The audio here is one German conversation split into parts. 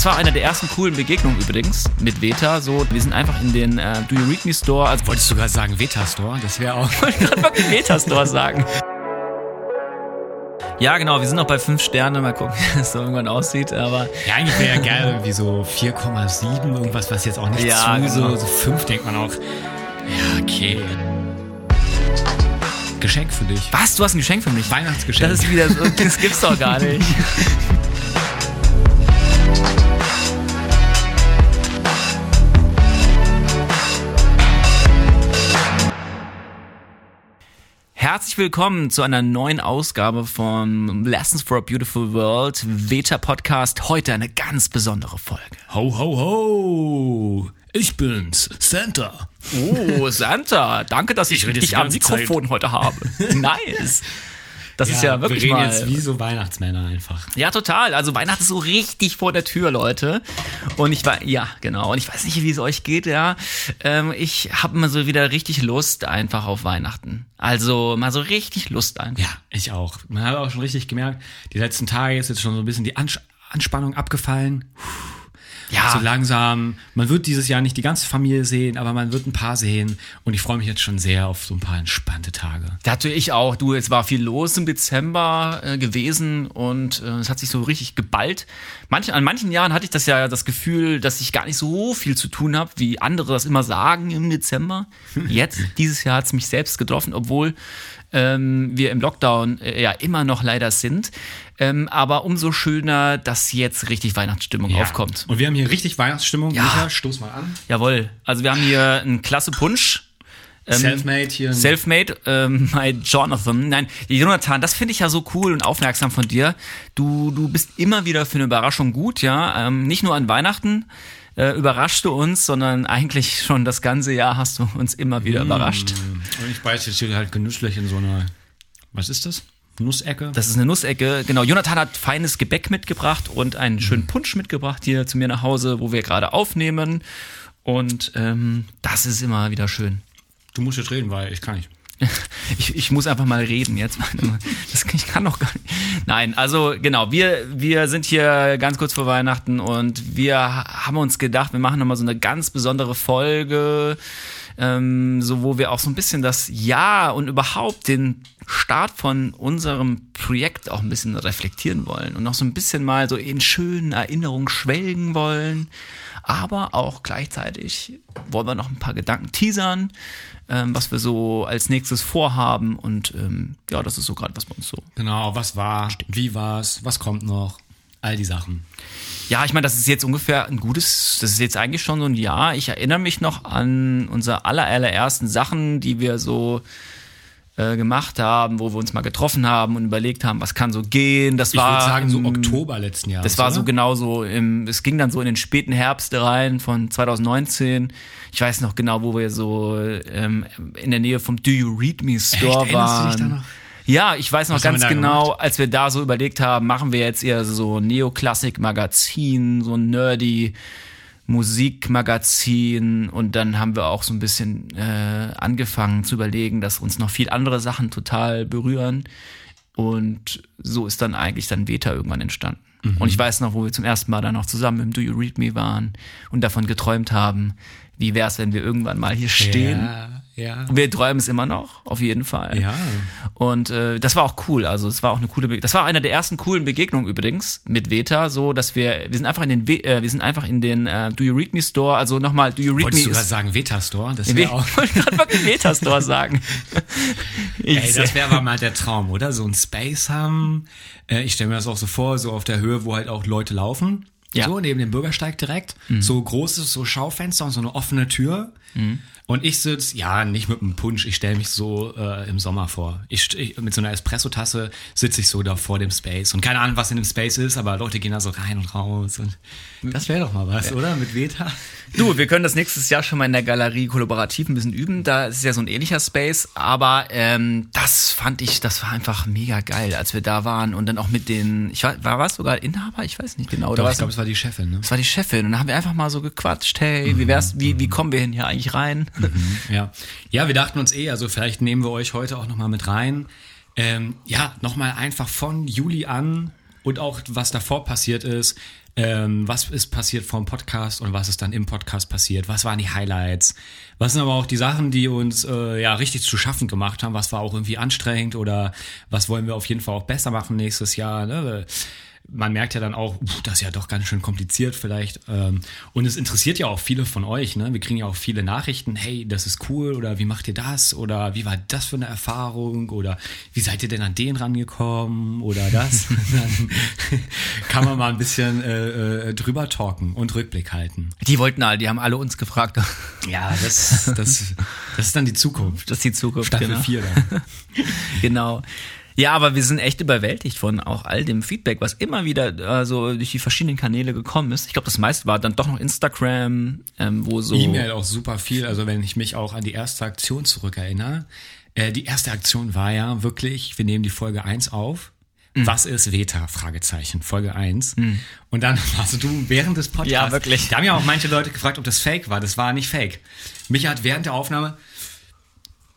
Das war eine der ersten coolen Begegnungen übrigens mit Veta. So, wir sind einfach in den äh, Do You Read Me Store. Also, Wolltest du sogar sagen Veta Store? Das wäre auch. ich wollte gerade wirklich Veta Store sagen. Ja, genau, wir sind noch bei 5 Sterne. Mal gucken, wie es so irgendwann aussieht. Aber Ja, eigentlich wäre ja geil, irgendwie so 4,7, irgendwas, was jetzt auch nicht Ja, zu, genau. so, so 5 denkt man auch. Ja, okay. Geschenk für dich. was? Du hast ein Geschenk für mich? Weihnachtsgeschenk. Das ist wieder so, das gibt's doch gar nicht. Herzlich willkommen zu einer neuen Ausgabe von Lessons for a Beautiful World, Veta Podcast. Heute eine ganz besondere Folge. Ho, ho, ho! Ich bin's, Santa. Oh, Santa, danke, dass ich, Ich dich am Mikrofon heute habe. Nice. Das ist ja wirklich wir reden mal jetzt wie so Weihnachtsmänner einfach. Ja, total. Also Weihnachten ist so richtig vor der Tür, Leute. Und ich war, ja, genau. Und ich weiß nicht, wie es euch geht, ja. Ähm, ich habe mal so wieder richtig Lust einfach auf Weihnachten. Also mal so richtig Lust einfach. Ja, ich auch. Man hat auch schon richtig gemerkt, die letzten Tage ist jetzt schon so ein bisschen die Ans Anspannung abgefallen. Ja, So langsam. Man wird dieses Jahr nicht die ganze Familie sehen, aber man wird ein paar sehen. Und ich freue mich jetzt schon sehr auf so ein paar entspannte Tage. da hatte ich auch. Du, es war viel los im Dezember äh, gewesen und äh, es hat sich so richtig geballt. Manch, an manchen Jahren hatte ich das ja das Gefühl, dass ich gar nicht so viel zu tun habe, wie andere das immer sagen im Dezember. Jetzt, dieses Jahr hat es mich selbst getroffen, obwohl ähm, wir im Lockdown äh, ja immer noch leider sind. Ähm, aber umso schöner, dass jetzt richtig Weihnachtsstimmung aufkommt. Und wir haben hier richtig Weihnachtsstimmung. Ja. Micha, stoß mal an. Jawohl. Also wir haben hier einen klasse Punsch. Selfmade hier. Selfmade, ähm, my Jonathan. Nein, Jonathan, das finde ich ja so cool und aufmerksam von dir. Du, du bist immer wieder für eine Überraschung gut, ja. Ähm, nicht nur an Weihnachten äh, überraschst du uns, sondern eigentlich schon das ganze Jahr hast du uns immer wieder überrascht. Und ich beiß jetzt hier halt genüsslich in so eine, was ist das? Nussecke? Das ist eine Nussecke. Genau, Jonathan hat feines Gebäck mitgebracht und einen Mhm. schönen Punsch mitgebracht hier zu mir nach Hause, wo wir gerade aufnehmen. Und ähm, das ist immer wieder schön. du musst jetzt reden, weil ich kann nicht. Ich, ich muss einfach mal reden jetzt. Das, ich kann doch gar nicht. Nein, also genau, wir, wir sind hier ganz kurz vor Weihnachten und wir haben uns gedacht, wir machen nochmal so eine ganz besondere Folge, ähm, so wo wir auch so ein bisschen das Jahr und überhaupt den Start von unserem Projekt auch ein bisschen reflektieren wollen und noch so ein bisschen mal so in schönen Erinnerungen schwelgen wollen. Aber auch gleichzeitig wollen wir noch ein paar Gedanken teasern, ähm, was wir so als nächstes vorhaben. Und ähm, ja, das ist so gerade, was bei uns so. Genau, was war, wie war's, was kommt noch, all die Sachen. Ja, ich meine, das ist jetzt ungefähr ein gutes, das ist jetzt eigentlich schon so ein Jahr. Ich erinnere mich noch an unsere aller, allerersten Sachen, die wir so äh, gemacht haben, wo wir uns mal getroffen haben und überlegt haben, was kann so gehen. Das Ich war würde sagen, so im- Oktober letzten Jahres. Das war so oder? genau so, im, es ging dann so in den späten Herbst rein von 2019. Ich weiß noch genau, wo wir so ähm, in der Nähe vom Do You Read Me Store Echt? Waren. Ja, ich weiß noch Was ganz genau, gemacht? als wir da so überlegt haben, machen wir jetzt eher so ein Neoklassik-Magazin, so ein nerdy Musikmagazin und dann haben wir auch so ein bisschen äh, angefangen zu überlegen, dass uns noch viel andere Sachen total berühren und so ist dann eigentlich dann Veta irgendwann entstanden. Mhm. Und ich weiß noch, wo wir zum ersten Mal dann noch zusammen im Do You Read Me waren und davon geträumt haben, wie wär's, wenn wir irgendwann mal hier stehen. Ja, ja. Wir träumen es immer noch, auf jeden Fall. Ja. Und äh, das war auch cool. Also es war auch eine coole. Be das war eine der ersten coolen Begegnungen übrigens mit Veta, so dass wir wir sind einfach in den We äh, wir sind einfach in den äh, Do You Read Me Store. Also nochmal Do You Read Wolltest du Me gerade ist. sagen Veta Store? Das Ich wäre auch. wollte gerade wirklich Veta Store sagen. Ich Ey, das wäre aber mal der Traum, oder? So ein Space haben. Äh, ich stelle mir das auch so vor, so auf der Höhe, wo halt auch Leute laufen. Ja. So, neben dem Bürgersteig direkt. So großes, so Schaufenster und so eine offene Tür. Und ich sitz, ja, nicht mit einem Punsch, ich stelle mich so äh, im Sommer vor. Ich, ich mit so einer Espresso-Tasse sitze ich so da vor dem Space. Und keine Ahnung, was in dem Space ist, aber Leute gehen da so rein und raus. Und das wäre doch mal was, oder? Mit Veta. Du, wir können das nächstes Jahr schon mal in der Galerie kollaborativ ein bisschen üben. Da ist ja so ein ähnlicher Space. Aber ähm, das fand ich, das war einfach mega geil, als wir da waren und dann auch mit den, ich war, war was sogar Inhaber? Ich weiß nicht genau. Doch, ich glaube, es war die Chefin, ne? Das war die Chefin und dann haben wir einfach mal so gequatscht, hey, wie wär's, wie, wie kommen wir denn hier eigentlich rein? Ja. ja, wir dachten uns eh, also vielleicht nehmen wir euch heute auch nochmal mit rein. Ähm, ja, nochmal einfach von Juli an und auch was davor passiert ist, Ähm, was ist passiert vor dem Podcast und was ist dann im Podcast passiert? Was waren die Highlights? Was sind aber auch die Sachen, die uns äh, ja richtig zu schaffen gemacht haben? Was war auch irgendwie anstrengend oder was wollen wir auf jeden Fall auch besser machen nächstes Jahr? Ne? Man merkt ja dann auch, pff, das ist ja doch ganz schön kompliziert vielleicht. Ähm, und es interessiert ja auch viele von euch. Ne? Wir kriegen ja auch viele Nachrichten, hey, das ist cool oder wie macht ihr das oder wie war das für eine Erfahrung oder wie seid ihr denn an den rangekommen oder das. dann kann man mal ein bisschen äh, äh, drüber talken und Rückblick halten. Die wollten alle, die haben alle uns gefragt. Ja, das, das, das ist dann die Zukunft. Das ist die Zukunft. Staffel genau. 4 dann. genau. Ja, aber wir sind echt überwältigt von auch all dem Feedback, was immer wieder äh, so durch die verschiedenen Kanäle gekommen ist. Ich glaube, das meiste war dann doch noch Instagram, ähm, wo so. E-Mail auch super viel. Also wenn ich mich auch an die erste Aktion zurückerinnere. Äh, die erste Aktion war ja wirklich, wir nehmen die Folge 1 auf. Mhm. Was ist Veta? Fragezeichen. Folge 1. Und dann warst du während des Podcasts. Ja, wirklich. Da haben ja auch manche Leute gefragt, ob das fake war. Das war nicht fake. Micha hat während der Aufnahme,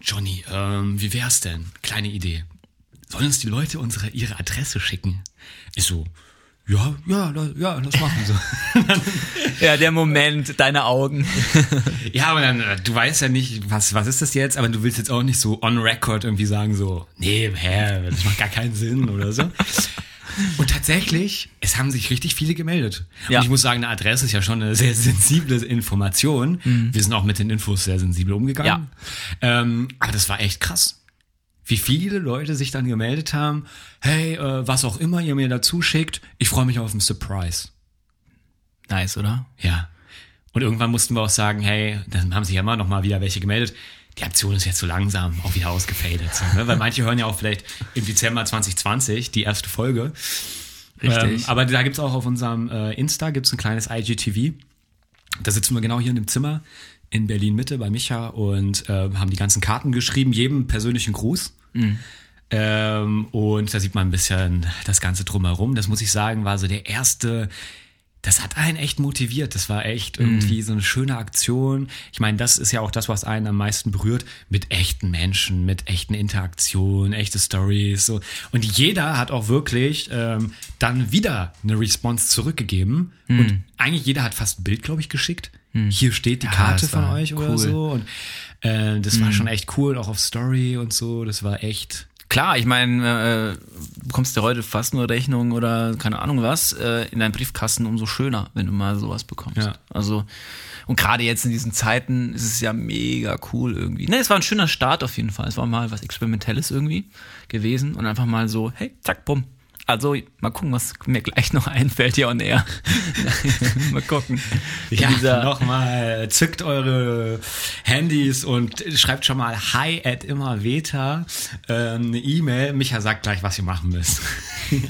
Johnny, ähm, wie wär's denn? Kleine Idee. Sollen uns die Leute unsere, ihre Adresse schicken? Ich so, ja, ja, ja, lass machen so. Ja, der Moment, deine Augen. Ja, aber dann, äh, du weißt ja nicht, was, was ist das jetzt, aber du willst jetzt auch nicht so on record irgendwie sagen, so, nee, hä, das macht gar keinen Sinn oder so. Und tatsächlich, es haben sich richtig viele gemeldet. Ja. Und ich muss sagen, eine Adresse ist ja schon eine sehr sensible Information. Wir sind auch mit den Infos sehr sensibel umgegangen. Ähm, aber das war echt krass. Wie viele Leute sich dann gemeldet haben, hey, äh, was auch immer ihr mir dazu schickt, ich freue mich auf einen Surprise. Nice, oder? Ja. Und irgendwann mussten wir auch sagen, hey, dann haben sich ja immer noch mal wieder welche gemeldet. Die Aktion ist jetzt so langsam auch wieder ausgefadet. So, ne? Weil manche hören ja auch vielleicht im Dezember 2020 die erste Folge. Richtig. Ähm, aber da gibt's auch auf unserem äh, Insta gibt's ein kleines IGTV. Da sitzen wir genau hier in dem Zimmer in Berlin Mitte bei Micha und äh, haben die ganzen Karten geschrieben, jedem persönlichen Gruß. Ähm, und da sieht man ein bisschen das Ganze drumherum. Das muss ich sagen, war so der erste, das hat einen echt motiviert. Das war echt irgendwie so eine schöne Aktion. Ich meine, das ist ja auch das, was einen am meisten berührt, mit echten Menschen, mit echten Interaktionen, echte Stories. So. Und jeder hat auch wirklich ähm, dann wieder eine Response zurückgegeben. Und eigentlich jeder hat fast ein Bild, glaube ich, geschickt. Hier steht die Karte von euch oder cool. so. Und äh, das war schon echt cool, auch auf Story und so. Das war echt. Klar, ich meine, äh, du bekommst ja heute fast nur Rechnungen oder keine Ahnung was äh, in deinem Briefkasten umso schöner, wenn du mal sowas bekommst. Ja. Also und gerade jetzt in diesen Zeiten ist es ja mega cool irgendwie. Ne, es war ein schöner Start auf jeden Fall. Es war mal was Experimentelles irgendwie gewesen und einfach mal so, hey, zack, bumm. Also mal gucken, was mir gleich noch einfällt hier on air. mal gucken. Ja, nochmal, zückt eure Handys und schreibt schon mal hi at immerveta äh, eine E-Mail. Micha sagt gleich, was ihr machen müsst.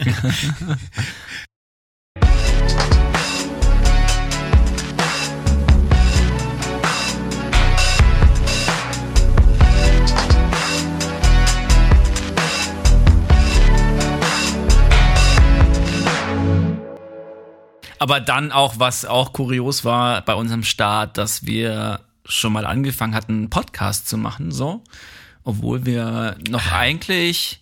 Aber dann auch, was auch kurios war bei unserem Start, dass wir schon mal angefangen hatten, einen Podcast zu machen, so, obwohl wir noch eigentlich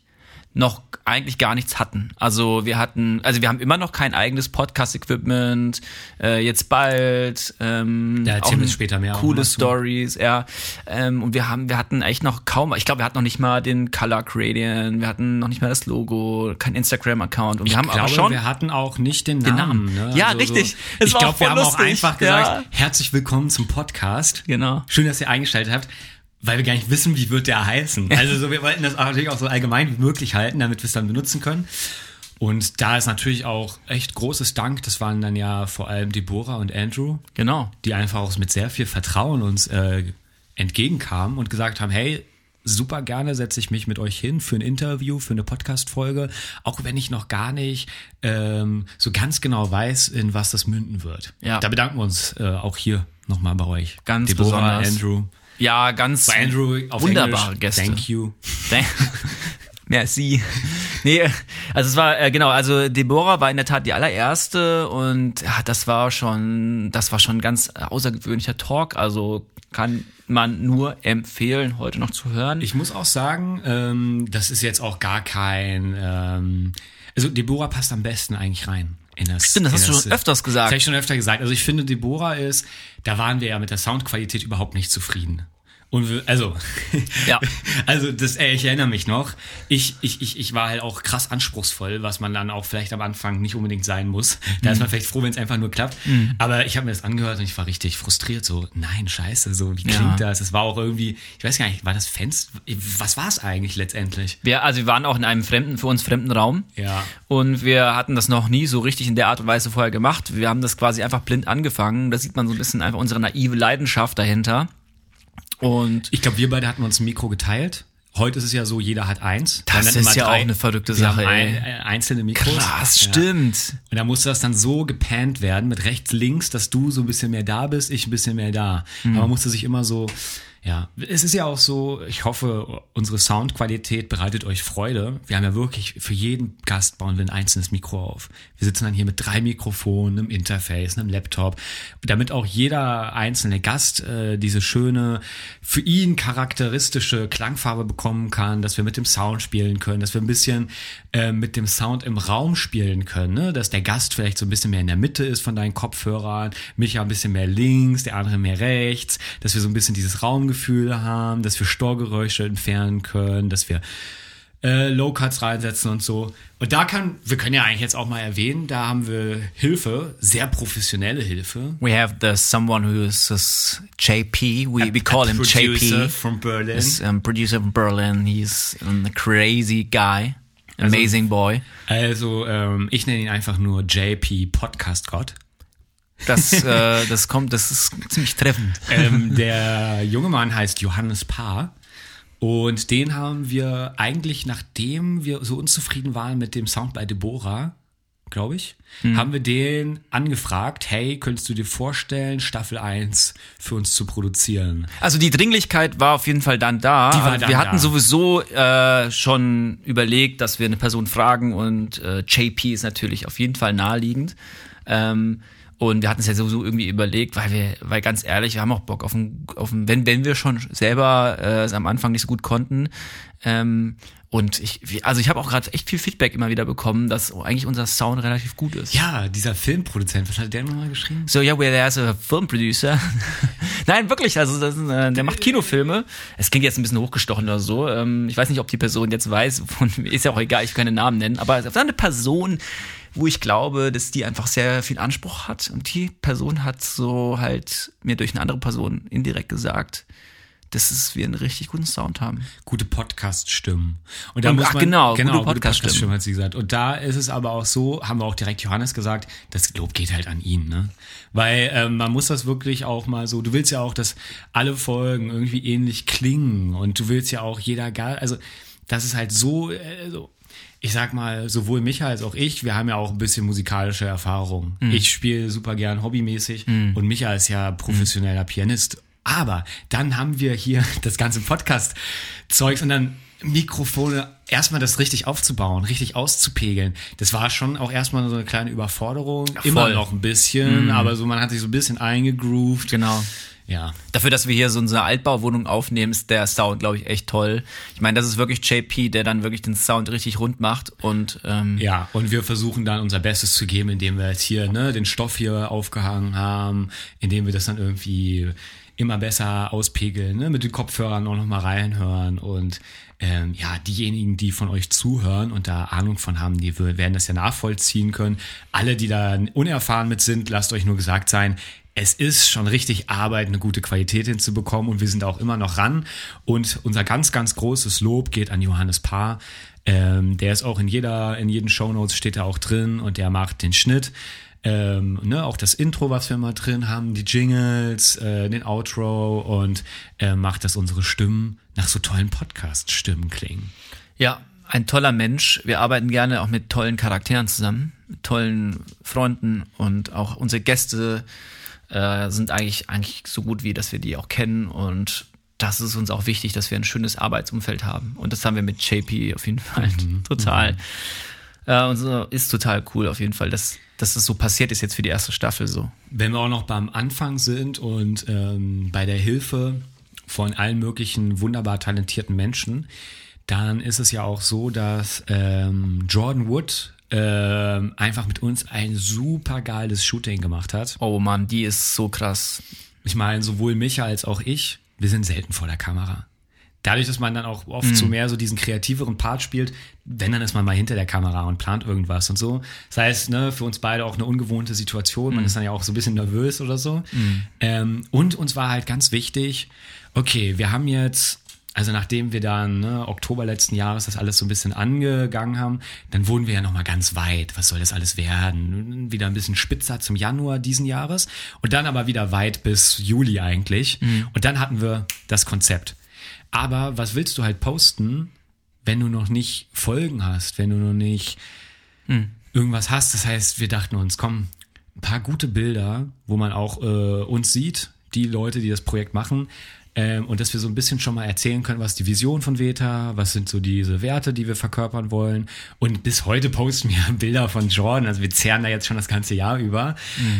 noch eigentlich gar nichts hatten. Also wir hatten, also wir haben immer noch kein eigenes Podcast-Equipment, äh, jetzt bald, ähm, wir ein- später mehr auch coole. Stories, ja. Ähm, und wir haben, wir hatten echt noch kaum, ich glaube, wir hatten noch nicht mal den Color Gradient, wir hatten noch nicht mal das Logo, kein Instagram-Account und wir haben glaube, aber schon wir hatten auch nicht den Namen. Namen. Ne? Ja, richtig. Es ich glaube, auch wir haben auch lustig. einfach gesagt, Ja. herzlich willkommen zum Podcast. Genau. Schön, dass ihr eingestellt habt. Weil wir gar nicht wissen, wie wird der heißen. Also so, wir wollten das natürlich auch so allgemein wie möglich halten, damit wir es dann benutzen können. Und da ist natürlich auch echt großes Dank. Das waren dann ja vor allem Deborah und Andrew, Genau. die einfach auch mit sehr viel Vertrauen uns äh, entgegenkamen und gesagt haben, hey, super gerne setze ich mich mit euch hin für ein Interview, für eine Podcast-Folge, auch wenn ich noch gar nicht ähm, so ganz genau weiß, in was das münden wird. Ja. Da bedanken wir uns äh, auch hier nochmal bei euch. Ganz Deborah, besonders. Andrew. Ja, ganz Bei Andrew auf wunderbare Englisch, Gäste. Thank you. Merci. Nee, also es war, äh, genau, also Deborah war in der Tat die allererste und ja, das war schon, das war schon ein ganz außergewöhnlicher Talk, also kann man nur empfehlen, heute noch zu hören. Ich muss auch sagen, ähm, das ist jetzt auch gar kein. Ähm, also Deborah passt am besten eigentlich rein. In das. Stimmt, das hast du schon öfters gesagt. Das habe ich schon öfter gesagt. Also ich finde, Deborah ist, da waren wir ja mit der Soundqualität überhaupt nicht zufrieden. Und wir, also, Ja. also das, ey, ich erinnere mich noch. Ich, ich, ich, ich war halt auch krass anspruchsvoll, was man dann auch vielleicht am Anfang nicht unbedingt sein muss. Da ist man vielleicht froh, wenn es einfach nur klappt. Aber ich habe mir das angehört und ich war richtig frustriert. So, nein, scheiße, so wie klingt Ja. das? Es war auch irgendwie, ich weiß gar nicht, war das Fenster? Was war es eigentlich letztendlich? Wir, also wir waren auch in einem fremden, für uns fremden Raum. Ja. Und wir hatten das noch nie so richtig in der Art und Weise vorher gemacht. Wir haben das quasi einfach blind angefangen. Da sieht man so ein bisschen einfach unsere naive Leidenschaft dahinter. Und Ich glaube, wir beide hatten uns ein Mikro geteilt. Heute ist es ja so, jeder hat eins. Das ist ja auch eine verrückte wir Sache, Ein, ey. äh, einzelne Mikros. krass, Ja. stimmt. Und da musste das dann so gepannt werden mit rechts, links, dass du so ein bisschen mehr da bist, ich ein bisschen mehr da. Mhm. Aber man musste sich immer so, ja, es ist ja auch so, ich hoffe, unsere Soundqualität bereitet euch Freude. Wir haben ja wirklich, für jeden Gast bauen wir ein einzelnes Mikro auf. Wir sitzen dann hier mit drei Mikrofonen, einem Interface, einem Laptop, damit auch jeder einzelne Gast äh, diese schöne, für ihn charakteristische Klangfarbe bekommen kann, dass wir mit dem Sound spielen können, dass wir ein bisschen äh, mit dem Sound im Raum spielen können, ne? dass der Gast vielleicht so ein bisschen mehr in der Mitte ist von deinen Kopfhörern, Micha ein bisschen mehr links, der andere mehr rechts, dass wir so ein bisschen dieses Raumgefühl haben, dass wir Storgeräusche entfernen können, dass wir äh, Low-Cuts reinsetzen und so. Und da kann, wir können ja eigentlich jetzt auch mal erwähnen, da haben wir Hilfe, sehr professionelle Hilfe. We have the someone who is JP. We, we call him JP. from Berlin. He's um, producer from Berlin. He's um, a crazy guy. Amazing boy. Also, ähm, ich nenne ihn einfach nur JP Podcast Gott. Das, äh, das kommt, das ist ziemlich treffend. ähm, der junge Mann heißt Johannes Paar. Und den haben wir eigentlich, nachdem wir so unzufrieden waren mit dem Sound bei Deborah, glaube ich, haben wir den angefragt, hey, könntest du dir vorstellen, Staffel 1 für uns zu produzieren? Also die Dringlichkeit war auf jeden Fall dann da. Die war Also dann wir hatten da. sowieso äh, schon überlegt, dass wir eine Person fragen und äh, JP ist natürlich auf jeden Fall naheliegend. Ähm, und wir hatten es ja sowieso irgendwie überlegt, weil wir, weil ganz ehrlich, wir haben auch Bock auf ein, auf ein wenn, wenn wir schon selber äh, es am Anfang nicht so gut konnten. Ähm, und ich, also ich habe auch gerade echt viel Feedback immer wieder bekommen, dass eigentlich unser Sound relativ gut ist. Ja, dieser Filmproduzent, was hat der nochmal geschrieben? So, yeah, well, there's a film producer. Nein, wirklich, also das äh, der macht Kinofilme. Es klingt jetzt ein bisschen hochgestochen oder so. Ähm, ich weiß nicht, ob die Person jetzt weiß, von, ist ja auch egal, ich kann keine Namen nennen, aber es ist eine Person, wo ich glaube, dass die einfach sehr viel Anspruch hat. Und die Person hat so halt mir durch eine andere Person indirekt gesagt, dass es wir einen richtig guten Sound haben. gute Podcast-Stimmen. Und da Und- muss ach, man, genau, gute gute Podcast-Stimmen. Podcast-Stimmen hat sie gesagt. Und da ist es aber auch so, haben wir auch direkt Johannes gesagt, das Lob geht halt an ihn, ne? Weil ähm, man muss das wirklich auch mal so, du willst ja auch, dass alle Folgen irgendwie ähnlich klingen und du willst ja auch jeder also das ist halt so, äh, so ich sag mal, sowohl Micha als auch ich, wir haben ja auch ein bisschen musikalische Erfahrung. Ich spiele super gern hobbymäßig und Micha ist ja professioneller Pianist. Aber dann haben wir hier das ganze Podcast-Zeugs und dann Mikrofone, erstmal das richtig aufzubauen, richtig auszupegeln. Das war schon auch erstmal so eine kleine Überforderung. Immer voll. noch ein bisschen, aber so man hat sich so ein bisschen eingegroovt. Genau. Ja. Dafür, dass wir hier so unsere Altbauwohnung aufnehmen, ist der Sound, glaube ich, echt toll. Ich meine, das ist wirklich JP, der dann wirklich den Sound richtig rund macht und ähm, Ja, und wir versuchen dann unser Bestes zu geben, indem wir jetzt hier ne, den Stoff hier aufgehangen haben, indem wir das dann irgendwie immer besser auspegeln, ne, mit den Kopfhörern auch nochmal reinhören und ähm, ja, diejenigen, die von euch zuhören und da Ahnung von haben, die werden das ja nachvollziehen können. Alle, die da unerfahren mit sind, lasst euch nur gesagt sein, es ist schon richtig Arbeit, eine gute Qualität hinzubekommen und wir sind auch immer noch ran. Und unser ganz, ganz großes Lob geht an Johannes Paar. Ähm, der ist auch in jeder, in jeden Shownotes steht er auch drin und der macht den Schnitt. Ähm, ne, auch das Intro, was wir mal drin haben, die Jingles, äh, den Outro und äh, macht, dass unsere Stimmen nach so tollen Podcast-Stimmen klingen. ja, ein toller Mensch. Wir arbeiten gerne auch mit tollen Charakteren zusammen, tollen Freunden und auch unsere Gäste äh, sind eigentlich eigentlich so gut wie, dass wir die auch kennen und das ist uns auch wichtig, dass wir ein schönes Arbeitsumfeld haben und das haben wir mit JP auf jeden Fall total. Äh, und so ist total cool auf jeden Fall, dass dass das so passiert ist jetzt für die erste Staffel so. Wenn wir auch noch beim Anfang sind und ähm, bei der Hilfe von allen möglichen wunderbar talentierten Menschen, dann ist es ja auch so, dass ähm, Jordan Wood ähm, einfach mit uns ein super geiles Shooting gemacht hat. Oh Mann, die ist so krass. Ich meine, sowohl Micha als auch ich, wir sind selten vor der Kamera. Dadurch, dass man dann auch oft Mhm. so mehr so diesen kreativeren Part spielt, wenn dann ist man mal hinter der Kamera und plant irgendwas und so. Das heißt, ne, für uns beide auch eine ungewohnte Situation. Mhm. Man ist dann ja auch so ein bisschen nervös oder so. Ähm, und uns war halt ganz wichtig, okay, wir haben jetzt also nachdem wir dann ne, Oktober letzten Jahres das alles so ein bisschen angegangen haben, dann wurden wir ja noch mal ganz weit. Was soll das alles werden? Wieder ein bisschen spitzer zum Januar diesen Jahres und dann aber wieder weit bis Juli eigentlich. Und dann hatten wir das Konzept. Aber was willst du halt posten, wenn du noch nicht Folgen hast, wenn du noch nicht irgendwas hast? Das heißt, wir dachten uns, komm, ein paar gute Bilder, wo man auch äh, uns sieht, die Leute, die das Projekt machen. Ähm, und dass wir so ein bisschen schon mal erzählen können, was die Vision von Veta, was sind so diese Werte, die wir verkörpern wollen. Und bis heute posten wir Bilder von Jordan. Also wir zehren da jetzt schon das ganze Jahr über,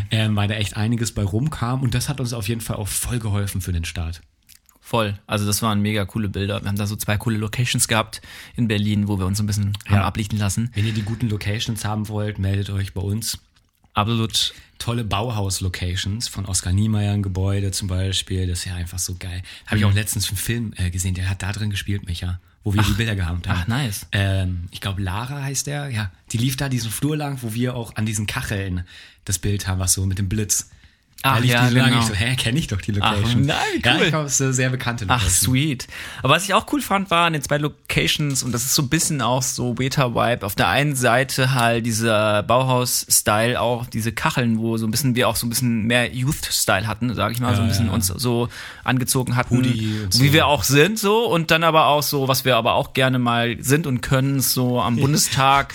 ähm, weil da echt einiges bei rumkam. Und das hat uns auf jeden Fall auch voll geholfen für den Start. Voll. Also das waren mega coole Bilder. Wir haben da so zwei coole Locations gehabt in Berlin, wo wir uns ein bisschen haben Ja. ablichten lassen. Wenn ihr die guten Locations haben wollt, meldet euch bei uns. Absolut. Tolle Bauhaus-Locations von Oskar Niemeyer ein Gebäude zum Beispiel. Das ist ja einfach so geil. Habe ich auch letztens einen Film äh, gesehen, der hat da drin gespielt, Micha, wo wir die Bilder gehabt haben. ach, nice. Ähm, ich glaube, Lara heißt der. Ja, die lief da diesen Flur lang, wo wir auch an diesen Kacheln das Bild haben, was so mit dem Blitz. Ach, da lief ja, die so genau. Ich so, hä, kenne ich doch die Location. nein, wie Ja, cool. ich glaube, es ist eine sehr bekannte Ach, Location. sweet. Aber was ich auch cool fand, waren in zwei Locations, und das ist so ein bisschen auch so Beta-Vibe. Auf der einen Seite halt dieser Bauhaus-Style, auch diese Kacheln, wo so ein bisschen wir auch so ein bisschen mehr Youth-Style hatten, sage ich mal, so ein Ja, bisschen ja. uns so angezogen hatten, Hoodie und wie so. wir auch sind, so. Und dann aber auch so, was wir aber auch gerne mal sind und können, so am Bundestag.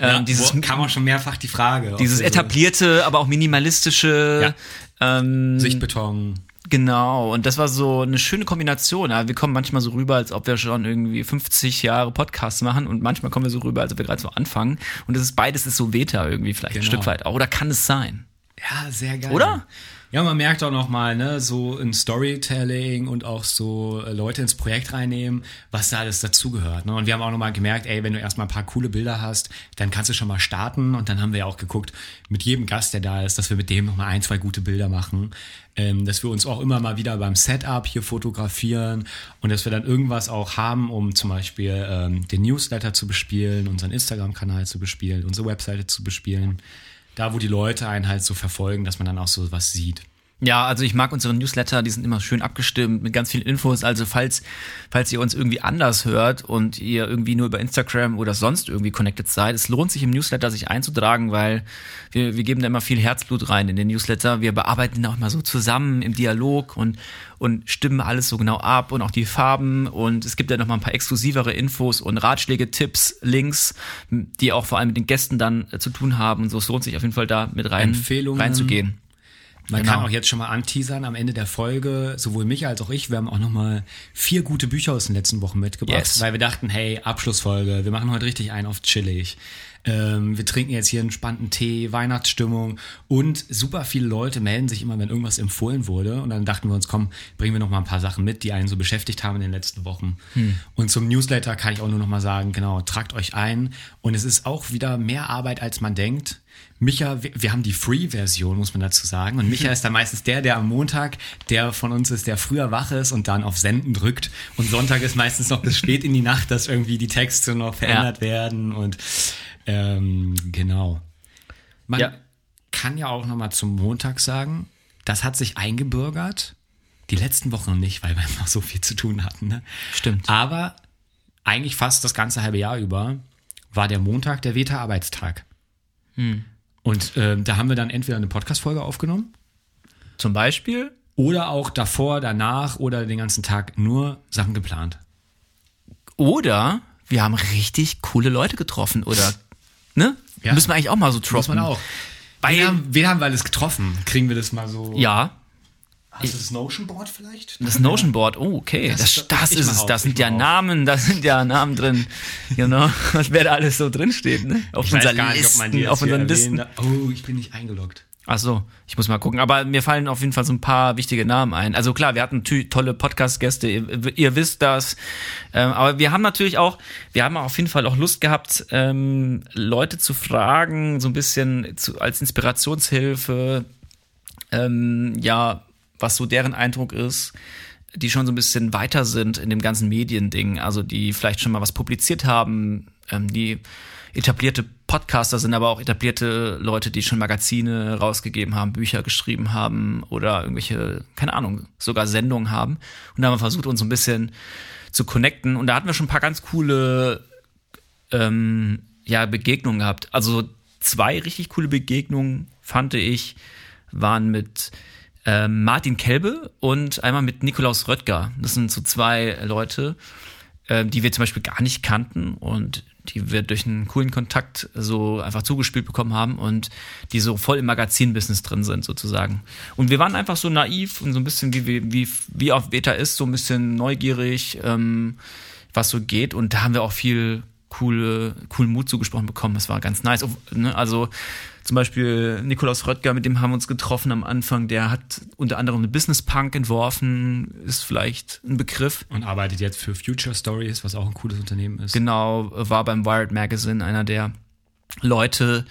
Ja, ähm, dieses wo, kam auch schon mehrfach die Frage. dieses etablierte, aber auch minimalistische, ähm, Sichtbeton. Genau, und das war so eine schöne Kombination. Ja, wir kommen manchmal so rüber, als ob wir schon irgendwie 50 Jahre Podcasts machen und manchmal kommen wir so rüber, als ob wir gerade so anfangen. Und das ist beides ist so Beta irgendwie vielleicht ein Genau. Stück weit auch. Oder kann es sein? Ja, sehr geil. Oder? Ja, man merkt auch nochmal, ne, so in Storytelling und auch so äh, Leute ins Projekt reinnehmen, was da alles dazugehört. Ne? Und wir haben auch nochmal gemerkt, ey, wenn du erstmal ein paar coole Bilder hast, dann kannst du schon mal starten. Und dann haben wir ja auch geguckt, mit jedem Gast, der da ist, dass wir mit dem nochmal ein, zwei gute Bilder machen. Ähm, dass wir uns auch immer mal wieder beim Setup hier fotografieren und dass wir dann irgendwas auch haben, um zum Beispiel ähm, den Newsletter zu bespielen, unseren Instagram-Kanal zu bespielen, unsere Webseite zu bespielen. Da, wo die Leute einen halt so verfolgen, dass man dann auch so was sieht. Ja, also ich mag unsere Newsletter, die sind immer schön abgestimmt mit ganz vielen Infos. Also falls, falls ihr uns irgendwie anders hört und ihr irgendwie nur über Instagram oder sonst irgendwie connected seid, es lohnt sich im Newsletter sich einzutragen, weil wir, wir geben da immer viel Herzblut rein in den Newsletter. Wir bearbeiten auch mal so zusammen im Dialog und, und stimmen alles so genau ab und auch die Farben. Und es gibt ja noch mal ein paar exklusivere Infos und Ratschläge, Tipps, Links, die auch vor allem mit den Gästen dann äh, zu tun haben. Und so es lohnt sich auf jeden Fall da mit rein, Empfehlungen. reinzugehen. Man Genau. kann auch jetzt schon mal anteasern am Ende der Folge, sowohl mich als auch ich, wir haben auch nochmal vier gute Bücher aus den letzten Wochen mitgebracht, Yes. weil wir dachten, hey, Abschlussfolge, wir machen heute richtig einen auf chillig. Ähm, wir trinken jetzt hier einen spannenden Tee, Weihnachtsstimmung und super viele Leute melden sich immer, wenn irgendwas empfohlen wurde. Und dann dachten wir uns, komm, bringen wir noch mal ein paar Sachen mit, die einen so beschäftigt haben in den letzten Wochen. Und zum Newsletter kann ich auch nur noch mal sagen, genau, tragt euch ein. Und es ist auch wieder mehr Arbeit, als man denkt. Micha, wir, wir haben die Free-Version, muss man dazu sagen. Und Micha ist dann meistens der, der am Montag, der von uns ist, der früher wach ist und dann auf Senden drückt. Und Sonntag ist meistens noch bis spät in die Nacht, dass irgendwie die Texte noch verändert werden. Und ähm, genau. Man Ja. kann ja auch noch mal zum Montag sagen, das hat sich eingebürgert. Die letzten Wochen noch nicht, weil wir noch so viel zu tun hatten. Ne? Stimmt. Aber eigentlich fast das ganze halbe Jahr über war der Montag der Veta-Arbeitstag. Und ähm, da haben wir dann entweder eine Podcast-Folge aufgenommen Zum Beispiel oder auch davor, danach oder den ganzen Tag nur Sachen geplant. Oder wir haben richtig coole Leute getroffen oder ne? Ja. Müssen wir eigentlich auch mal so Muss droppen. man auch. Weil- wen, haben, wen haben wir alles getroffen? Kriegen wir das mal so? Ja, Hast du das Notion Board vielleicht? das Notion Board. Oh, okay. Das- Das, das, ist es. auf, Da ich sind ja auf. Namen, da sind ja Namen drin. Genau. Was wer da alles so drin steht, ne? Auf Ich nicht, die Listen, auf unseren Listen. Oh, ich bin nicht eingeloggt. Ach so, ich muss mal gucken. Aber mir fallen auf jeden Fall so ein paar wichtige Namen ein. Also klar, wir hatten tolle Podcast-Gäste, ihr, ihr, wisst das. Ähm, aber wir haben natürlich auch, wir haben auf jeden Fall auch Lust gehabt, ähm, Leute zu fragen, so ein bisschen zu, als Inspirationshilfe, ähm, ja, was so deren Eindruck ist die schon so ein bisschen weiter sind in dem ganzen Mediending, also die vielleicht schon mal was publiziert haben, ähm, die etablierte Podcaster sind aber auch etablierte Leute, die schon Magazine rausgegeben haben, Bücher geschrieben haben oder irgendwelche, keine Ahnung, sogar Sendungen haben. Und da haben wir versucht, uns ein bisschen zu connecten. Und da hatten wir schon ein paar ganz coole ähm, ja, Begegnungen gehabt. Also zwei richtig coole Begegnungen, fand ich, waren mit ähm, Martin Kelbe und einmal mit Nikolaus Röttger. Das sind so zwei Leute, äh, die wir zum Beispiel gar nicht kannten und die wir durch einen coolen Kontakt so einfach zugespielt bekommen haben und die so voll im Magazinbusiness drin sind sozusagen. Und wir waren einfach so naiv und so ein bisschen wie, wie, wie auf Beta ist, so ein bisschen neugierig, ähm, was so geht. Und da haben wir auch viel coole, coolen Mut zugesprochen bekommen. Das war ganz nice. Ne, also zum Beispiel Nikolaus Röttger, mit dem haben wir uns getroffen am Anfang, der hat unter anderem eine Business Punk entworfen, ist vielleicht ein Begriff. Und arbeitet jetzt für Future Stories, was auch ein cooles Unternehmen ist. Genau, war beim Wired Magazine einer der Leute.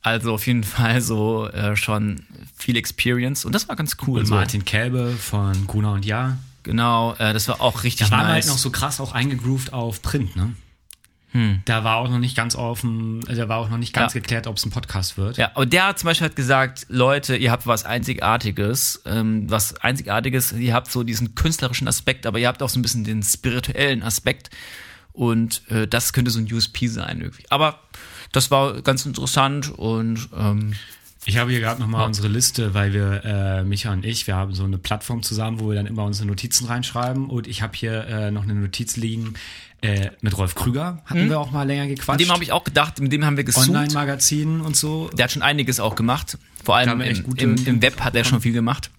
Also auf jeden Fall so äh, schon viel Experience und das war ganz cool. Und so. Martin Kelbe von Gruner und Ja. Genau, äh, das war auch richtig da waren nice. halt noch so krass auch eingegroovt auf Print, ne? Hm. Da war auch noch nicht ganz offen, da war auch noch nicht ganz ja. geklärt, ob es ein Podcast wird. Ja, und der hat zum Beispiel hat gesagt, Leute, ihr habt was Einzigartiges, ähm, was Einzigartiges, ihr habt so diesen künstlerischen Aspekt, aber ihr habt auch so ein bisschen den spirituellen Aspekt und äh, das könnte so ein USP sein irgendwie. Aber das war ganz interessant und ähm, ich habe hier gerade nochmal unsere Liste, weil wir, äh, Micha und ich, wir haben so eine Plattform zusammen, wo wir dann immer unsere Notizen reinschreiben. Und ich habe hier äh, noch eine Notiz liegen äh, mit Rolf Krüger. Hatten mhm. wir auch mal länger gequatscht. Mit dem habe ich auch gedacht, mit dem haben wir gesucht. Online-Magazinen und so. Der hat schon einiges auch gemacht. Vor allem im, im, im, Web hat er schon viel gemacht.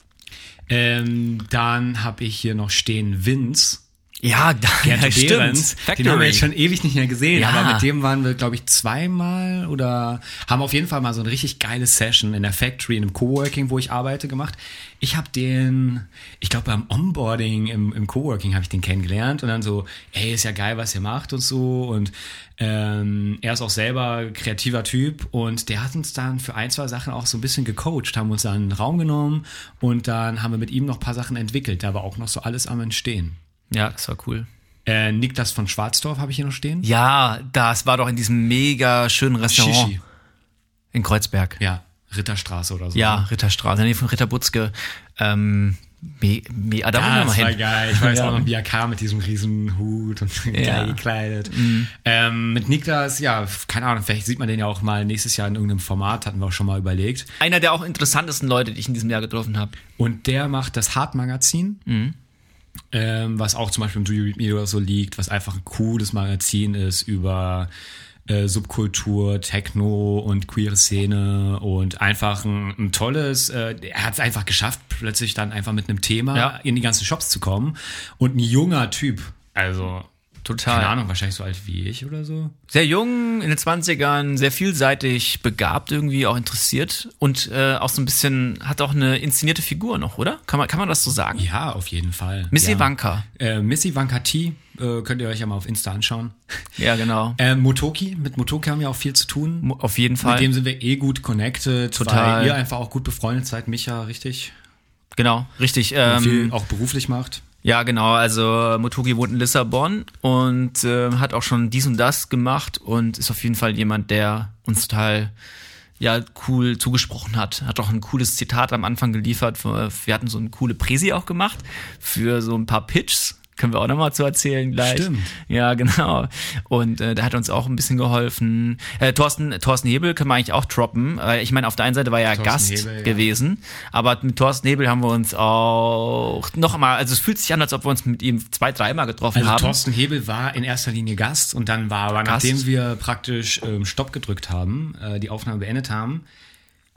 Ähm, dann habe ich hier noch stehen Vince. Ja, da, Gerd ja, Behrens, den haben wir jetzt schon ewig nicht mehr gesehen, ja. aber mit dem waren wir, glaube ich, zweimal oder haben auf jeden Fall mal so eine richtig geile Session in der Factory, in einem Coworking, wo ich arbeite, gemacht. Ich habe den, ich glaube beim Onboarding im, im Coworking habe ich den kennengelernt und dann so, ey, ist ja geil, was ihr macht und so und ähm, er ist auch selber kreativer Typ und der hat uns dann für ein, zwei Sachen auch so ein bisschen gecoacht, haben uns dann einen Raum genommen und dann haben wir mit ihm noch ein paar Sachen entwickelt. Da war auch noch so alles am Entstehen. Ja, das war cool. Äh, Niklas von Schwarzdorf habe ich hier noch stehen. Ja, das war doch in diesem mega schönen Restaurant. Shishi. In Kreuzberg. Ja, Ritterstraße oder so. Ja, Ritterstraße, nee, von Ritter Butzke. Ähm, me, me, ah, da ja, das war hin. geil. Ich weiß ja. auch noch, wie er kam mit diesem riesen Hut und ja. geil gekleidet. Mhm. Ähm, mit Niklas, ja, keine Ahnung, vielleicht sieht man den ja auch mal nächstes Jahr in irgendeinem Format, hatten wir auch schon mal überlegt. Einer der auch interessantesten Leute, die ich in diesem Jahr getroffen habe. Und der macht das Hart-Magazin. Mhm ähm, was auch zum Beispiel im Do You Read Me oder so liegt, was einfach ein cooles Magazin ist über äh, Subkultur, Techno und queere Szene und einfach ein, ein tolles, äh, er hat es einfach geschafft, plötzlich dann einfach mit einem Thema ja. in die ganzen Shops zu kommen und ein junger Typ, also Total. Keine Ahnung, wahrscheinlich so alt wie ich oder so. Sehr jung, in den 20ern, sehr vielseitig begabt irgendwie, auch interessiert und äh, auch so ein bisschen, hat auch eine inszenierte Figur noch, oder? Kann man, kann man das so sagen? Ja, auf jeden Fall. Missy ja. Wanka. Äh, Missy Wanka T, äh, könnt ihr euch ja mal auf Insta anschauen. Ja, genau. Äh, Motoki, mit Motoki haben wir auch viel zu tun. Mo auf jeden Fall. Mit dem sind wir eh gut connected, Total. weil ihr einfach auch gut befreundet seid, Micha, richtig? Genau, richtig. Ähm, viel auch beruflich macht. Ja, genau. Also Motogi wohnt in Lissabon und äh, hat auch schon dies und das gemacht und ist auf jeden Fall jemand, der uns total ja cool zugesprochen hat. Hat auch ein cooles Zitat am Anfang geliefert. Wir hatten so eine coole Präsi auch gemacht für so ein paar Pitches können wir auch nochmal zu erzählen gleich. Stimmt. Ja, genau. Und äh, der hat uns auch ein bisschen geholfen. Äh, Thorsten, Thorsten Hebel können wir eigentlich auch droppen. Äh, ich meine, auf der einen Seite war er ja Gast Hebel, gewesen, ja. aber mit Thorsten Hebel haben wir uns auch noch mal, also es fühlt sich an, als ob wir uns mit ihm zwei, dreimal getroffen also haben. Thorsten Hebel war in erster Linie Gast und dann war aber, Gast. nachdem wir praktisch ähm, Stopp gedrückt haben, äh, die Aufnahme beendet haben,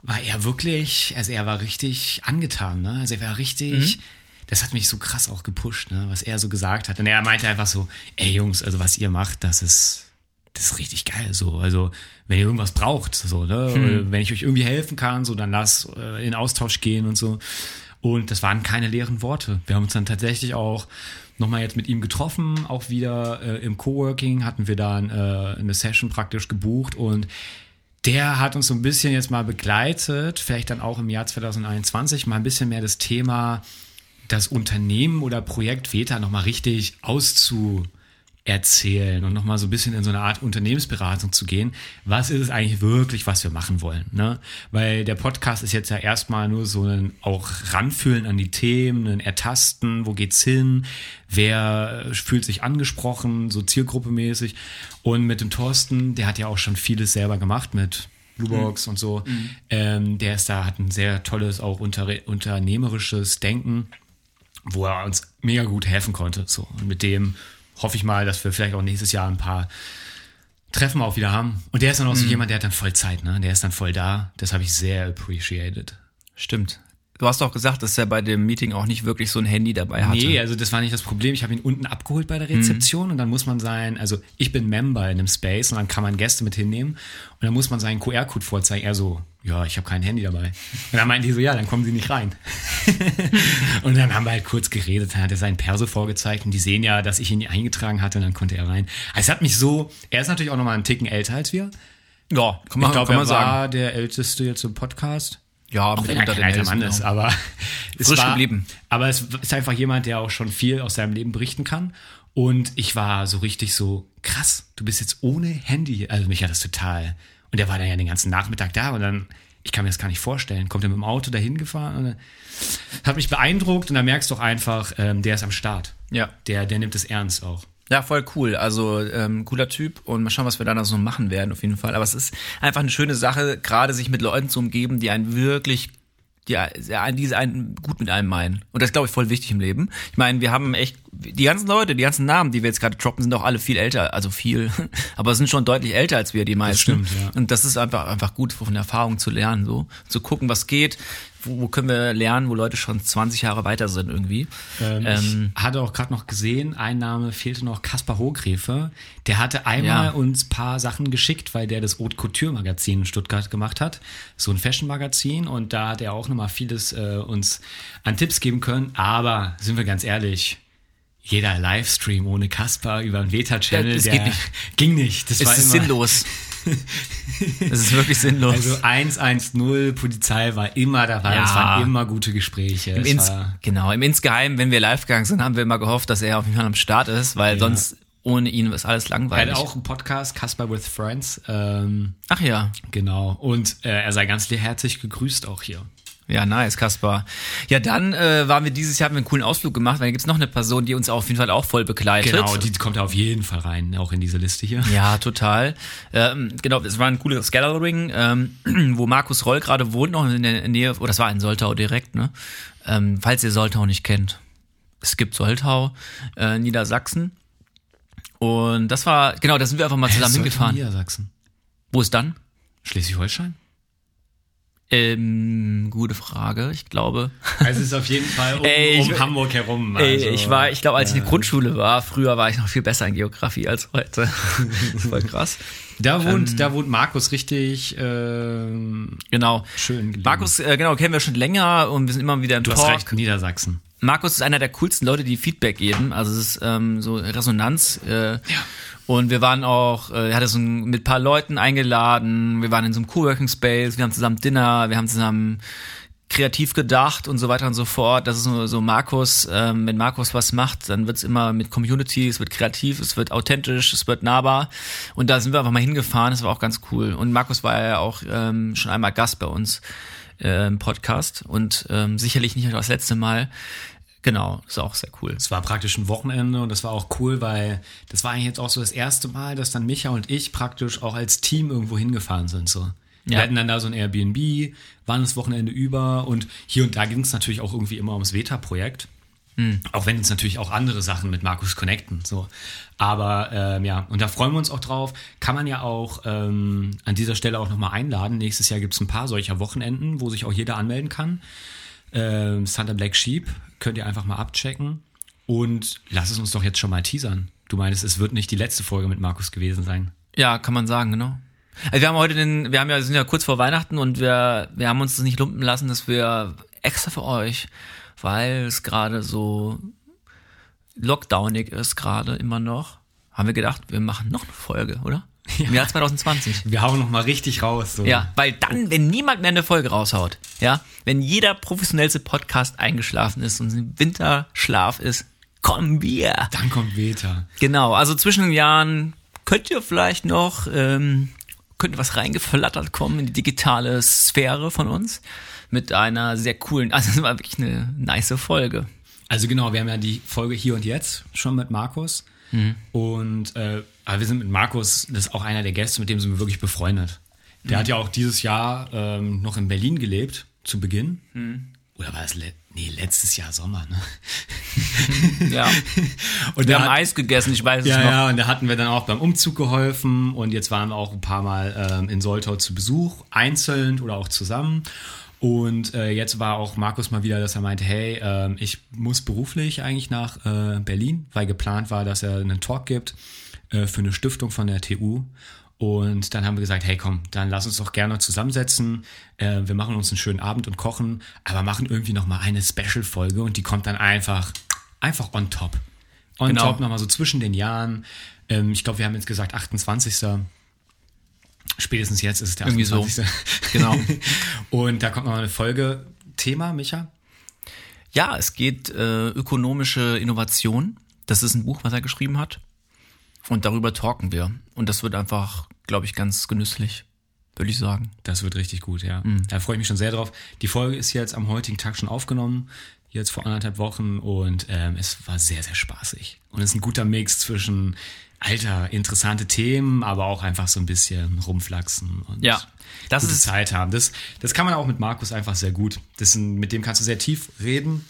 war er wirklich, also er war richtig angetan, ne? Also er war richtig, mhm das hat mich so krass auch gepusht, ne, was er so gesagt hat. Und er meinte einfach so, ey Jungs, also was ihr macht, das ist das ist richtig geil. So, also wenn ihr irgendwas braucht, so, ne, Hm. wenn ich euch irgendwie helfen kann, so, dann lass äh, in Austausch gehen und so. Und das waren keine leeren Worte. Wir haben uns dann tatsächlich auch nochmal jetzt mit ihm getroffen, auch wieder äh, im Coworking hatten wir dann äh, eine Session praktisch gebucht und der hat uns so ein bisschen jetzt mal begleitet, vielleicht dann auch im Jahr 2021 mal ein bisschen mehr das Thema das Unternehmen oder Projekt Veta nochmal richtig auszuerzählen und nochmal so ein bisschen in so eine Art Unternehmensberatung zu gehen. Was ist es eigentlich wirklich, was wir machen wollen? Ne? Weil der Podcast ist jetzt ja erstmal nur so ein auch ranfühlen an die Themen, ein Ertasten, wo geht's hin, wer äh, fühlt sich angesprochen, so zielgruppemäßig. Und mit dem Thorsten, der hat ja auch schon vieles selber gemacht mit Bluebox und so. Ähm, der ist da, hat ein sehr tolles, auch unter, unternehmerisches Denken wo er uns mega gut helfen konnte. So. Und mit dem hoffe ich mal, dass wir vielleicht auch nächstes Jahr ein paar Treffen auch wieder haben. Und der ist dann auch so jemand, der hat dann voll Zeit, ne? Der ist dann voll da. Das habe ich sehr appreciated. Stimmt. Du hast doch gesagt, dass er bei dem Meeting auch nicht wirklich so ein Handy dabei hatte. Nee, also das war nicht das Problem. Ich habe ihn unten abgeholt bei der Rezeption und dann muss man sein, also ich bin Member in einem Space und dann kann man Gäste mit hinnehmen und dann muss man seinen QR-Code vorzeigen. Er so, ja, ich habe kein Handy dabei. Und dann meinten die so, ja, dann kommen sie nicht rein. und dann haben wir halt kurz geredet, dann hat er seinen Perso vorgezeigt und die sehen ja, dass ich ihn eingetragen hatte und dann konnte er rein. Also es hat mich so, er ist natürlich auch nochmal einen Ticken älter als wir. Ja, kann Ich glaube, kann er man sagen. war der älteste jetzt im Podcast. Ja, Auch wenn er kein alter Mann ist, aber es Frisch war, geblieben. Aber es ist einfach jemand, der auch schon viel aus seinem Leben berichten kann. Und ich war so richtig so, krass, du bist jetzt ohne Handy. Also mich hat das total. Und der war dann ja den ganzen Nachmittag da und dann, ich kann mir das gar nicht vorstellen, kommt er mit dem Auto dahin gefahren und hat mich beeindruckt und da merkst du auch einfach, ähm, der ist am Start. Ja. Der, der nimmt es ernst auch. Ja, voll cool. Also ähm, cooler Typ und mal schauen, was wir da noch so machen werden auf jeden Fall. Aber es ist einfach eine schöne Sache, gerade sich mit Leuten zu umgeben, die einen wirklich, die, die einen gut mit einem meinen. Und das ist, glaube ich, voll wichtig im Leben. Ich meine, wir haben echt, die ganzen Leute, die ganzen Namen, die wir jetzt gerade droppen, sind auch alle viel älter, also viel, aber sind schon deutlich älter als wir, die meisten. stimmt, ja. Und das ist einfach, einfach gut, von Erfahrung zu lernen, so. Zu gucken, was geht, wo, wo können wir lernen, wo Leute schon 20 Jahre weiter sind irgendwie. Ähm, Ähm, ich hatte auch gerade noch gesehen, ein Name fehlte noch, Kaspar Hohgräfe. Der hatte einmal Ja. uns paar Sachen geschickt, weil der das Haute Couture Magazin in Stuttgart gemacht hat. So ein Fashion Magazin und da hat er auch nochmal vieles äh, uns an Tipps geben können. Aber sind wir ganz ehrlich, jeder Livestream ohne Kaspar über einen Veta-Channel, Ja, das der nicht. ging nicht. Das es war ist immer, sinnlos. es ist wirklich sinnlos. Also 110 Polizei war immer dabei. Ja. Es waren immer gute Gespräche. Im Ins genau, im Insgeheim, wenn wir live gegangen sind, haben wir immer gehofft, dass er auf jeden Fall am Start ist, weil sonst ohne ihn ist alles er langweilig. hat auch einen Podcast, Kaspar with Friends. Ähm, Ach ja. Genau. Und äh, er sei ganz herzlich gegrüßt auch hier. Ja, nice, Kaspar. Ja, dann äh, waren wir dieses Jahr, haben wir einen coolen Ausflug gemacht, weil da gibt's noch eine Person, die uns auf jeden Fall auch voll begleitet. Genau, die kommt auf jeden Fall rein, auch in diese Liste hier. Ja, total. Ähm, genau, es war ein cooles Gathering, ähm, wo Markus Roll gerade wohnt, noch in der Nähe, oh, das war in Soltau direkt, ne? Ähm, falls ihr Soltau nicht kennt. Es gibt Soltau, äh, Niedersachsen. Und das war, genau, da sind wir einfach mal zusammen Sollte hingefahren. Niedersachsen. Wo ist dann? Schleswig-Holstein? Ähm, gute Frage, ich glaube. Also es ist auf jeden Fall um, Ey, ich- um Hamburg herum. Ey, Also, ich war, ich glaube, als ich in der Grundschule war, früher war ich noch viel besser in Geografie als heute. Voll krass. da wohnt, Ähm. da wohnt Markus richtig ähm, Genau. schön gelegen. Markus, äh, genau, kennen wir schon länger und wir sind immer wieder im du Talk. hast recht, Niedersachsen. Markus ist einer der coolsten Leute, die Feedback geben. Also es ist ähm, so Resonanz. Äh, Und wir waren auch, äh, er hatte so ein, mit ein paar Leuten eingeladen. Wir waren in so einem Coworking Space. Wir haben zusammen Dinner. Wir haben zusammen kreativ gedacht und so weiter und so fort. Das ist so, so Markus, ähm, wenn Markus was macht, dann wird's immer mit Community, es wird kreativ, es wird authentisch, es wird nahbar. Und da sind wir einfach mal hingefahren, das war auch ganz cool. Und Markus war ja auch ähm, schon einmal Gast bei uns äh, im Podcast und ähm, sicherlich nicht das letzte Mal. Genau, ist auch sehr cool. Es war praktisch ein Wochenende und das war auch cool, weil das war eigentlich jetzt auch so das erste Mal, dass dann Micha und ich praktisch auch als Team irgendwo hingefahren sind. So. Wir Ja. hatten dann da so ein Airbnb, waren das Wochenende über und hier und da ging es natürlich auch irgendwie immer ums Veta-Projekt. Auch wenn uns natürlich auch andere Sachen mit Markus connecten. So. Aber ähm, ja, und da freuen wir uns auch drauf. Kann man ja auch ähm, an dieser Stelle auch nochmal einladen. Nächstes Jahr gibt es ein paar solcher Wochenenden, wo sich auch jeder anmelden kann. Ähm, Santa Black Sheep könnt ihr einfach mal abchecken. Und lass es uns doch jetzt schon mal teasern. Du meinst, es wird nicht die letzte Folge mit Markus gewesen sein. Ja, kann man sagen, genau. Also wir haben heute den, wir haben ja, sind ja kurz vor Weihnachten und wir, wir haben uns das nicht lumpen lassen, dass wir extra für euch, weil es gerade so lockdownig ist gerade immer noch, haben wir gedacht, wir machen noch eine Folge, oder? Im Jahr 2020. Wir hauen noch mal richtig raus. So. Ja, weil dann, wenn niemand mehr eine Folge raushaut, ja, wenn jeder professionellste Podcast eingeschlafen ist und im Winterschlaf ist, kommen wir. Dann kommt Veta. Genau, also zwischen den Jahren könnt ihr vielleicht noch, ähm, könnte was reingeflattert kommen in die digitale Sphäre von uns mit einer sehr coolen, also es war wirklich eine nice Folge. Also genau, wir haben ja die Folge hier und jetzt schon mit Markus. Mhm. Und äh, aber wir sind mit Markus, das ist auch einer der Gäste, mit dem sind wir wirklich befreundet. Der mhm. hat ja auch dieses Jahr ähm, noch in Berlin gelebt, zu Beginn. Mhm. Oder war das le nee, letztes Jahr Sommer, ne? ja. Und wir haben hat, Eis gegessen, ich weiß ja, es noch. Ja, und da hatten wir dann auch beim Umzug geholfen und jetzt waren wir auch ein paar Mal ähm, in Soltau zu Besuch, einzeln oder auch zusammen. Und äh, jetzt war auch Markus mal wieder, dass er meinte, hey, äh, ich muss beruflich eigentlich nach äh, Berlin, weil geplant war, dass er einen Talk gibt äh, für eine Stiftung von der TU. Und dann haben wir gesagt, hey komm, dann lass uns doch gerne zusammensetzen. Äh, wir machen uns einen schönen Abend und kochen, aber machen irgendwie nochmal eine Special-Folge und die kommt dann einfach, einfach on top. On genau. top nochmal so zwischen den Jahren. Ähm, ich glaube, wir haben jetzt gesagt 28. Spätestens jetzt ist es der 28. So. Genau. Und da kommt noch eine Folge. Thema, Micha? Ja, es geht äh, ökonomische Innovation. Das ist ein Buch, was er geschrieben hat. Und darüber talken wir. Und das wird einfach, glaube ich, ganz genüsslich, würde ich sagen. Das wird richtig gut, ja. Mhm. Da freue ich mich schon sehr drauf. Die Folge ist jetzt am heutigen Tag schon aufgenommen, jetzt vor anderthalb Wochen. Und ähm, es war sehr, sehr spaßig. Und es ist ein guter Mix zwischen alter, interessante Themen, aber auch einfach so ein bisschen rumflachsen und ja, das gute ist Zeit haben. Das, das kann man auch mit Markus einfach sehr gut. Das, mit dem kannst du sehr tief reden,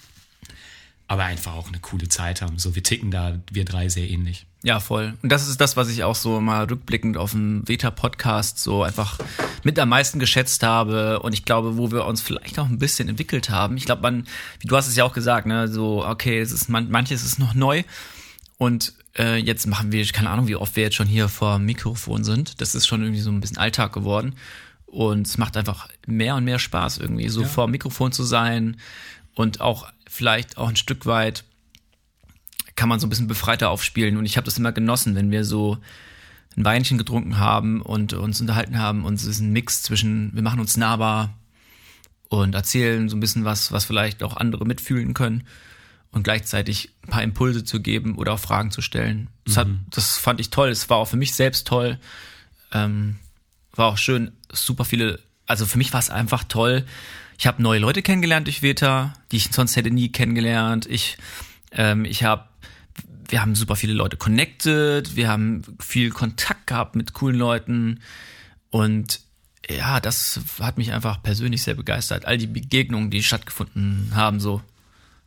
aber einfach auch eine coole Zeit haben. So, wir ticken da, wir drei sehr ähnlich. Ja, voll. Und das ist das, was ich auch so mal rückblickend auf dem Veta-Podcast so einfach mit am meisten geschätzt habe. Und ich glaube, wo wir uns vielleicht auch ein bisschen entwickelt haben. Ich glaube, man, wie du hast es ja auch gesagt, ne, so, okay, es ist, man, manches ist noch neu. Und äh, jetzt machen wir, keine Ahnung, wie oft wir jetzt schon hier vor Mikrofon sind. Das ist schon irgendwie so ein bisschen Alltag geworden. Und es macht einfach mehr und mehr Spaß, irgendwie so ja. vor Mikrofon zu sein und auch vielleicht auch ein Stück weit kann man so ein bisschen befreiter aufspielen. Und ich habe das immer genossen, wenn wir so ein Weinchen getrunken haben und uns unterhalten haben. Und es ist ein Mix zwischen, wir machen uns nahbar und erzählen so ein bisschen was, was vielleicht auch andere mitfühlen können und gleichzeitig ein paar Impulse zu geben oder auch Fragen zu stellen. Das, mhm. hat, das fand ich toll. Es war auch für mich selbst toll. Ähm, war auch schön, super viele, also für mich war es einfach toll. Ich habe neue Leute kennengelernt durch Veta, die ich sonst hätte nie kennengelernt. Ich, ähm, ich habe, wir haben super viele Leute connected, wir haben viel Kontakt gehabt mit coolen Leuten und ja, das hat mich einfach persönlich sehr begeistert. All die Begegnungen, die stattgefunden haben, so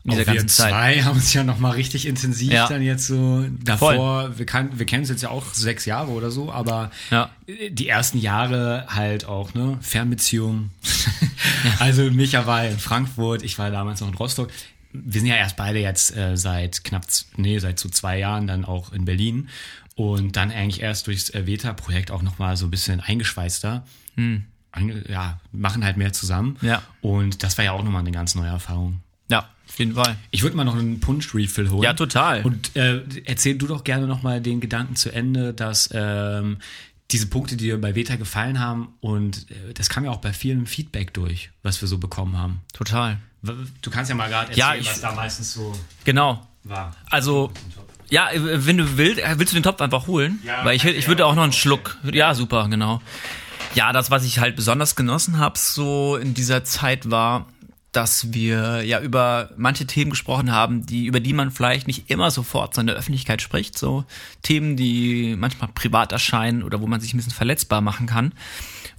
in dieser ganzen wir Zeit. zwei haben uns ja noch mal richtig intensiv ja. dann jetzt so davor, Voll. wir, wir kennen uns jetzt ja auch sechs Jahre oder so, aber ja. die ersten Jahre halt auch, ne, Fernbeziehung. ja. Also Micha war in Frankfurt, ich war damals noch in Rostock. Wir sind ja erst beide jetzt äh, seit knapp, nee, seit so zwei Jahren dann auch in Berlin und dann eigentlich erst durchs äh, Veta-Projekt auch noch mal so ein bisschen eingeschweißter. Hm. Ja, machen halt mehr zusammen. Ja. Und das war ja auch nochmal eine ganz neue Erfahrung. Auf jeden Fall. Ich würde mal noch einen Punsch-Refill holen. Ja, total. Und äh, erzähl du doch gerne noch mal den Gedanken zu Ende, dass ähm, diese Punkte, die dir bei Veta gefallen haben, und äh, das kam ja auch bei vielen Feedback durch, was wir so bekommen haben. Total. Du kannst ja mal gerade erzählen, ja, ich, was da meistens so genau. war. Also, ja, wenn du willst, äh, willst du den Topf einfach holen? Ja, Weil ich, ich würde auch noch einen Schluck. Ja, super, genau. Ja, das, was ich halt besonders genossen habe, so in dieser Zeit war, dass wir ja über manche Themen gesprochen haben, die, über die man vielleicht nicht immer sofort so in der Öffentlichkeit spricht. So Themen, die manchmal privat erscheinen oder wo man sich ein bisschen verletzbar machen kann.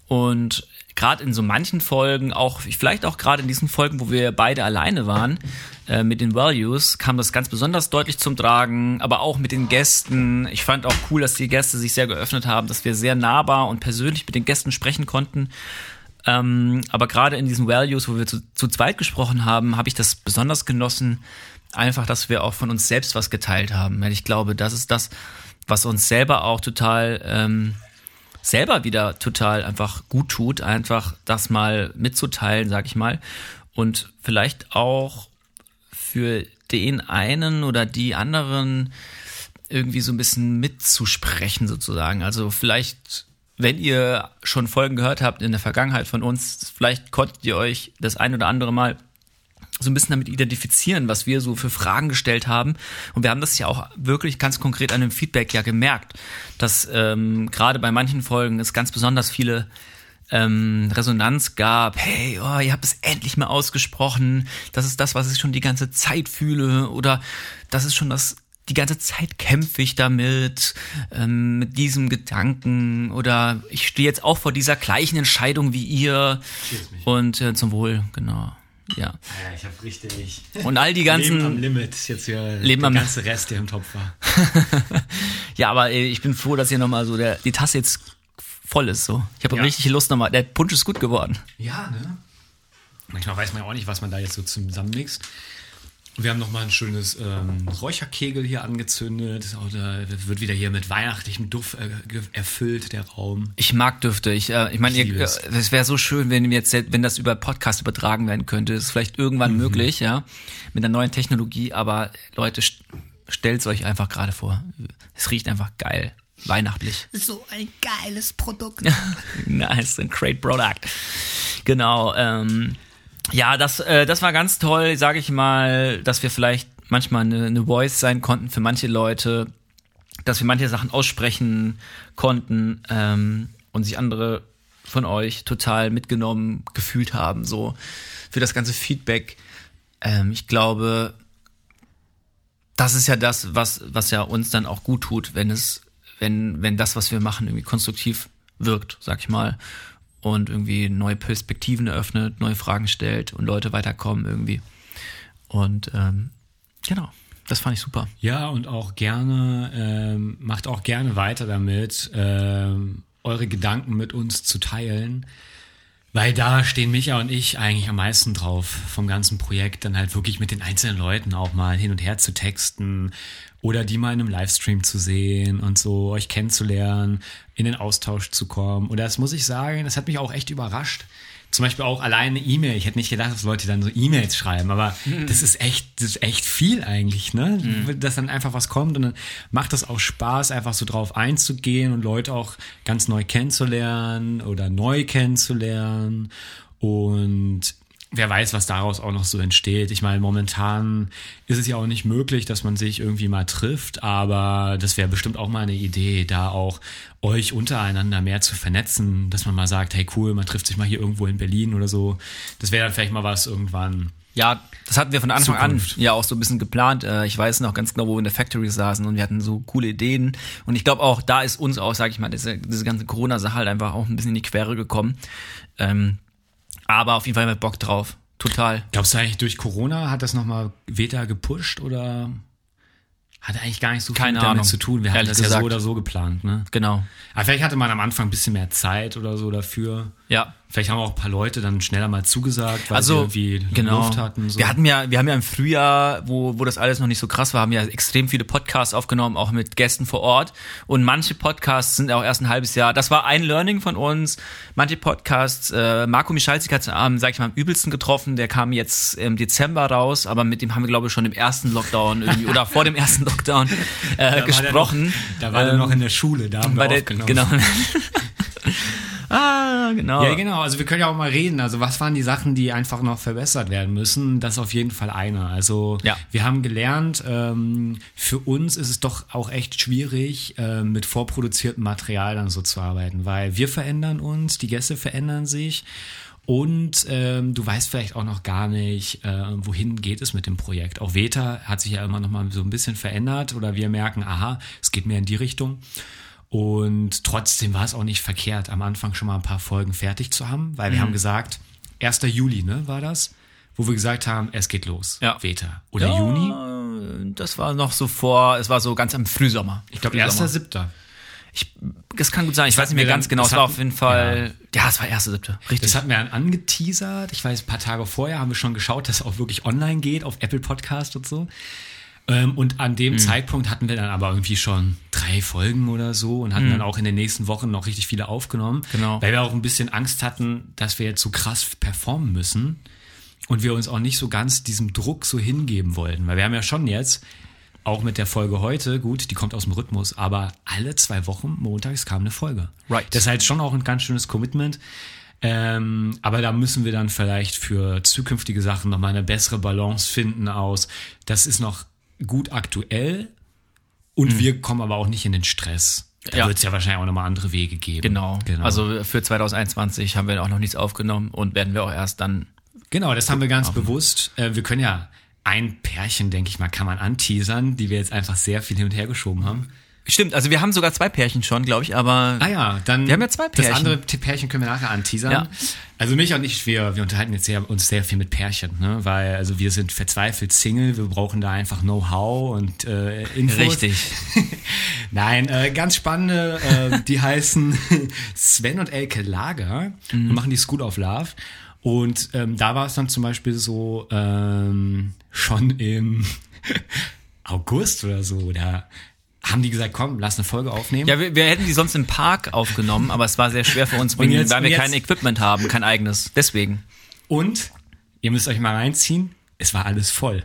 Und gerade in so manchen Folgen, auch vielleicht auch gerade in diesen Folgen, wo wir beide alleine waren, äh, mit den Values, kam das ganz besonders deutlich zum Tragen, aber auch mit den Gästen. Ich fand auch cool, dass die Gäste sich sehr geöffnet haben, dass wir sehr nahbar und persönlich mit den Gästen sprechen konnten. Ähm, aber gerade in diesen Values, wo wir zu, zu zweit gesprochen haben, habe ich das besonders genossen, einfach, dass wir auch von uns selbst was geteilt haben. Weil ich glaube, das ist das, was uns selber auch total ähm, selber wieder total einfach gut tut, einfach das mal mitzuteilen, sag ich mal. Und vielleicht auch für den einen oder die anderen irgendwie so ein bisschen mitzusprechen sozusagen. Also vielleicht, wenn ihr schon Folgen gehört habt in der Vergangenheit von uns, vielleicht konntet ihr euch das ein oder andere Mal so ein bisschen damit identifizieren, was wir so für Fragen gestellt haben. Und wir haben das ja auch wirklich ganz konkret an dem Feedback ja gemerkt, dass ähm, gerade bei manchen Folgen es ganz besonders viele ähm, Resonanz gab. Hey, oh, ihr habt es endlich mal ausgesprochen. Das ist das, was ich schon die ganze Zeit fühle. Oder das ist schon das die ganze Zeit kämpfe ich damit, ähm, mit diesem Gedanken oder ich stehe jetzt auch vor dieser gleichen Entscheidung wie ihr und äh, zum Wohl, genau. Ja. ja ich habe richtig. Und all die ganzen. Leben am Limit ist jetzt hier Leben der am ganze Rest, der im Topf war. ja, aber äh, ich bin froh, dass hier nochmal so der, die Tasse jetzt voll ist. So. Ich habe ja. richtig Lust nochmal. Der Punsch ist gut geworden. Ja, ne? Manchmal weiß man ja auch nicht, was man da jetzt so zusammenmixt. Wir haben nochmal ein schönes ähm, Räucherkegel hier angezündet. Oder wird wieder hier mit weihnachtlichem Duft äh, erfüllt, der Raum. Ich mag Düfte. Ich, äh, ich meine, es wäre so schön, wenn jetzt, wenn das über Podcast übertragen werden könnte. Das ist vielleicht irgendwann mhm. möglich, ja, mit einer neuen Technologie. Aber Leute, stellt es euch einfach gerade vor. Es riecht einfach geil. Weihnachtlich. So ein geiles Produkt. nice, ein great product. Genau. Ähm, ja, das, äh, das war ganz toll, sage ich mal, dass wir vielleicht manchmal eine, eine Voice sein konnten für manche Leute, dass wir manche Sachen aussprechen konnten ähm, und sich andere von euch total mitgenommen gefühlt haben, so für das ganze Feedback. Ähm, ich glaube, das ist ja das, was, was ja uns dann auch gut tut, wenn es, wenn, wenn das, was wir machen, irgendwie konstruktiv wirkt, sag ich mal und irgendwie neue Perspektiven eröffnet, neue Fragen stellt und Leute weiterkommen irgendwie. Und ähm, genau, das fand ich super. Ja, und auch gerne, ähm, macht auch gerne weiter damit, ähm, eure Gedanken mit uns zu teilen. Weil da stehen Micha und ich eigentlich am meisten drauf vom ganzen Projekt, dann halt wirklich mit den einzelnen Leuten auch mal hin und her zu texten oder die mal in einem Livestream zu sehen und so euch kennenzulernen, in den Austausch zu kommen. Und das muss ich sagen, das hat mich auch echt überrascht. Zum Beispiel auch alleine E-Mail. Ich hätte nicht gedacht, dass Leute dann so E-Mails schreiben, aber mhm. das ist echt, das ist echt viel eigentlich, ne? Mhm. Dass dann einfach was kommt und dann macht das auch Spaß, einfach so drauf einzugehen und Leute auch ganz neu kennenzulernen oder neu kennenzulernen. Und wer weiß, was daraus auch noch so entsteht. Ich meine, momentan ist es ja auch nicht möglich, dass man sich irgendwie mal trifft, aber das wäre bestimmt auch mal eine Idee, da auch euch untereinander mehr zu vernetzen, dass man mal sagt, hey cool, man trifft sich mal hier irgendwo in Berlin oder so. Das wäre dann vielleicht mal was irgendwann. Ja, das hatten wir von Anfang Zukunft. an ja auch so ein bisschen geplant. Äh, ich weiß noch ganz genau, wo wir in der Factory saßen und wir hatten so coole Ideen. Und ich glaube auch, da ist uns auch, sag ich mal, diese, diese ganze Corona-Sache halt einfach auch ein bisschen in die Quere gekommen. Ähm, aber auf jeden Fall mit Bock drauf. Total. Glaubst du eigentlich, durch Corona hat das nochmal Veta gepusht oder hat eigentlich gar nicht so viel Keine damit Ahnung. zu tun? Wir hatten das gesagt. ja so oder so geplant, ne? Genau. Aber vielleicht hatte man am Anfang ein bisschen mehr Zeit oder so dafür. Ja. Vielleicht haben auch ein paar Leute dann schneller mal zugesagt, weil also, sie irgendwie genau. Luft hatten. So. Wir hatten ja, wir haben ja im Frühjahr, wo, wo das alles noch nicht so krass war, haben ja extrem viele Podcasts aufgenommen, auch mit Gästen vor Ort. Und manche Podcasts sind auch erst ein halbes Jahr. Das war ein Learning von uns. Manche Podcasts, äh, Marco Michalzik hat am, sag ich mal, am übelsten getroffen. Der kam jetzt im Dezember raus, aber mit dem haben wir, glaube ich, schon im ersten Lockdown irgendwie oder vor dem ersten Lockdown äh, da gesprochen. War noch, da war ähm, er noch in der Schule, da haben wir der, aufgenommen. Genau. Ah, genau. Ja, genau. Also wir können ja auch mal reden. Also was waren die Sachen, die einfach noch verbessert werden müssen? Das ist auf jeden Fall einer. Also ja. wir haben gelernt, ähm, für uns ist es doch auch echt schwierig, äh, mit vorproduziertem Material dann so zu arbeiten, weil wir verändern uns, die Gäste verändern sich. Und ähm, du weißt vielleicht auch noch gar nicht, äh, wohin geht es mit dem Projekt. Auch Veta hat sich ja immer noch mal so ein bisschen verändert oder wir merken, aha, es geht mehr in die Richtung. Und trotzdem war es auch nicht verkehrt, am Anfang schon mal ein paar Folgen fertig zu haben, weil wir mhm. haben gesagt, 1. Juli, ne, war das? Wo wir gesagt haben, es geht los. Ja. Veta. Oder ja, Juni? Das war noch so vor, es war so ganz am Frühsommer. Ich glaube, 1.7. Ich, das kann gut sein, ich das weiß nicht mehr ganz genau. Es war auf jeden Fall, ja, ja es war 1.7. Richtig. Das hatten wir dann angeteasert. Ich weiß, ein paar Tage vorher haben wir schon geschaut, dass es auch wirklich online geht, auf Apple Podcast und so. Ähm, und an dem mhm. Zeitpunkt hatten wir dann aber irgendwie schon drei Folgen oder so und hatten dann auch in den nächsten Wochen noch richtig viele aufgenommen. Genau. Weil wir auch ein bisschen Angst hatten, dass wir jetzt so krass performen müssen und wir uns auch nicht so ganz diesem Druck so hingeben wollten. Weil wir haben ja schon jetzt, auch mit der Folge heute, gut, die kommt aus dem Rhythmus, aber alle zwei Wochen montags kam eine Folge. Right. Das ist halt schon auch ein ganz schönes Commitment. Ähm, aber da müssen wir dann vielleicht für zukünftige Sachen nochmal eine bessere Balance finden aus. Das ist noch gut aktuell und wir kommen aber auch nicht in den Stress. Da Mhm. Ja. wird es ja wahrscheinlich auch nochmal andere Wege geben. Genau. Also für 2021 haben wir auch noch nichts aufgenommen und werden wir auch erst dann. Genau, das haben wir ganz bewusst. Äh, wir können ja ein Pärchen, denke ich mal, kann man anteasern, die wir jetzt einfach sehr viel hin und her geschoben haben. Stimmt, also wir haben sogar zwei Pärchen schon, glaube ich, aber. Ah ja, dann. Wir haben ja zwei Das Pärchen. andere T- Pärchen können wir nachher anteasern. Ja. Also mich und ich, wir, wir unterhalten jetzt sehr, uns sehr viel mit Pärchen, ne? weil also wir sind verzweifelt Single, wir brauchen da einfach Know-how und äh, Infos. Richtig. Nein, äh, ganz spannende, äh, die heißen Sven und Elke Lager Mhm. und machen die School of Love. Und ähm, da war es dann zum Beispiel so ähm, schon im August oder so, da haben die gesagt, komm, lass eine Folge aufnehmen. Ja, wir, wir hätten die sonst im Park aufgenommen, aber es war sehr schwer für uns, jetzt- weil wir jetzt- kein Equipment haben, kein eigenes. Deswegen. Und ihr müsst euch mal reinziehen, es war alles voll.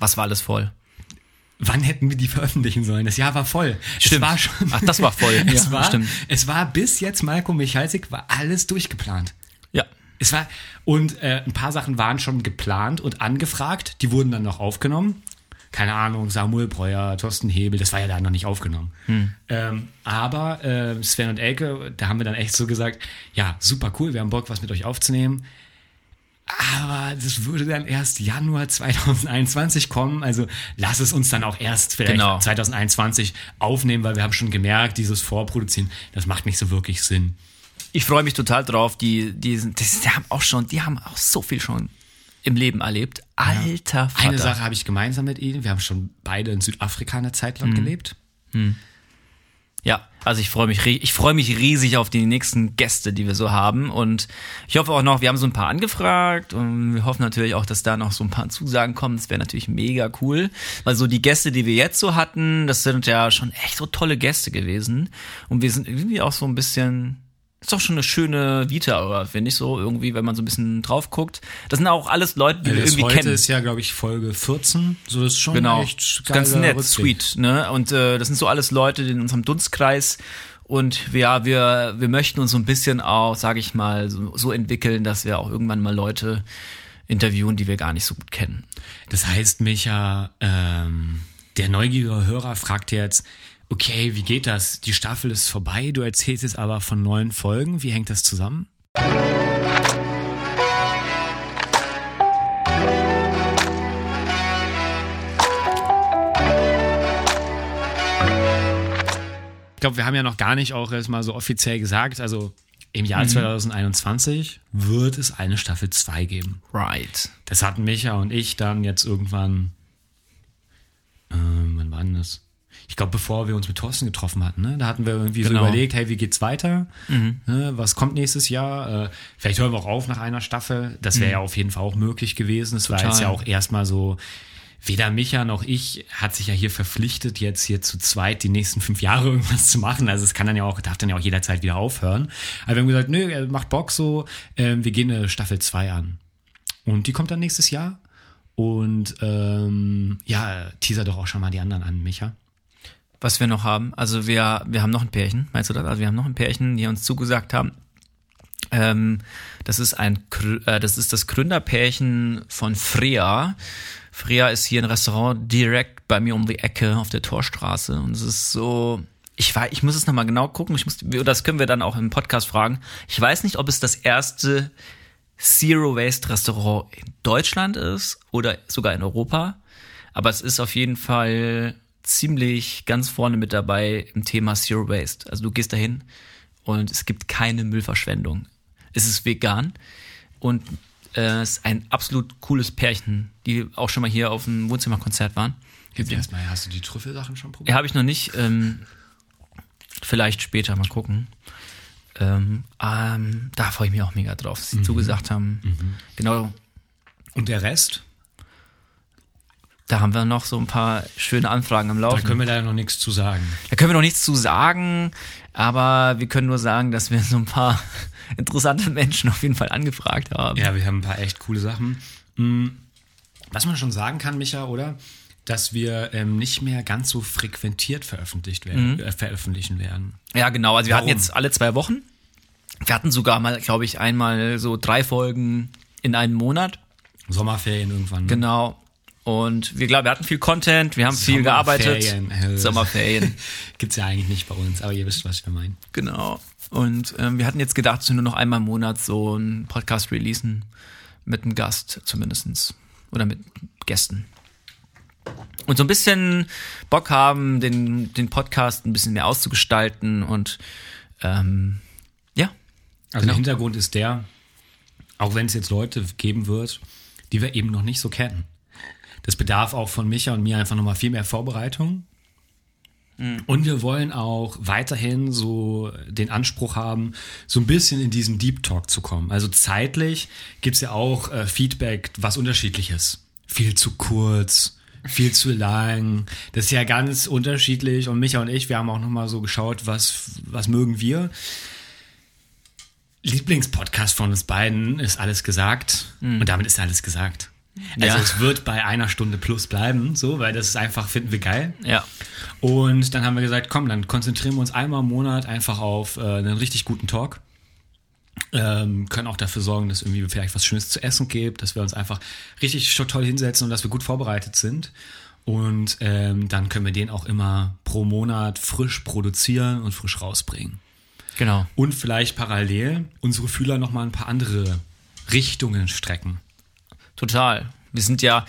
Was war alles voll? Wann hätten wir die veröffentlichen sollen? Das Jahr war voll. Stimmt. Es war schon. Ach, das war voll. Es Ja, war, stimmt. es war bis jetzt Malko Michalsik war alles durchgeplant. Ja. Es war und äh, ein paar Sachen waren schon geplant und angefragt. Die wurden dann noch aufgenommen. Keine Ahnung, Samuel Breuer, Thorsten Hebel, das war ja da noch nicht aufgenommen. Ähm, aber äh, Sven und Elke, da haben wir dann echt so gesagt, ja, super cool, wir haben Bock, was mit euch aufzunehmen. Aber das würde dann erst Januar 2021 kommen. Also lass es uns dann auch erst vielleicht Genau. 2021 aufnehmen, weil wir haben schon gemerkt, dieses Vorproduzieren, das macht nicht so wirklich Sinn. Ich freue mich total drauf. Die, die, die, die haben auch schon, die haben auch so viel schon im Leben erlebt. Alter Vater. Eine Sache habe ich gemeinsam mit ihnen. Wir haben schon beide in Südafrika eine Zeit lang gelebt. Ja, also ich freue mich, ich freue mich riesig auf die nächsten Gäste, die wir so haben. Und ich hoffe auch noch, wir haben so ein paar angefragt und wir hoffen natürlich auch, dass da noch so ein paar Zusagen kommen. Das wäre natürlich mega cool. Weil so die Gäste, die wir jetzt so hatten, das sind ja schon echt so tolle Gäste gewesen. Und wir sind irgendwie auch so ein bisschen. Ist doch schon eine schöne Vita, oder finde ich so, irgendwie, wenn man so ein bisschen drauf guckt. Das sind auch alles Leute, die wir Das irgendwie heute kennen. ist ja, glaube ich, Folge 14. So das ist schon Genau. echt ganz nett, Rückblick. sweet, ne? Und äh, das sind so alles Leute in unserem Dunstkreis. Und wir, ja, wir, wir möchten uns so ein bisschen auch, sage ich mal, so, so entwickeln, dass wir auch irgendwann mal Leute interviewen, die wir gar nicht so gut kennen. Das heißt, Micha, ähm, der neugierige Hörer fragt jetzt, okay, wie geht das? Die Staffel ist vorbei, du erzählst jetzt aber von neuen Folgen. Wie hängt das zusammen? Ich glaube, wir haben ja noch gar nicht auch erstmal so offiziell gesagt, also im Jahr 2021 wird es eine Staffel 2 geben. Right. Das hatten Micha und ich dann jetzt irgendwann. Ähm, wann war denn das? Ich glaube, bevor wir uns mit Thorsten getroffen hatten, ne? da hatten wir irgendwie Genau. so überlegt, hey, wie geht's weiter? Ne? Was kommt nächstes Jahr? Äh, vielleicht hören wir auch auf nach einer Staffel. Das wäre ja auf jeden Fall auch möglich gewesen. Es war jetzt ja auch erstmal so, weder Micha noch ich hat sich ja hier verpflichtet, jetzt hier zu zweit die nächsten fünf Jahre irgendwas zu machen. Also es kann dann ja auch, darf dann ja auch jederzeit wieder aufhören. Aber wir haben gesagt, nö, er macht Bock so, ähm, wir gehen eine Staffel 2 an. Und die kommt dann nächstes Jahr. Und ähm, ja, teaser doch auch schon mal die anderen an, Micha. Was wir noch haben, also wir, wir haben noch ein Pärchen, meinst du das? Also wir haben noch ein Pärchen, die uns zugesagt haben. Ähm, das ist ein, äh, das ist das Gründerpärchen von Freya. Freya ist hier ein Restaurant direkt bei mir um die Ecke auf der Torstraße und es ist so, ich weiß, ich muss es nochmal genau gucken, ich muss, das können wir dann auch im Podcast fragen. Ich weiß nicht, ob es das erste Zero Waste Restaurant in Deutschland ist oder sogar in Europa. Aber es ist auf jeden Fall ziemlich ganz vorne mit dabei im Thema Zero Waste. Also du gehst dahin und es gibt keine Müllverschwendung. Es ist vegan und äh, es ist ein absolut cooles Pärchen, die auch schon mal hier auf dem Wohnzimmerkonzert waren. Jetzt erstmal, hast du die Trüffelsachen schon probiert? Ja, habe ich noch nicht. Ähm, vielleicht später mal gucken. Ähm, ähm, da freue ich mich auch mega drauf, dass sie zugesagt haben. Genau. Und der Rest? Da haben wir noch so ein paar schöne Anfragen am Da Laufen. können wir leider noch nichts zu sagen. Da können wir noch nichts zu sagen, aber wir können nur sagen, dass wir so ein paar interessante Menschen auf jeden Fall angefragt haben. Ja, wir haben ein paar echt coole Sachen. Mm, Was man schon sagen kann, Micha, oder? Dass wir ähm, nicht mehr ganz so frequentiert veröffentlicht werden, äh, veröffentlichen werden. Ja, genau. Also wir hatten Warum? jetzt alle zwei Wochen. Wir hatten sogar mal, glaube ich, einmal so drei Folgen in einem Monat. Sommerferien irgendwann. ne? Genau. Und wir glauben, wir hatten viel Content, wir haben viel gearbeitet. Sommerferien, äh. Sommerferien. Gibt's ja eigentlich nicht bei uns, aber ihr wisst, was wir meinen. Genau. Und ähm, wir hatten jetzt gedacht, dass wir nur noch einmal im Monat so einen Podcast releasen. Mit einem Gast zumindestens Oder mit Gästen. Und so ein bisschen Bock haben, den, den Podcast ein bisschen mehr auszugestalten und ähm, ja. Also Genau. der Hintergrund ist der, auch wenn es jetzt Leute geben wird, die wir eben noch nicht so kennen. Das bedarf auch von Micha und mir einfach nochmal viel mehr Vorbereitung. Und wir wollen auch weiterhin so den Anspruch haben, so ein bisschen in diesen Deep Talk zu kommen. Also zeitlich gibt's ja auch äh, Feedback, was unterschiedliches. Viel zu kurz, viel zu lang. Das ist ja ganz unterschiedlich. Und Micha und ich, wir haben auch nochmal so geschaut, was, was mögen wir. Lieblingspodcast von uns beiden ist alles gesagt. Und damit ist alles gesagt. Also Ja. es wird bei einer Stunde plus bleiben, so, weil das ist einfach, finden wir geil. Ja. Und dann haben wir gesagt, komm, dann konzentrieren wir uns einmal im Monat einfach auf äh, einen richtig guten Talk. Ähm, können auch dafür sorgen, dass irgendwie vielleicht was Schönes zu essen gibt, dass wir uns einfach richtig toll hinsetzen und dass wir gut vorbereitet sind. Und ähm, dann können wir den auch immer pro Monat frisch produzieren und frisch rausbringen. Genau. Und vielleicht parallel unsere Fühler nochmal ein paar andere Richtungen strecken. Total. Wir sind ja,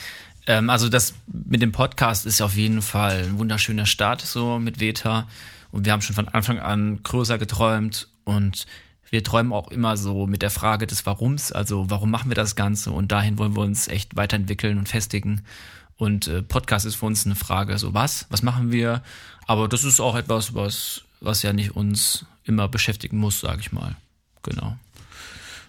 ähm, also das mit dem Podcast ist auf jeden Fall ein wunderschöner Start so mit Veta. Und wir haben schon von Anfang an größer geträumt und wir träumen auch immer so mit der Frage des Warums, also warum machen wir das Ganze und dahin wollen wir uns echt weiterentwickeln und festigen. Und äh, Podcast ist für uns eine Frage, so was, was machen wir? Aber das ist auch etwas, was, was ja nicht uns immer beschäftigen muss, sage ich mal. Genau.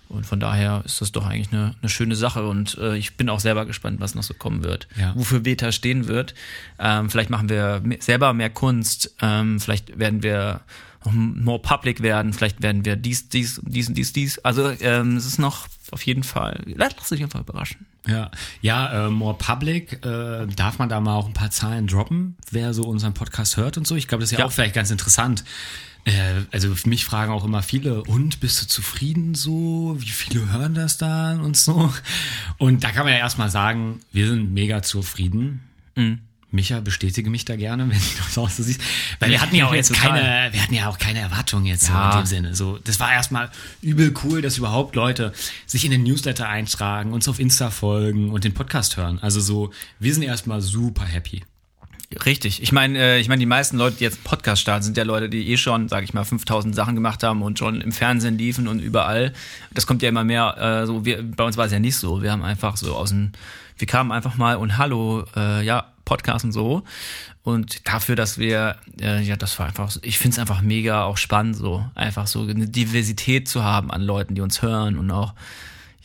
Und von daher ist das doch eigentlich eine, eine schöne Sache und äh, ich bin auch selber gespannt, was noch so kommen wird. Ja. Wofür Beta stehen wird. Ähm, vielleicht machen wir selber mehr Kunst, ähm, vielleicht werden wir noch more public werden, vielleicht werden wir dies, dies, dies und dies, dies. Also ähm, es ist noch auf jeden Fall, lass dich einfach überraschen. Ja, ja, äh, More Public, äh, darf man da mal auch ein paar Zahlen droppen, wer so unseren Podcast hört und so? Ich glaube, das ist ja, Ja. auch vielleicht ganz interessant. Äh, also für mich fragen auch immer viele, und bist du zufrieden so? Wie viele hören das dann und so? Und da kann man ja erstmal sagen, wir sind mega zufrieden. Micha, bestätige mich da gerne, wenn du das auch so siehst. Weil wir hatten ja auch jetzt Total. keine, wir hatten ja auch keine Erwartungen jetzt so Ja. in dem Sinne. So, das war erstmal übel cool, dass überhaupt Leute sich in den Newsletter eintragen, uns auf Insta folgen und den Podcast hören. Also so, wir sind erstmal super happy. Richtig. Ich meine, äh, ich meine, die meisten Leute, die jetzt Podcast starten, sind ja Leute, die eh schon, sage ich mal, 5000 Sachen gemacht haben und schon im Fernsehen liefen und überall. Das kommt ja immer mehr. Äh, so, wir, bei uns war es ja nicht so. Wir haben einfach so aus dem, wir kamen einfach mal und hallo, äh, ja, Podcast und so. Und dafür, dass wir, äh, ja, das war einfach, ich finde es einfach mega auch spannend, so einfach so eine Diversität zu haben an Leuten, die uns hören und auch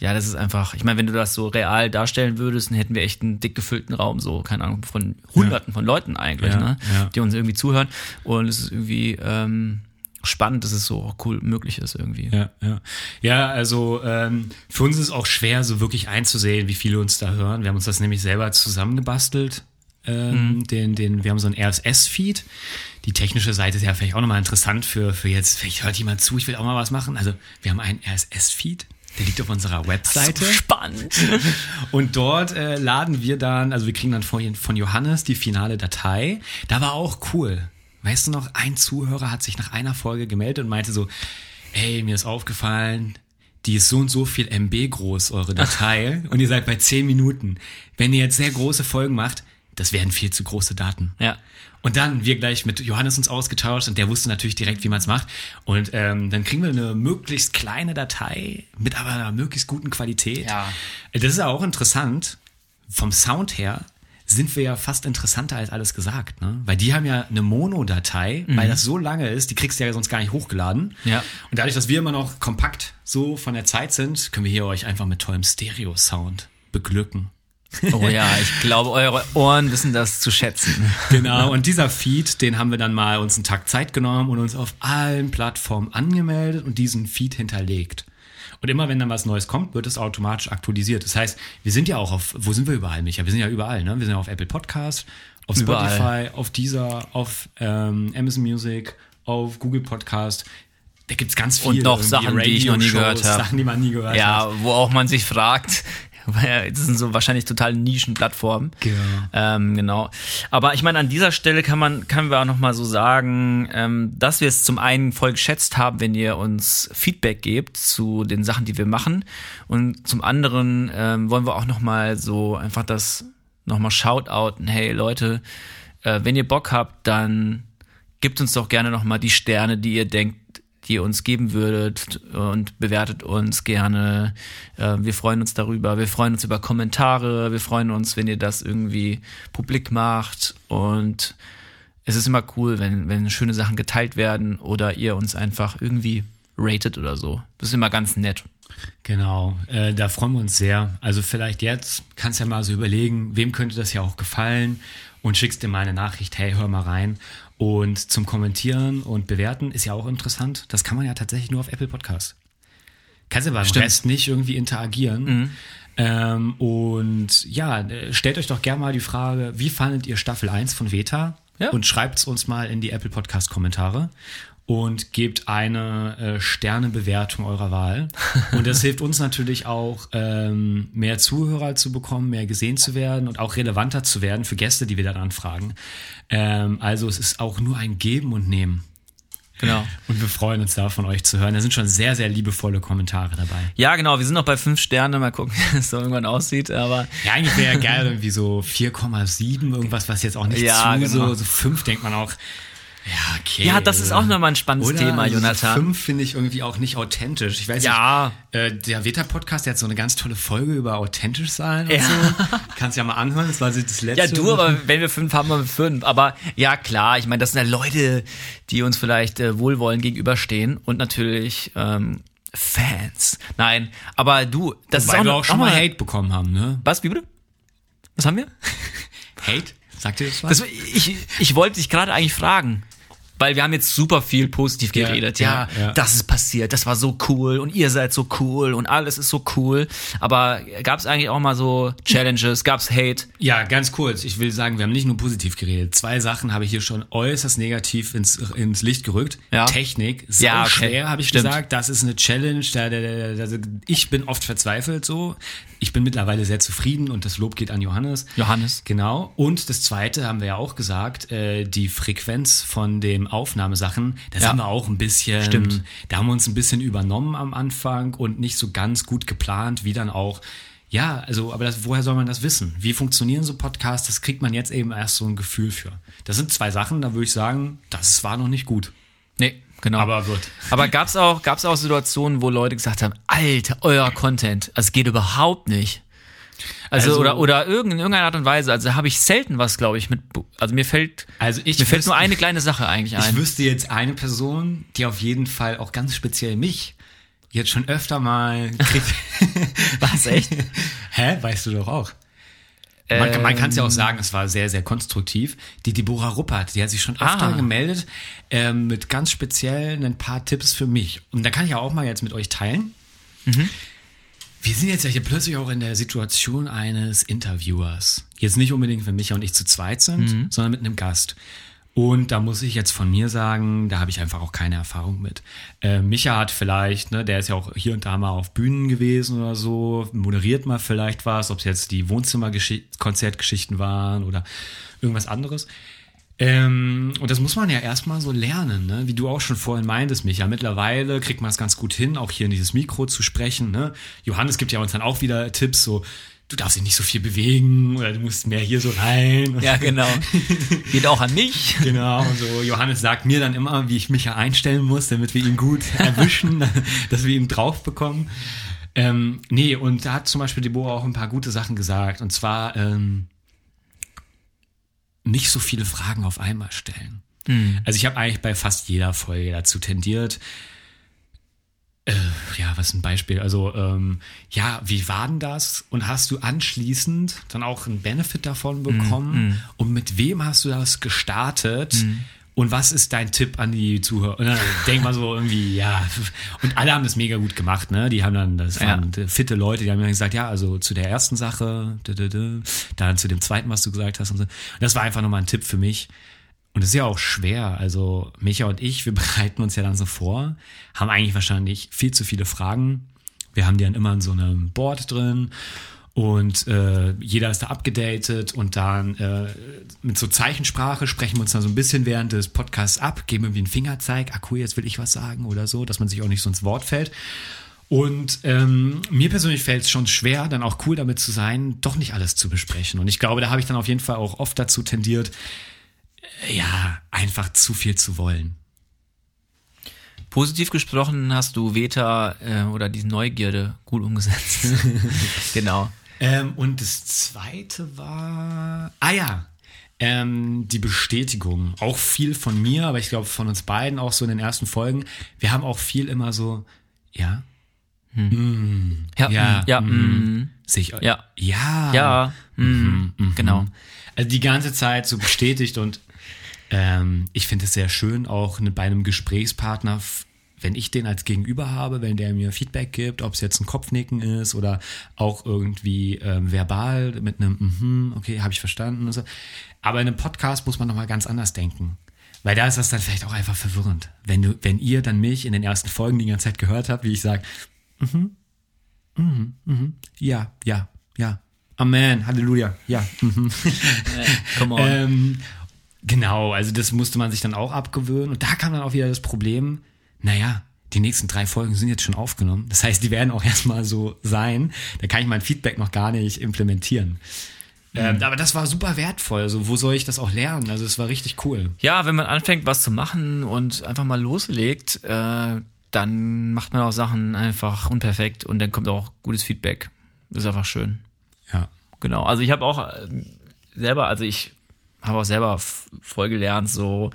ja, das ist einfach, ich meine, wenn du das so real darstellen würdest, dann hätten wir echt einen dick gefüllten Raum, so, keine Ahnung, von hunderten von Leuten eigentlich, Ja, ne? ja. Die uns irgendwie zuhören. Und es ist irgendwie ähm, spannend, dass es so cool möglich ist irgendwie. Ja, ja. Ja, also ähm, für uns ist es auch schwer, so wirklich einzusehen, wie viele uns da hören. Wir haben uns das nämlich selber zusammengebastelt. Ähm, den, den, wir haben so einen RSS-Feed. Die technische Seite ist ja vielleicht auch nochmal interessant für, für jetzt, vielleicht hört jemand zu, ich will auch mal was machen. Also wir haben einen RSS-Feed, der liegt auf unserer Webseite. Spannend. Und dort äh, laden wir dann, also wir kriegen dann von, von Johannes die finale Datei. Da war auch cool. Weißt du noch, ein Zuhörer hat sich nach einer Folge gemeldet und meinte so, ey, mir ist aufgefallen, die ist so und so viel MB groß, eure Datei. und ihr seid bei 10 Minuten. Wenn ihr jetzt sehr große Folgen macht, das wären viel zu große Daten. Ja. Und dann wir gleich mit Johannes uns ausgetauscht und der wusste natürlich direkt, wie man es macht. Und ähm, dann kriegen wir eine möglichst kleine Datei mit aber einer möglichst guten Qualität. Ja. Das ist ja auch interessant. Vom Sound her sind wir ja fast interessanter als alles gesagt, ne? Weil die haben ja eine Mono-Datei, weil das so lange ist, die kriegst du ja sonst gar nicht hochgeladen. Ja. Und dadurch, dass wir immer noch kompakt so von der Zeit sind, können wir hier euch einfach mit tollem Stereo-Sound beglücken. Oh ja, ich glaube, eure Ohren wissen das zu schätzen. Genau, und dieser Feed, den haben wir dann mal uns einen Tag Zeit genommen und uns auf allen Plattformen angemeldet und diesen Feed hinterlegt. Und immer wenn dann was Neues kommt, wird es automatisch aktualisiert. Das heißt, wir sind ja auch auf, wo sind wir überall, Micha? Wir sind ja überall, ne? Wir sind ja auf Apple Podcast, auf Überall. Spotify, auf Deezer, auf ähm, Amazon Music, auf Google Podcast. Da gibt's ganz viele. Und noch Sachen, die ich noch nie gehört habe. Sachen, die man nie gehört hat. Ja, wo auch man sich fragt, weil das sind so wahrscheinlich total Nischenplattformen. Genau. Ähm, genau. Aber ich meine, an dieser Stelle kann man, können wir auch nochmal so sagen, ähm, dass wir es zum einen voll geschätzt haben, wenn ihr uns Feedback gebt zu den Sachen, die wir machen. Und zum anderen ähm, wollen wir auch nochmal so einfach das nochmal shoutouten. Hey Leute, äh, wenn ihr Bock habt, dann gebt uns doch gerne nochmal die Sterne, die ihr denkt, die ihr uns geben würdet und bewertet uns gerne. Äh, wir freuen uns darüber. Wir freuen uns über Kommentare. Wir freuen uns, wenn ihr das irgendwie publik macht. Und es ist immer cool, wenn, wenn schöne Sachen geteilt werden oder ihr uns einfach irgendwie ratet oder so. Das ist immer ganz nett. Genau, äh, da freuen wir uns sehr. Also vielleicht jetzt kannst du ja mal so überlegen, wem könnte das ja auch gefallen und schickst dir mal eine Nachricht, hey, hör mal rein. Und zum Kommentieren und Bewerten ist ja auch interessant. Das kann man ja tatsächlich nur auf Apple Podcast. Kannst du beim Stimmt. Rest nicht irgendwie interagieren. Ähm, und ja, stellt euch doch gerne mal die Frage, wie fandet ihr Staffel 1 von Veta? Ja. Und schreibt es uns mal in die Apple Podcast Kommentare und gebt eine äh, Sternebewertung eurer Wahl. Und das hilft uns natürlich auch, ähm, mehr Zuhörer zu bekommen, mehr gesehen zu werden und auch relevanter zu werden für Gäste, die wir dann anfragen. Ähm, also es ist auch nur ein Geben und Nehmen. Genau. Und wir freuen uns da von euch zu hören. Da sind schon sehr, sehr liebevolle Kommentare dabei. Ja, genau. Wir sind noch bei fünf Sterne. Mal gucken, wie es so irgendwann aussieht. Aber Ja, eigentlich wäre ja geil irgendwie so 4,7, irgendwas, was jetzt auch nicht Ja, zu genau. so, so 5 denkt man auch. Ja, okay. ja, das ist auch nochmal ein spannendes Oder Thema, Jonathan. Fünf finde ich irgendwie auch nicht authentisch. Ich weiß Ja. nicht, äh, der Veta-Podcast, der hat so eine ganz tolle Folge über authentisch sein und Ja. so. Kannst ja mal anhören, das war so das letzte. Ja, du, aber wenn wir fünf haben, haben wir fünf. Aber ja, klar, ich meine, das sind ja Leute, die uns vielleicht äh, wohlwollend gegenüberstehen und natürlich ähm, Fans. Nein, aber du, das Weil ist auch, wir auch schon mal Hate bekommen haben, ne? Was, wie bitte? Was haben wir? Hate? Sagt ihr das was? Das, ich, ich wollte dich gerade eigentlich fragen. Weil wir haben jetzt super viel positiv geredet. ja, Ja, ja. das ist passiert, das war so cool und ihr seid so cool und alles ist so cool. Aber gab es eigentlich auch mal so Challenges, gab es Hate? Ja, ganz kurz. Ich will sagen, wir haben nicht nur positiv geredet. Zwei Sachen habe ich hier schon äußerst negativ ins, ins Licht gerückt. Ja. Technik, sau Ja, okay. schwer, habe ich Stimmt. gesagt. Das ist eine Challenge. Da, da, da, ich bin oft verzweifelt so. Ich bin mittlerweile sehr zufrieden und das Lob geht an Johannes. Johannes. Genau. Und das zweite haben wir ja auch gesagt, äh, die Frequenz von den Aufnahmesachen, da Ja. sind wir auch ein bisschen, Stimmt. da haben wir uns ein bisschen übernommen am Anfang und nicht so ganz gut geplant, wie dann auch. Ja, also, aber das, woher soll man das wissen? Wie funktionieren so Podcasts? Das kriegt man jetzt eben erst so ein Gefühl für. Das sind zwei Sachen, da würde ich sagen, das war noch nicht gut. Nee, genau. Aber wird. Aber gab's auch, gab's auch Situationen, wo Leute gesagt haben, Alter, euer Content, also es geht überhaupt nicht. Also, Also- oder oder irgend, in irgendeiner Art und Weise. Also habe ich selten was, glaube ich, mit. Also mir fällt Also ich mir fällt nur eine kleine Sache eigentlich Ich ein. wüsste jetzt eine Person, die auf jeden Fall auch ganz speziell mich jetzt schon öfter mal. Was echt? Hä? Weißt du doch auch. Man, kann- man kann es ja auch sagen, es war sehr, sehr konstruktiv. Die Deborah Ruppert, die hat sich schon öfter Ah. gemeldet ähm, mit ganz speziellen ein paar Tipps für mich. Und da kann ich ja auch mal jetzt mit euch teilen. Wir sind jetzt ja hier plötzlich auch in der Situation eines Interviewers. Jetzt nicht unbedingt, wenn Micha und ich zu zweit sind, sondern mit einem Gast. Und da muss ich jetzt von mir sagen, da habe ich einfach auch keine Erfahrung mit. Äh, Micha hat vielleicht, ne, der ist ja auch hier und da mal auf Bühnen gewesen oder so, moderiert mal vielleicht was, ob es jetzt die Wohnzimmerkonzertgeschichten waren oder irgendwas anderes. Ähm, und das muss man ja erstmal so lernen, ne? wie du auch schon vorhin meintest, Micha. Mittlerweile kriegt man es ganz gut hin, auch hier in dieses Mikro zu sprechen. Ne? Johannes gibt ja uns dann auch wieder Tipps, so, du darfst dich nicht so viel bewegen oder du musst mehr hier so rein. Ja, genau. Geht auch an mich. Genau, und so Johannes sagt mir dann immer, wie ich mich ja einstellen muss, damit wir ihn gut erwischen, dass wir ihn drauf bekommen. Ähm, nee, und da hat zum Beispiel Deborah auch ein paar gute Sachen gesagt. Und zwar ähm, nicht so viele Fragen auf einmal stellen. Also ich habe eigentlich bei fast jeder Folge dazu tendiert, Äh, ja, was ein Beispiel? Also, ähm, ja, wie war denn das? Und hast du anschließend dann auch einen Benefit davon bekommen? Und mit wem hast du das gestartet? Und was ist dein Tipp an die Zuhörer? Und dann denk mal so irgendwie, ja. Und alle haben das mega gut gemacht, ne? Die haben dann, das waren fitte Leute, die haben dann gesagt, ja, also zu der ersten Sache, dann zu dem zweiten, was du gesagt hast und so. Und das war einfach nochmal ein Tipp für mich. Und das ist ja auch schwer. Also Micha und ich, wir bereiten uns ja dann so vor, haben eigentlich wahrscheinlich viel zu viele Fragen. Wir haben die dann immer in so einem Board drin und äh, jeder ist da abgedatet und dann äh, mit so Zeichensprache sprechen wir uns dann so ein bisschen während des Podcasts ab, geben irgendwie einen Fingerzeig, ah cool, jetzt will ich was sagen oder so, dass man sich auch nicht so ins Wort fällt. Und ähm, mir persönlich fällt es schon schwer, dann auch cool damit zu sein, doch nicht alles zu besprechen. Und ich glaube, da habe ich dann auf jeden Fall auch oft dazu tendiert, ja, einfach zu viel zu wollen. Positiv gesprochen hast du Veta äh, oder diese Neugierde gut umgesetzt. genau. Ähm, und das zweite war, ah ja, ähm, die Bestätigung. Auch viel von mir, aber ich glaube von uns beiden auch so in den ersten Folgen. Wir haben auch viel immer so, ja, mm, Ja, ja, mm, ja, mm, mm. sich, Ja. ja, Ja, mm, genau. Also die ganze Zeit so bestätigt und ähm, ich finde es sehr schön, auch ne- bei einem Gesprächspartner, wenn ich den als Gegenüber habe, wenn der mir Feedback gibt, ob es jetzt ein Kopfnicken ist oder auch irgendwie ähm, verbal mit einem, mhm, okay, habe ich verstanden so. Aber in einem Podcast muss man nochmal ganz anders denken. Weil da ist das dann vielleicht auch einfach verwirrend. Wenn du, wenn ihr dann mich in den ersten Folgen die ganze Zeit gehört habt, wie ich sage, mhm, mhm, mhm, ja, ja, ja, Amen, Halleluja, ja, mhm. Come on. Ähm, genau, also das musste man sich dann auch abgewöhnen. Und da kam dann auch wieder das Problem, naja, die nächsten drei Folgen sind jetzt schon aufgenommen. Das heißt, die werden auch erstmal so sein. Da kann ich mein Feedback noch gar nicht implementieren. Ähm, aber das war super wertvoll. Also, wo soll ich das auch lernen? Also, es war richtig cool. Ja, wenn man anfängt, was zu machen und einfach mal loslegt, äh, dann macht man auch Sachen einfach unperfekt und dann kommt auch gutes Feedback. Das ist einfach schön. Ja. Genau. Also ich habe auch äh, selber, also ich habe auch selber voll gelernt, so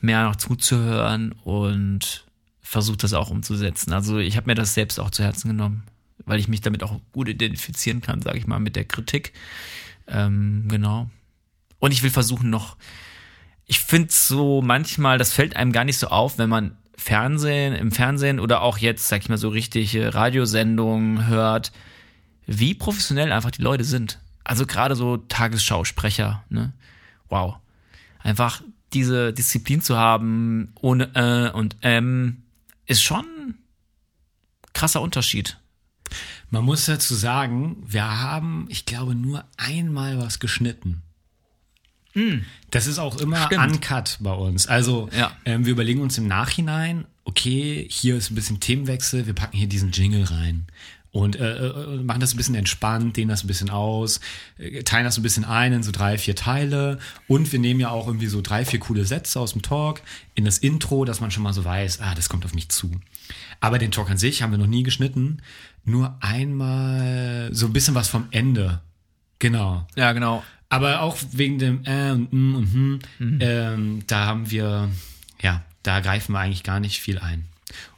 mehr noch zuzuhören und versucht das auch umzusetzen. Also ich habe mir das selbst auch zu Herzen genommen, weil ich mich damit auch gut identifizieren kann, sage ich mal, mit der Kritik. Ähm, genau. Und ich will versuchen noch, ich finde so manchmal, das fällt einem gar nicht so auf, wenn man Fernsehen, im Fernsehen oder auch jetzt, sag ich mal, so richtige Radiosendungen hört, wie professionell einfach die Leute sind. Also gerade so Tagesschausprecher, ne? Wow. Einfach diese Disziplin zu haben, ohne äh und ähm, ist schon krasser Unterschied. Man muss dazu sagen, wir haben, ich glaube, nur einmal was geschnitten. Das ist auch immer Stimmt. uncut bei uns. Also Ja. ähm, wir überlegen uns im Nachhinein, okay, hier ist ein bisschen Themenwechsel, wir packen hier diesen Jingle rein. Und äh, äh, machen das ein bisschen entspannt, dehnen das ein bisschen aus, äh, teilen das so ein bisschen ein in so drei, vier Teile. Und wir nehmen ja auch irgendwie so drei, vier coole Sätze aus dem Talk in das Intro, dass man schon mal so weiß, ah, das kommt auf mich zu. Aber den Talk an sich haben wir noch nie geschnitten. Nur einmal so ein bisschen was vom Ende. Genau. Ja, genau. Aber auch wegen dem äh und mm und hm, ähm, da haben wir, ja, da greifen wir eigentlich gar nicht viel ein.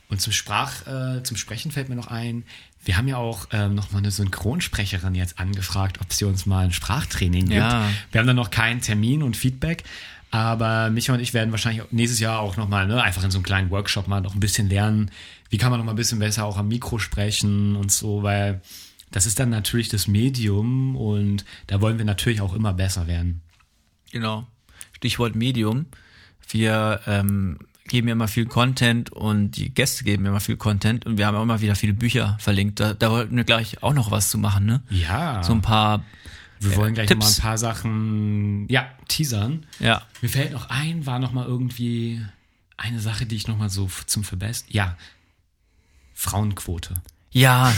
Und zum Sprach, äh, zum Sprechen fällt mir noch ein, wir haben ja auch ähm, noch mal eine Synchronsprecherin jetzt angefragt, ob sie uns mal ein Sprachtraining gibt. Ja. Wir haben da noch keinen Termin und Feedback, aber Micha und ich werden wahrscheinlich nächstes Jahr auch noch mal, ne, einfach in so einem kleinen Workshop mal noch ein bisschen lernen, wie kann man noch mal ein bisschen besser auch am Mikro sprechen und so, weil das ist dann natürlich das Medium und da wollen wir natürlich auch immer besser werden. Genau. Stichwort Medium. Wir ähm, geben ja immer viel Content und die Gäste geben immer viel Content und wir haben auch immer wieder viele Bücher verlinkt. Da, da wollten wir gleich auch noch was zu machen, ne? Ja. So ein paar, wir wollen gleich noch mal Tipps. ein paar Sachen, ja, teasern. ja. Mir fällt noch ein, war noch mal irgendwie eine Sache, die ich noch mal so zum Verbessern, ja, Frauenquote. Ja,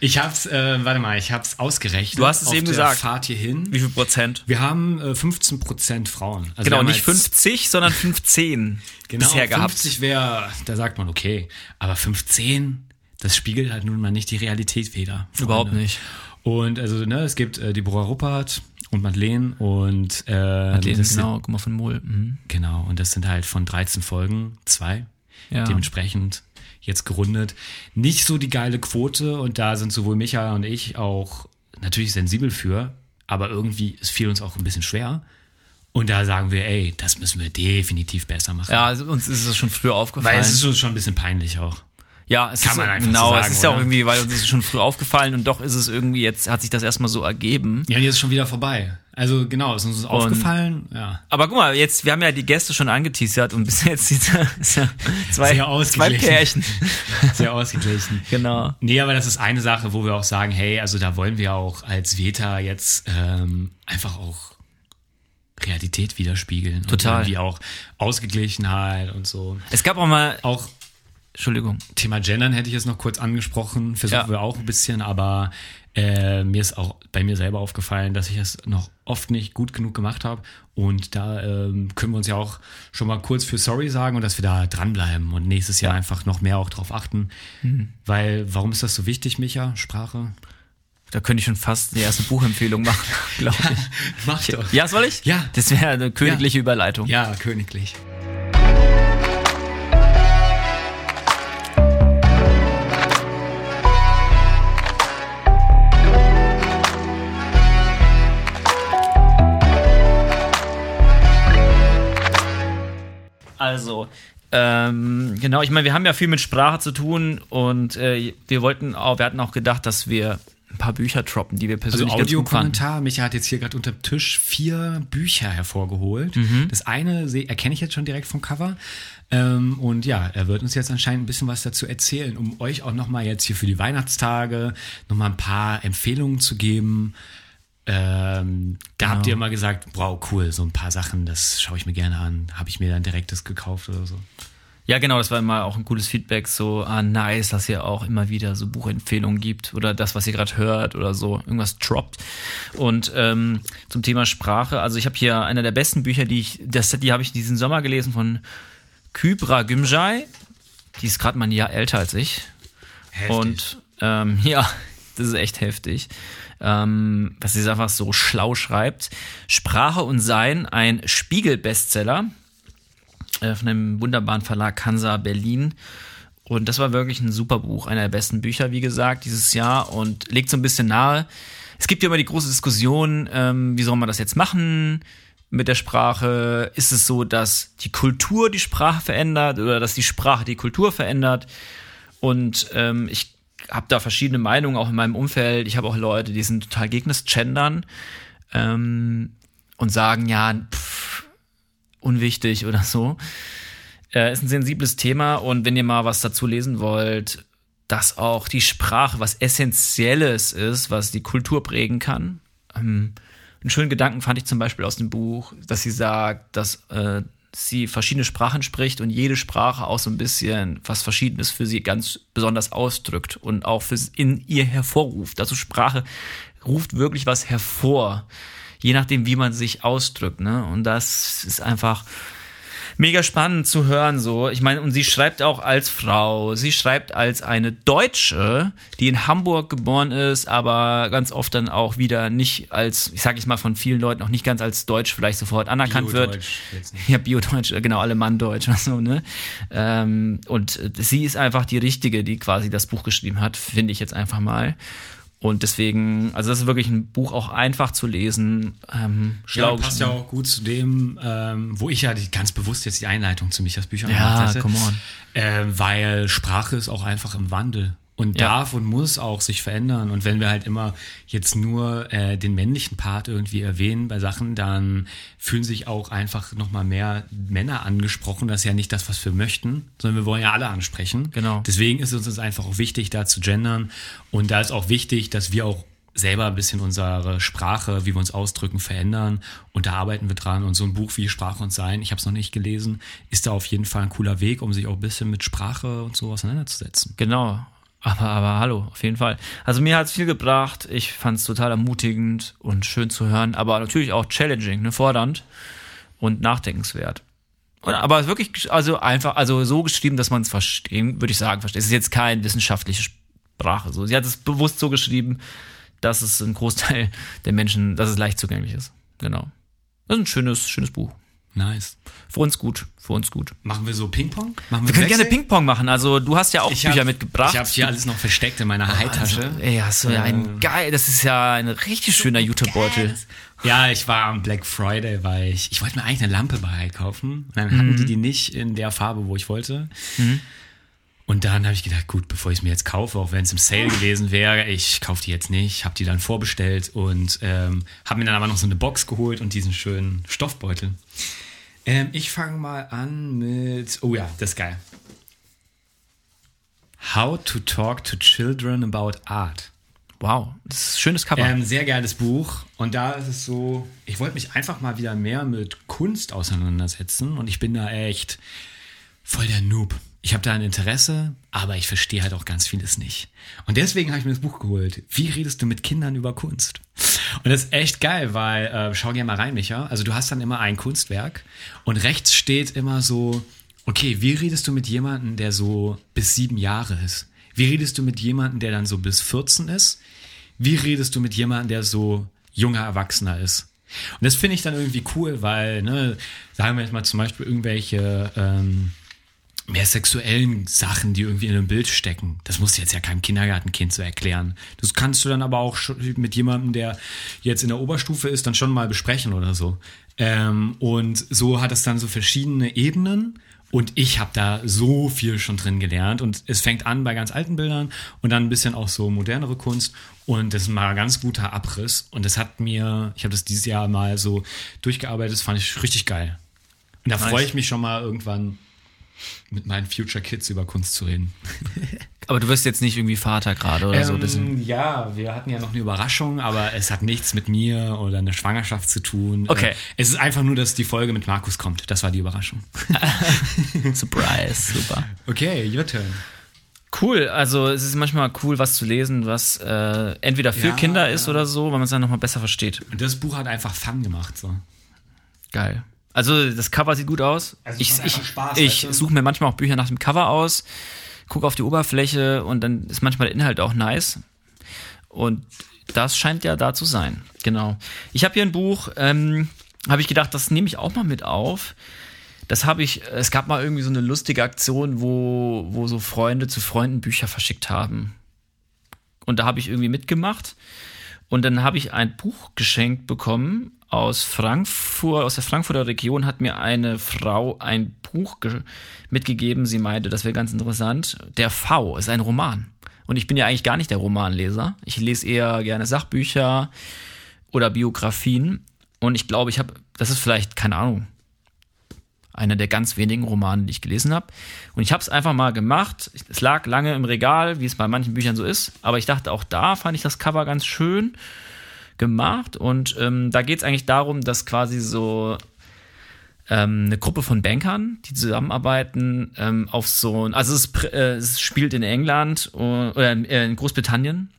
Ich hab's, äh, warte mal, ich hab's ausgerechnet. Du hast es auf eben der gesagt. Fahrt hierhin. wie viel Prozent? Wir haben äh, 15 Prozent Frauen. Also Genau, nicht als- 50, sondern 15 genau, bisher gehabt. 50 wäre, da sagt man okay, aber 15, das spiegelt halt nun mal nicht die Realität wieder. Freunde. Überhaupt nicht. Und also, ne, es gibt äh, Deborah Ruppert und Madeleine und äh, Madeleine, genau, guck mal von Mol. Mhm. Genau, und das sind halt von 13 Folgen zwei. Ja. Dementsprechend jetzt gerundet. Nicht so die geile Quote und da sind sowohl Micha und ich auch natürlich sensibel für, aber irgendwie, es fiel uns auch ein bisschen schwer. Und da sagen wir, ey, das müssen wir definitiv besser machen. Ja, also uns ist es schon früher aufgefallen. Weil es ist uns schon ein bisschen peinlich auch. Ja, es Kann ist man einfach genau, so sagen, es ist ja auch irgendwie, weil uns ist es schon früh aufgefallen und doch ist es irgendwie jetzt hat sich das erstmal so ergeben. Ja, und jetzt ist schon wieder vorbei. Also genau, es ist uns aufgefallen. Ja. Aber guck mal, jetzt wir haben ja die Gäste schon angeteasert und bis jetzt ist ja, zwei, Sehr zwei ausgeglichen. Pärchen. Sehr ausgeglichen. Genau. Nee, aber das ist eine Sache, wo wir auch sagen, hey, also da wollen wir auch als Veta jetzt ähm, einfach auch Realität widerspiegeln. Total. Und irgendwie auch Ausgeglichenheit und so. Es gab auch mal, Auch Entschuldigung, Thema Gendern hätte ich jetzt noch kurz angesprochen, versuchen Ja. wir auch ein bisschen, aber äh, mir ist auch bei mir selber aufgefallen, dass ich es noch oft nicht gut genug gemacht habe. Und da ähm, können wir uns ja auch schon mal kurz für Sorry sagen und dass wir da dranbleiben und nächstes Jahr einfach noch mehr auch drauf achten. Weil, warum ist das so wichtig, Micha, Sprache? da könnte ich schon fast die erste Buchempfehlung machen, glaube ich. Mach doch. Ja, soll ich? Ja. Das wäre eine königliche Überleitung. Ja, königlich. Also, ähm, genau, ich meine, wir haben ja viel mit Sprache zu tun und äh, wir wollten auch, wir hatten auch gedacht, dass wir ein paar Bücher droppen, die wir Also persönlich fanden. Audiokommentar. Micha hat jetzt hier gerade unter dem Tisch vier Bücher hervorgeholt. Mhm. Das eine erkenne ich jetzt schon direkt vom Cover. Ähm, und ja, er wird uns jetzt anscheinend ein bisschen was dazu erzählen, um euch auch nochmal jetzt hier für die Weihnachtstage nochmal ein paar Empfehlungen zu geben. Ähm, da Genau. habt ihr immer gesagt, wow, cool, so ein paar Sachen, das schaue ich mir gerne an. Habe ich mir dann direkt das gekauft oder so. Ja, genau, das war immer auch ein cooles Feedback, so, ah, nice, dass ihr auch immer wieder so Buchempfehlungen gibt oder das, was ihr gerade hört oder so, irgendwas droppt. Und ähm, zum Thema Sprache, also ich habe hier einer der besten Bücher, die ich, das, die habe ich diesen Sommer gelesen von Kybra Gümjai. Die ist gerade mal ein Jahr älter als ich. Heftig. Und ähm, ja, das ist echt heftig. Ähm, dass sie es einfach so schlau schreibt. Sprache und Sein, ein Spiegel-Bestseller äh, von einem wunderbaren Verlag Hansa Berlin. Und das war wirklich ein super Buch, einer der besten Bücher, wie gesagt, dieses Jahr und legt so ein bisschen nahe. Es gibt ja immer die große Diskussion, ähm, wie soll man das jetzt machen mit der Sprache? Ist es so, dass die Kultur die Sprache verändert oder dass die Sprache die Kultur verändert? Und ähm, ich habe da verschiedene Meinungen auch in meinem Umfeld. Ich habe auch Leute, die sind total gegen das Gendern ähm, und sagen, ja, pff, unwichtig oder so. Äh, ist ein sensibles Thema und wenn ihr mal was dazu lesen wollt, dass auch die Sprache was Essentielles ist, was die Kultur prägen kann. Ähm, einen schönen Gedanken fand ich zum Beispiel aus dem Buch, dass sie sagt, dass äh, sie verschiedene Sprachen spricht und jede Sprache auch so ein bisschen was Verschiedenes für sie ganz besonders ausdrückt und auch für in ihr hervorruft. Also Sprache ruft wirklich was hervor, je nachdem, wie man sich ausdrückt. Ne? Und das ist einfach mega spannend zu hören so. Ich meine, und sie schreibt auch als Frau, sie schreibt als eine Deutsche, die in Hamburg geboren ist, aber ganz oft dann auch wieder nicht als, ich sage ich mal von vielen Leuten auch nicht ganz als Deutsch vielleicht sofort anerkannt wird. Jetzt nicht. Ja, Biodeutsch, genau, Alemanndeutsch und so, ne? Ähm, und sie ist einfach die Richtige, die quasi das Buch geschrieben hat, finde ich jetzt einfach mal. Und deswegen, also das ist wirklich ein Buch auch einfach zu lesen. Ähm, Ja, schlau passt ja auch gut zu dem, ähm, wo ich ja die, ganz bewusst jetzt die Einleitung zu Michas Büchern Ja, gemacht hätte. come on. Äh, weil Sprache ist auch einfach im Wandel und Ja. darf und muss auch sich verändern. Und wenn wir halt immer jetzt nur äh, den männlichen Part irgendwie erwähnen bei Sachen, dann fühlen sich auch einfach nochmal mehr Männer angesprochen. Das ist ja nicht das, was wir möchten, sondern wir wollen ja alle ansprechen. Genau. Deswegen ist es uns einfach auch wichtig, da zu gendern. Und da ist auch wichtig, dass wir auch selber ein bisschen unsere Sprache, wie wir uns ausdrücken, verändern. Und da arbeiten wir dran. Und so ein Buch wie Sprache und Sein, ich habe es noch nicht gelesen, ist da auf jeden Fall ein cooler Weg, um sich auch ein bisschen mit Sprache und so auseinanderzusetzen. Genau. Aber, aber hallo, auf jeden Fall. Also mir hat's viel gebracht. Ich fand's total ermutigend und schön zu hören, aber natürlich auch challenging, ne, fordernd und nachdenkenswert. Und, aber wirklich, also einfach, also so geschrieben, dass man es verstehen, würde ich sagen, versteht. Es ist jetzt keine wissenschaftliche Sprache. So, sie hat es bewusst so geschrieben, dass es ein Großteil der Menschen, dass es leicht zugänglich ist. Genau. Das ist ein schönes, schönes Buch. Nice. Für uns gut, für uns gut. Machen wir so Ping-Pong? Machen Wir können gerne? Ping-Pong machen. Also du hast ja auch Ich Bücher hab- mitgebracht. Ich habe hier alles noch versteckt in meiner High-Tasche. Also, ey, hast du ja ein geil, das ist ja ein richtig schöner Jutebeutel. Ja, ich war am Black Friday, weil ich, ich wollte mir eigentlich eine Lampe bei High kaufen. Und dann hatten die die nicht in der Farbe, wo ich wollte. Und dann habe ich gedacht, gut, bevor ich es mir jetzt kaufe, auch wenn es im Sale gewesen wäre, ich kaufe die jetzt nicht, habe die dann vorbestellt und ähm, habe mir dann aber noch so eine Box geholt und diesen schönen Stoffbeutel. Ähm, ich fange mal an mit, oh ja, das ist geil. How to talk to children about art. Wow, das ist ein schönes Cover. Ähm, sehr geiles Buch. Und da ist es so, ich wollte mich einfach mal wieder mehr mit Kunst auseinandersetzen. Und ich bin da echt voll der Noob. Ich habe da ein Interesse, aber ich verstehe halt auch ganz vieles nicht. Und deswegen habe ich mir das Buch geholt. Wie redest du mit Kindern über Kunst? Und das ist echt geil, weil, äh, schau gerne mal rein, Micha. Also du hast dann immer ein Kunstwerk und rechts steht immer so, okay, wie redest du mit jemandem, der so bis sieben Jahre ist? Wie redest du mit jemandem, der dann so bis 14 ist? Wie redest du mit jemandem, der so junger Erwachsener ist? Und das finde ich dann irgendwie cool, weil, ne, sagen wir jetzt mal zum Beispiel irgendwelche ähm, mehr sexuellen Sachen, die irgendwie in einem Bild stecken. Das musst du jetzt ja keinem Kindergartenkind so erklären. Das kannst du dann aber auch schon mit jemandem, der jetzt in der Oberstufe ist, dann schon mal besprechen oder so. Ähm, und so hat es dann so verschiedene Ebenen. Und ich habe da so viel schon drin gelernt. Und es fängt an bei ganz alten Bildern und dann ein bisschen auch so modernere Kunst. Und das ist mal ein ganz guter Abriss. Und das hat mir, ich habe das dieses Jahr mal so durchgearbeitet, das fand ich richtig geil. Und da freue ich mich schon mal irgendwann mit meinen Future Kids über Kunst zu reden. Aber du wirst jetzt nicht irgendwie Vater gerade oder so. Das Ähm, ja, wir hatten ja noch eine Überraschung, aber es hat nichts mit mir oder einer Schwangerschaft zu tun. Okay. Äh, Es ist einfach nur, dass die Folge mit Markus kommt. Das war die Überraschung. Surprise, super. Okay, your turn. Cool, also es ist manchmal cool, was zu lesen, was äh, entweder für Ja, Kinder ist ja. oder so, weil man es dann nochmal besser versteht. Und das Buch hat einfach Fun gemacht. So. Geil. Also das Cover sieht gut aus. Also ich ich, Spaß, ich suche mir manchmal auch Bücher nach dem Cover aus, gucke auf die Oberfläche und dann ist manchmal der Inhalt auch nice. Und das scheint ja da zu sein. Genau. Ich habe hier ein Buch, ähm, habe ich gedacht, das nehme ich auch mal mit auf. Das habe ich, es gab mal irgendwie so eine lustige Aktion, wo, wo so Freunde zu Freunden Bücher verschickt haben. Und da habe ich irgendwie mitgemacht. Und dann habe ich ein Buch geschenkt bekommen aus Frankfurt, aus der Frankfurter Region hat mir eine Frau ein Buch ge- mitgegeben. Sie meinte, das wäre ganz interessant. Der V ist ein Roman. Und ich bin ja eigentlich gar nicht der Romanleser. Ich lese eher gerne Sachbücher oder Biografien. Und ich glaube, ich habe, das ist vielleicht, keine Ahnung, einer der ganz wenigen Romane, die ich gelesen habe. Und ich habe es einfach mal gemacht. Es lag lange im Regal, wie es bei manchen Büchern so ist. Aber ich dachte, auch da fand ich das Cover ganz schön gemacht. Und ähm, da geht es eigentlich darum, dass quasi so ähm, eine Gruppe von Bankern, die zusammenarbeiten, ähm, auf so ein, also es, äh, es spielt in England o- oder in, äh, in Großbritannien.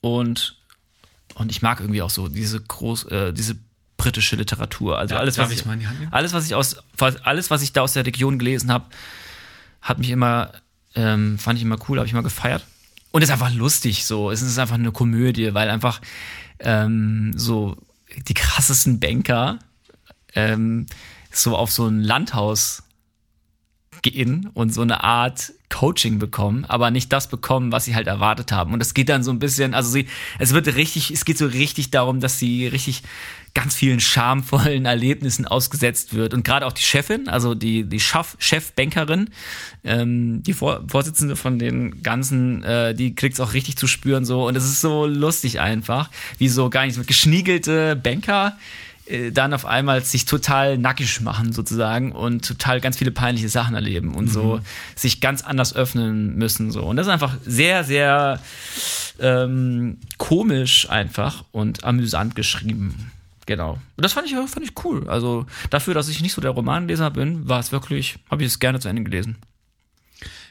Und, und ich mag irgendwie auch so diese groß, äh, diese britische Literatur. Also Ja, alles, was ich nehmen? alles, was ich aus, alles, was ich da aus der Region gelesen habe, hat mich immer, ähm, fand ich immer cool, habe ich immer gefeiert. Und ist einfach lustig, so. Es ist einfach eine Komödie, weil einfach ähm, so die krassesten Banker ähm, so auf so ein Landhaus gehen und so eine Art Coaching bekommen, aber nicht das bekommen, was sie halt erwartet haben. Und es geht dann so ein bisschen, also sie, es wird richtig, es geht so richtig darum, dass sie richtig ganz vielen schamvollen Erlebnissen ausgesetzt wird. Und gerade auch die Chefin, also die, die Chef, Chefbankerin, ähm, die Vor Vorsitzende von den ganzen, äh, die kriegt's auch richtig zu spüren so. Und es ist so lustig einfach, wie so gar nicht so geschniegelte Banker äh, dann auf einmal sich total nackig machen sozusagen und total ganz viele peinliche Sachen erleben und so sich ganz anders öffnen müssen so. Und das ist einfach sehr sehr ähm, komisch einfach und amüsant geschrieben. Genau. Und das fand ich fand ich cool. Also dafür dass ich nicht so der Romanleser bin war es wirklich habe ich es gerne zu Ende gelesen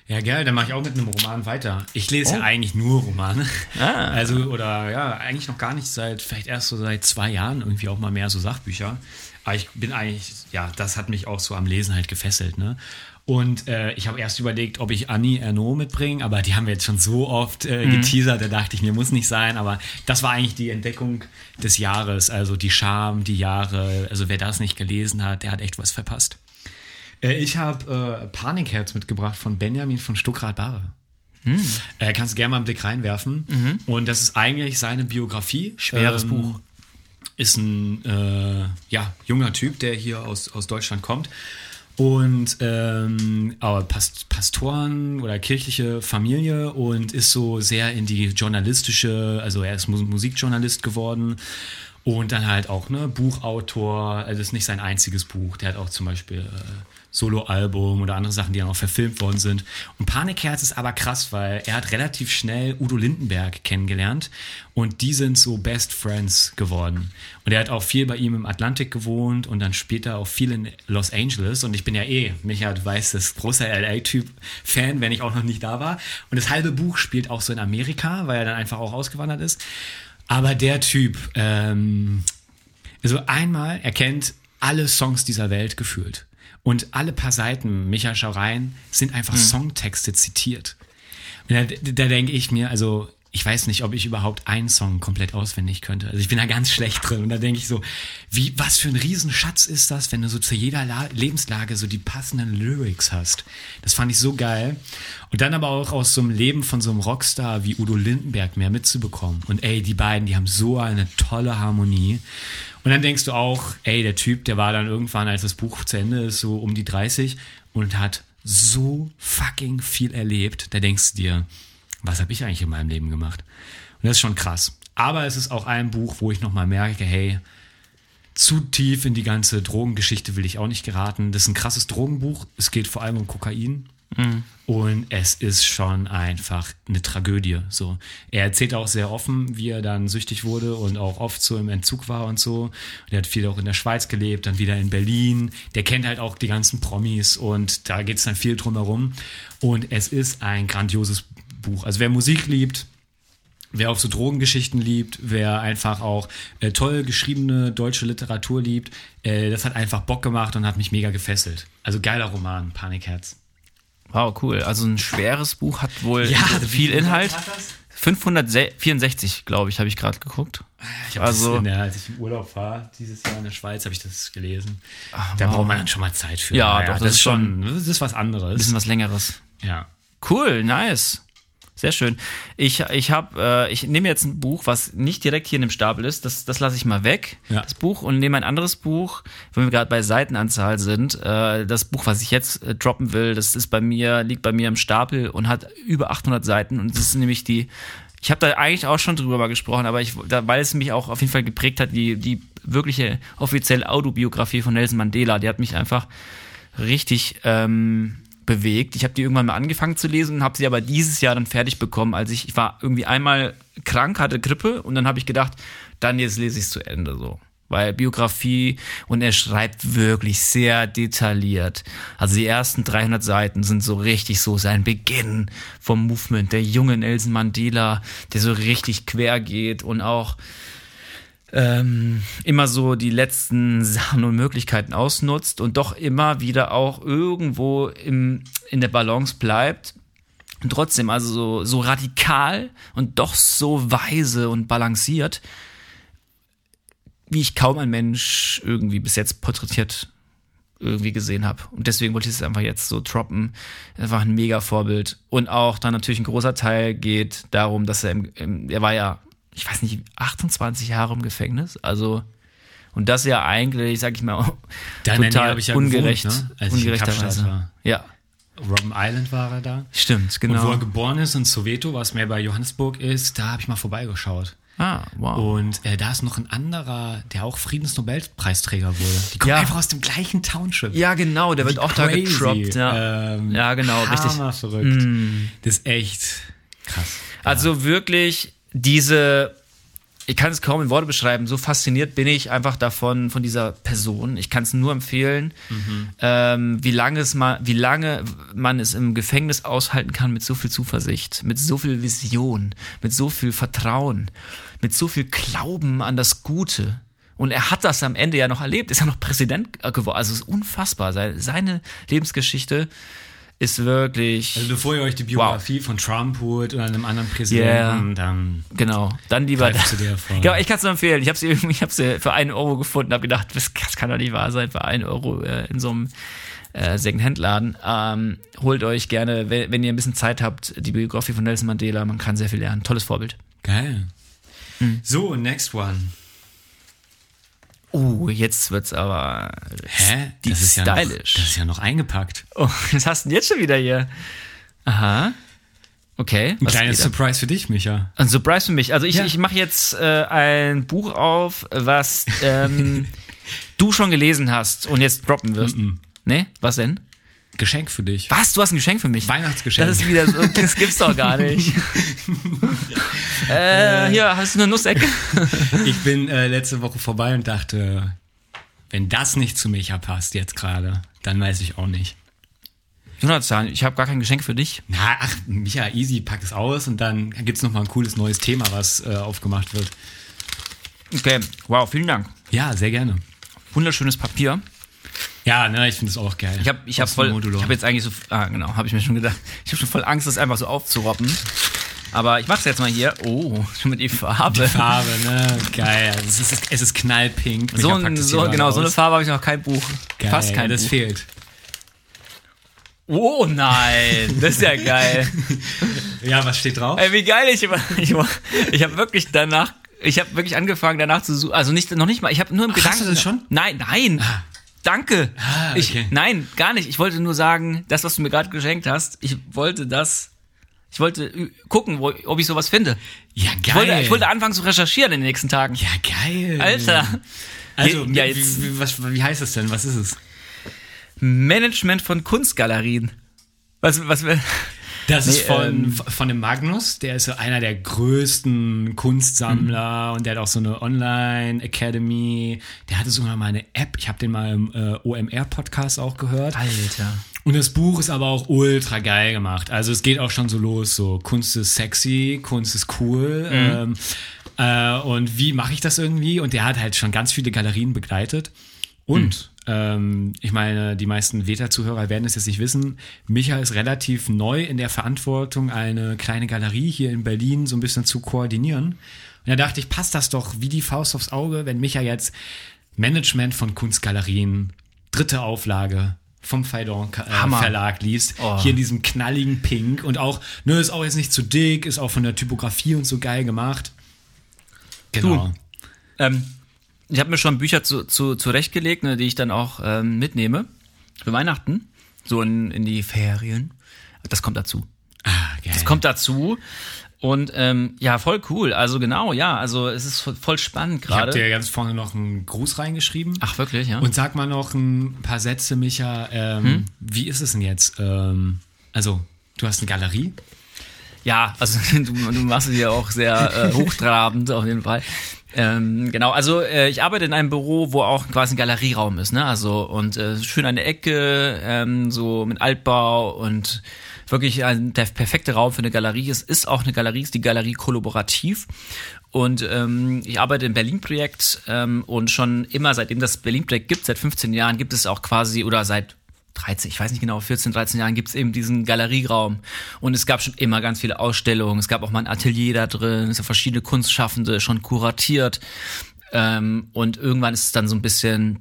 Ja, geil, dann mache ich auch mit einem Roman weiter. Ich lese Oh. ja eigentlich nur Romane. Ah. Also, oder ja, eigentlich noch gar nicht seit, vielleicht erst so seit zwei Jahren irgendwie auch mal mehr so Sachbücher. Aber ich bin eigentlich, ja, das hat mich auch so am Lesen halt gefesselt, ne? Und äh, ich habe erst überlegt, ob ich Annie Ernaux mitbringe, aber die haben wir jetzt schon so oft äh, geteasert, da dachte ich mir, muss nicht sein. Aber das war eigentlich die Entdeckung des Jahres, also die Scham, die Jahre. Also wer das nicht gelesen hat, der hat echt was verpasst. Äh, ich habe äh, Panikherz mitgebracht von Benjamin von Stuckrad-Barre. Äh, kannst du gerne mal einen Blick reinwerfen. Und das ist eigentlich seine Biografie. Schweres Ähm, Buch. ist ein äh, ja, junger Typ, der hier aus, aus Deutschland kommt. Und ähm, aber Past Pastoren oder kirchliche Familie und ist so sehr in die journalistische, also er ist Mu- Musikjournalist geworden und dann halt auch ne Buchautor, also ist nicht sein einziges Buch, der hat auch zum Beispiel äh, Soloalbum oder andere Sachen, die dann auch verfilmt worden sind. Und Panikherz ist aber krass, weil er hat relativ schnell Udo Lindenberg kennengelernt und die sind so Best Friends geworden. Und er hat auch viel bei ihm im Atlantik gewohnt und dann später auch viel in Los Angeles. Und ich bin ja eh, Micha, du weißt, das großer LA-Typ-Fan, wenn ich auch noch nicht da war. Und das halbe Buch spielt auch so in Amerika, weil er dann einfach auch ausgewandert ist. Aber der Typ, ähm, also einmal, er kennt alle Songs dieser Welt gefühlt. Und alle paar Seiten, Micha schau rein, sind einfach Songtexte zitiert. Und da, da denke ich mir, also ich weiß nicht, ob ich überhaupt einen Song komplett auswendig könnte. Also ich bin da ganz schlecht drin. Und da denke ich so, wie, was für ein Riesenschatz ist das, wenn du so zu jeder La Lebenslage so die passenden Lyrics hast. Das fand ich so geil. Und dann aber auch aus so einem Leben von so einem Rockstar wie Udo Lindenberg mehr mitzubekommen. Und ey, die beiden, die haben so eine tolle Harmonie. Und dann denkst du auch, ey, der Typ, der war dann irgendwann, als das Buch zu Ende ist, so um die 30 und hat so fucking viel erlebt. Da denkst du dir, was habe ich eigentlich in meinem Leben gemacht? Und das ist schon krass. Aber es ist auch ein Buch, wo ich nochmal merke, hey, zu tief in die ganze Drogengeschichte will ich auch nicht geraten. Das ist ein krasses Drogenbuch. Es geht vor allem um Kokain. Und es ist schon einfach eine Tragödie. So, er erzählt auch sehr offen, wie er dann süchtig wurde und auch oft so im Entzug war und so. Und er hat viel auch in der Schweiz gelebt, dann wieder in Berlin. Der kennt halt auch die ganzen Promis und da geht es dann viel drumherum. Und es ist ein grandioses Buch. Also wer Musik liebt, Wer auch so Drogengeschichten liebt, wer einfach auch äh, toll geschriebene deutsche Literatur liebt, äh, das hat einfach Bock gemacht und hat mich mega gefesselt. Also geiler Roman, Panikherz. Wow, cool. Also ein schweres Buch hat wohl Ja, viel Inhalt. Seiten hat das? 564, glaube ich, habe ich gerade geguckt. Ich Also- das der, als ich im Urlaub war, dieses Jahr in der Schweiz, habe ich das gelesen. da wow. braucht man dann schon mal Zeit für. Ja, Naja, doch, das ist schon- das ist was anderes. Bisschen was längeres. ja. Cool, nice. Sehr schön. Ich, ich habe, äh, ich nehme jetzt ein Buch, was nicht direkt hier in dem Stapel ist. Das, das lasse ich mal weg, Ja. das Buch, und nehme ein anderes Buch, wenn wir gerade bei Seitenanzahl sind. Äh, das Buch, was ich jetzt äh, droppen will, das ist bei mir, liegt bei mir im Stapel und hat über 800 Seiten. Und das ist nämlich die. Ich habe da eigentlich auch schon drüber mal gesprochen, aber ich, da, weil es mich auch auf jeden Fall geprägt hat, die, die wirkliche offizielle Autobiografie von Nelson Mandela, die hat mich einfach richtig ähm, bewegt. Ich habe die irgendwann mal angefangen zu lesen und habe sie aber dieses Jahr dann fertig bekommen, als ich, ich war irgendwie einmal krank, hatte Grippe und dann habe ich gedacht, dann jetzt lese ich es zu Ende so. Weil Biografie und er schreibt wirklich sehr detailliert. Also die ersten 300 Seiten sind so richtig so sein Beginn vom Movement, der junge Nelson Mandela, der so richtig quer geht und auch ähm, immer so die letzten Sachen und Möglichkeiten ausnutzt und doch immer wieder auch irgendwo im, in der Balance bleibt. Und trotzdem, also so, so radikal und doch so weise und balanciert, wie ich kaum ein Mensch irgendwie bis jetzt porträtiert irgendwie gesehen habe. Und deswegen wollte ich es einfach jetzt so droppen. Einfach ein mega Vorbild. Und auch dann natürlich ein großer Teil geht darum, dass er im, im er war ja, ich weiß nicht, 28 Jahre im Gefängnis. Also, und das ja eigentlich, sag ich mal, Da Nähe total ich ja ungerecht. gewohnt, ne? Als ungerechterweise. War. Ja, Robben Island war er da. stimmt, Und wo genau. er geboren ist in Soweto, was mehr bei Johannesburg ist, da habe ich mal vorbeigeschaut. Ah, wow. Und äh, da ist noch ein anderer, der auch Friedensnobelpreisträger wurde. Die kommen Ja. einfach aus dem gleichen Township. ja, genau, der wird Wie auch da crazy. getroppt. Ja, Ähm, ja genau, richtig. Mm. hammerverrückt. Das ist echt krass. Also wirklich diese, ich kann es kaum in Worte beschreiben, so fasziniert bin ich einfach davon, von dieser Person. Ich kann es nur empfehlen, ähm, wie, lange es mal, wie lange man es im Gefängnis aushalten kann mit so viel Zuversicht, mit so viel Vision, mit so viel Vertrauen, mit so viel Glauben an das Gute Und er hat das am Ende ja noch erlebt, ist ja noch Präsident geworden. Also es ist unfassbar. Seine Lebensgeschichte ist wirklich. Also bevor ihr euch die Biografie wow. von Trump holt oder einem anderen Präsidenten, yeah. dann genau, dann lieber da. Genau, ich kann es nur empfehlen. Ich habe sie ich habe sie für einen Euro gefunden, habe gedacht, das, kann doch nicht wahr sein, für einen Euro äh, in so einem äh, Secondhand-Laden. Ähm, holt euch gerne, wenn, wenn, ihr ein bisschen Zeit habt, die Biografie von Nelson Mandela. Man kann sehr viel lernen. Tolles Vorbild. Geil. Mhm. So, next one. Oh, jetzt wird's aber Hä? Das ist stylisch. Ja noch, das ist ja noch eingepackt. Oh, was hast du denn jetzt schon wieder hier? Aha. Okay. Ein kleines Surprise für dich, Micha. Ein Surprise für mich. Also ich, ja. ich mache jetzt äh, ein Buch auf, was ähm, du schon gelesen hast und jetzt droppen wirst. Mm -mm. Nee? Was denn? Geschenk für dich. Was? Du hast ein Geschenk für mich? Weihnachtsgeschenk. Das ist wieder so, das gibt's doch gar nicht. äh, hier, hast du eine Nussecke? ich bin äh, letzte Woche vorbei und dachte, wenn das nicht zu Micha passt jetzt gerade, dann weiß ich auch nicht. Jonathan, ich habe gar kein Geschenk für dich. Na, ach, Micha, easy, pack es aus und dann gibt's noch mal ein cooles neues Thema, was äh, aufgemacht wird. Okay, wow, vielen Dank. Ja, sehr gerne. Wunderschönes Papier. Ja, ne, ich finde es auch geil. Ich habe ich hab voll, ich habe jetzt eigentlich so, ah genau, habe ich mir schon gedacht. Ich habe schon voll Angst, das einfach so aufzuroppen. Aber ich mache es jetzt mal hier. Oh, schon mit die Farbe. Die Farbe, ne? Geil. Es ist, es ist knallpink. So, ein, so genau, so eine Farbe habe ich noch kein Buch. Geil, Fast kein das Buch. fehlt. Oh nein, das ist ja geil. ja, was steht drauf? Ey, wie geil ich immer. Ich, ich habe wirklich danach, ich habe wirklich angefangen danach zu suchen. Also nicht, noch nicht mal. Ich habe nur im Ach, Gedanken. Hast du das schon? Nein, nein. Ah. Danke. Ah, okay. ich, nein, gar nicht. Ich wollte nur sagen, das, was du mir gerade geschenkt hast, ich wollte das. Ich wollte gucken, wo, ob ich sowas finde. Ja, geil. Ich wollte, ich wollte anfangen zu recherchieren in den nächsten Tagen. Ja, geil. Alter. Also, ja, jetzt, wie, was, wie heißt das denn? Was ist es? Management von Kunstgalerien. Was, was, das nee, ist von, ähm, von dem Magnus, der ist so einer der größten Kunstsammler mhm. und der hat auch so eine Online-Academy. Der hatte sogar mal eine App, ich habe den mal im äh, OMR-Podcast auch gehört. Alter. Und das Buch ist aber auch ultra geil gemacht. Also es geht auch schon so los, so Kunst ist sexy, Kunst ist cool. Mhm. Ähm, äh, und wie mache ich das irgendwie? Und der hat halt schon ganz viele Galerien begleitet. Und mhm. Ähm, ich meine, die meisten Veta-Zuhörer werden es jetzt nicht wissen. Micha ist relativ neu in der Verantwortung, eine kleine Galerie hier in Berlin so ein bisschen zu koordinieren. Und da dachte ich, passt das doch wie die Faust aufs Auge, wenn Micha jetzt Management von Kunstgalerien, dritte Auflage, vom Phaidon äh, Verlag liest. Oh. Hier in diesem knalligen Pink und auch, ne, ist auch jetzt nicht zu dick, ist auch von der Typografie und so geil gemacht. Genau. Du, ähm, ich habe mir schon Bücher zu, zu, zurechtgelegt, ne, die ich dann auch ähm, mitnehme für Weihnachten, so in, in die Ferien. Das kommt dazu. Ah, geil. Das kommt dazu. Und ähm, ja, voll cool. Also genau, ja, also es ist voll, spannend gerade. Ich habe dir ganz vorne noch einen Gruß reingeschrieben. Ach wirklich, ja. Und sag mal noch ein paar Sätze, Micha. Ähm, hm? Wie ist es denn jetzt? Ähm, also, du hast eine Galerie. Ja, also du, du machst es ja auch sehr äh, hochtrabend auf jeden Fall. Ähm, genau, also äh, ich arbeite in einem Büro, wo auch quasi ein Galerieraum ist, ne? Also und äh, schön der Ecke, ähm, so mit Altbau und wirklich ein, der perfekte Raum für eine Galerie. Es ist auch eine Galerie, ist die Galerie kollaborativ. Und ähm, ich arbeite im Berlin-Projekt ähm, und schon immer, seitdem das Berlin-Projekt gibt, seit 15 Jahren, gibt es auch quasi, oder seit 13, ich weiß nicht genau, 14, 13 Jahren gibt es eben diesen Galerieraum. Und es gab schon immer ganz viele Ausstellungen. Es gab auch mal ein Atelier da drin, es sind verschiedene Kunstschaffende schon kuratiert. Ähm, und irgendwann ist es dann so ein bisschen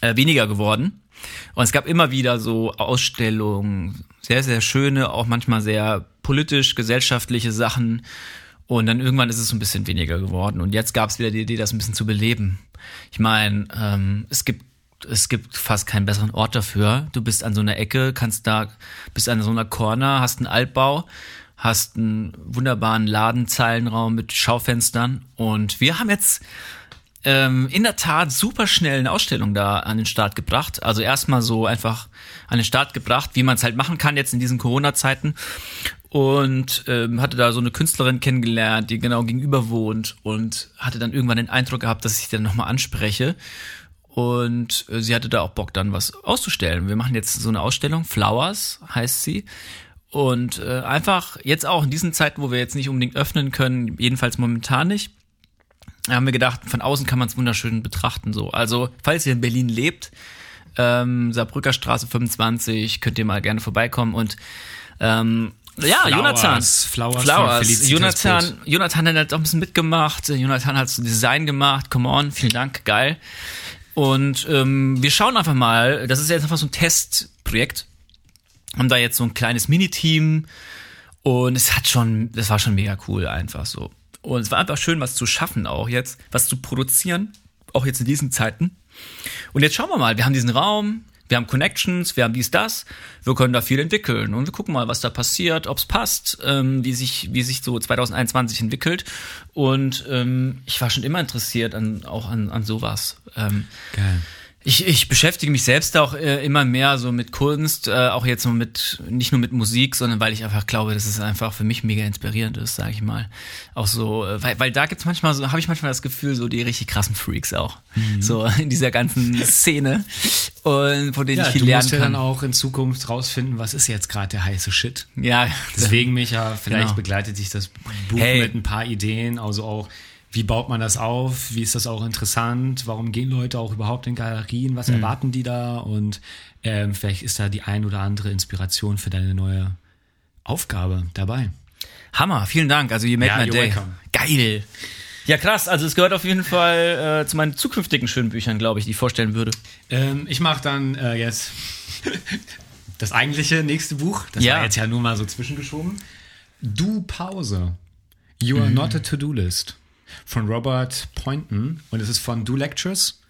äh, weniger geworden. Und es gab immer wieder so Ausstellungen, sehr, sehr schöne, auch manchmal sehr politisch, gesellschaftliche Sachen. Und dann irgendwann ist es so ein bisschen weniger geworden. Und jetzt gab es wieder die Idee, das ein bisschen zu beleben. Ich meine, ähm, es gibt es gibt fast keinen besseren Ort dafür. Du bist an so einer Ecke, kannst da, bist an so einer Corner, hast einen Altbau, hast einen wunderbaren Ladenzeilenraum mit Schaufenstern und wir haben jetzt ähm, in der Tat super schnell eine Ausstellung da an den Start gebracht. Also erstmal so einfach an den Start gebracht, wie man es halt machen kann jetzt in diesen Corona-Zeiten. Und ähm, hatte da so eine Künstlerin kennengelernt, die genau gegenüber wohnt und hatte dann irgendwann den Eindruck gehabt, dass ich dann nochmal anspreche. Und äh, sie hatte da auch Bock, dann was auszustellen. Wir machen jetzt so eine Ausstellung, Flowers heißt sie. Und äh, einfach jetzt auch in diesen Zeiten, wo wir jetzt nicht unbedingt öffnen können, jedenfalls momentan nicht, haben wir gedacht, von außen kann man es wunderschön betrachten. So, also falls ihr in Berlin lebt, ähm, Saarbrücker Straße 25, könnt ihr mal gerne vorbeikommen und ähm, ja, Flowers, Jonathan. Flowers Flowers. Jonathan. Jonathan hat auch ein bisschen mitgemacht. Jonathan hat so Design gemacht. Come on, vielen Dank, geil. Und ähm, wir schauen einfach mal. Das ist jetzt einfach so ein Testprojekt. Haben da jetzt so ein kleines Mini-Team und es hat schon, das war schon mega cool einfach so. Und es war einfach schön, was zu schaffen auch jetzt, was zu produzieren, auch jetzt in diesen Zeiten. Und jetzt schauen wir mal, wir haben diesen Raum, wir haben Connections, wir haben dies, das, wir können da viel entwickeln und wir gucken mal, was da passiert, ob es passt, ähm, wie sich, wie sich so 2021 entwickelt. Und ähm, ich war schon immer interessiert an, auch an, an sowas. Ähm, Geil. Ich, ich beschäftige mich selbst auch äh, immer mehr so mit Kunst, äh, auch jetzt so mit, nicht nur mit Musik, sondern weil ich einfach glaube, dass es einfach für mich mega inspirierend ist, sage ich mal. Auch so, äh, weil, weil da gibt's manchmal so, habe ich manchmal das Gefühl, so die richtig krassen Freaks auch. So in dieser ganzen Szene. Und von denen Ja, ich viel du lernen musst ja kann. dann auch in Zukunft rausfinden, was ist jetzt gerade der heiße Shit. ja, Deswegen, Micha, vielleicht Genau. begleitet sich das Buch Hey. mit ein paar Ideen, also auch, wie baut man das auf, wie ist das auch interessant, warum gehen Leute auch überhaupt in Galerien, was erwarten die da und ähm, vielleicht ist da die ein oder andere Inspiration für deine neue Aufgabe dabei. Hammer, vielen Dank. Also you made Ja, my day. welcome. Geil. Ja, krass. Also es gehört auf jeden Fall äh, zu meinen zukünftigen schönen Büchern, glaube ich, die ich vorstellen würde. Ähm, ich mache dann äh, jetzt das eigentliche nächste Buch. Das Ja. war jetzt ja nur mal so zwischengeschoben. Du Pause. You are not a To-Do-List. Von Robert Poynton. Und es ist von Do Lectures.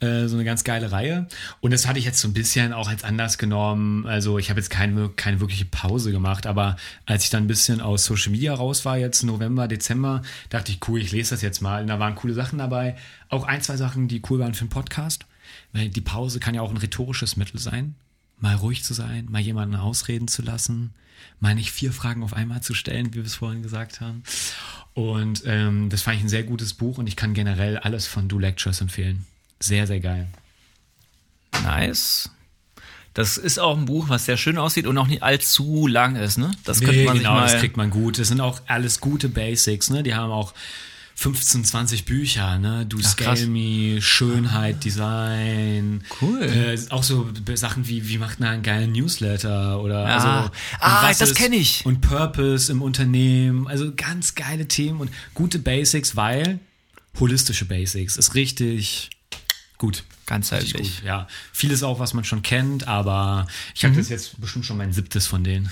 Äh, so eine ganz geile Reihe. Und das hatte ich jetzt so ein bisschen auch als Anlass genommen. Also ich habe jetzt keine, keine wirkliche Pause gemacht, aber als ich dann ein bisschen aus Social Media raus war, jetzt November, Dezember, dachte ich, cool, ich lese das jetzt mal. Und da waren coole Sachen dabei. Auch ein, zwei Sachen, die cool waren für den Podcast. Weil die Pause kann ja auch ein rhetorisches Mittel sein. Mal ruhig zu sein, mal jemanden ausreden zu lassen, mal nicht vier Fragen auf einmal zu stellen, wie wir es vorhin gesagt haben. Und ähm, das fand ich ein sehr gutes Buch und ich kann generell alles von Do Lectures empfehlen. Sehr, sehr geil. Nice. Das ist auch ein Buch, was sehr schön aussieht und auch nicht allzu lang ist, ne? Das könnte man sich genau, mal. das kriegt man gut. Das sind auch alles gute Basics, ne? Die haben auch 15, 20 Bücher, ne? Do Ach, krass. Scale Me, Schönheit, Design. Cool. Äh, auch so Sachen wie, wie macht man einen geilen Newsletter oder Ah. also. Ah, das ist- kenn ich. Und Purpose im Unternehmen. Also ganz geile Themen und gute Basics, weil holistische Basics ist richtig gut. Ganzheitlich. Richtig gut, ja. Vieles auch, was man schon kennt, aber ich habe das jetzt bestimmt schon mein siebtes von denen.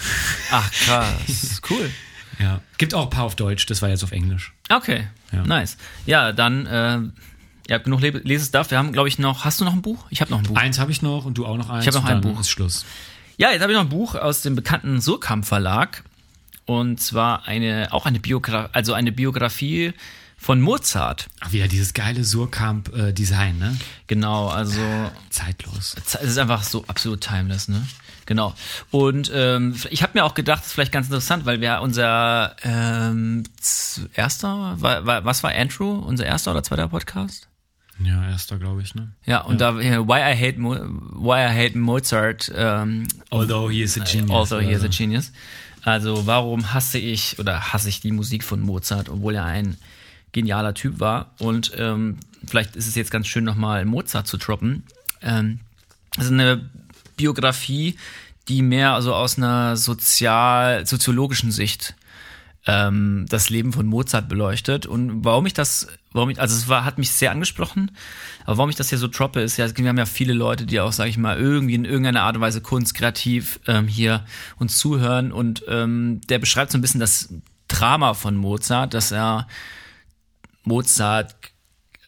Ach, krass. cool. Ja. Gibt auch ein paar auf Deutsch, das war jetzt auf Englisch. Okay. Ja. Nice. Ja, dann, äh, ihr habt genug Le Lesestuff. Wir haben, glaube ich, noch. Hast du noch ein Buch? Ich habe noch ein Buch. Eins habe ich noch und du auch noch eins. Ich hab noch ein Buch. Ist Schluss. Ja, jetzt habe ich noch ein Buch aus dem bekannten Surkamp Verlag. Und zwar eine, auch eine Biografie, also eine Biografie von Mozart. Ach, wieder dieses geile Surkamp-Design, ne? Genau, also Zeitlos. es ist einfach so absolut timeless, ne? Genau. Und ähm, ich habe mir auch gedacht, das ist vielleicht ganz interessant, weil wir unser ähm, erster, war, war, was war Andrew, unser erster oder zweiter Podcast? Ja, erster, glaube ich, ne? Ja, und da äh, Why I Hate Mo Why I Hate Mozart, ähm, Although he is a genius. also he is a genius. Also warum hasse ich oder hasse ich die Musik von Mozart, obwohl er ein genialer Typ war. Und ähm, vielleicht ist es jetzt ganz schön nochmal Mozart zu droppen. Ähm, das ist eine Biografie, die mehr also aus einer sozial soziologischen Sicht ähm, das Leben von Mozart beleuchtet. Und warum ich das, warum ich, also es war, hat mich sehr angesprochen, aber warum ich das hier so droppe, ist ja, wir haben ja viele Leute, die auch, sage ich mal, irgendwie in irgendeiner Art und Weise Kunst, kreativ ähm, hier uns zuhören. Und ähm, der beschreibt so ein bisschen das Drama von Mozart, dass er Mozart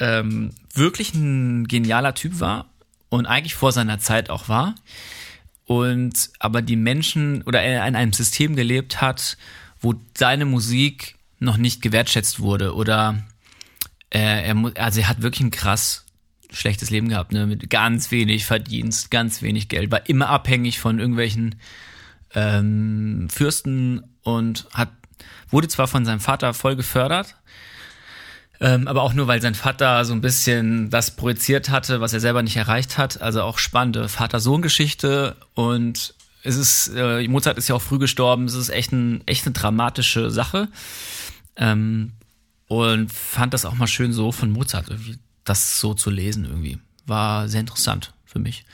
ähm, wirklich ein genialer Typ war und eigentlich vor seiner Zeit auch war. Und aber die Menschen oder er in einem System gelebt hat, wo seine Musik noch nicht gewertschätzt wurde oder äh, er, also er hat wirklich ein krass schlechtes Leben gehabt, ne, mit ganz wenig Verdienst, ganz wenig Geld, war immer abhängig von irgendwelchen ähm, Fürsten und hat wurde zwar von seinem Vater voll gefördert, ähm, aber auch nur, weil sein Vater so ein bisschen das projiziert hatte, was er selber nicht erreicht hat. Also auch spannende Vater-Sohn-Geschichte. Und es ist, äh, Mozart ist ja auch früh gestorben. Es ist echt, ein, echt eine dramatische Sache. Ähm, und fand das auch mal schön so von Mozart irgendwie, das so zu lesen irgendwie. War sehr interessant für mich.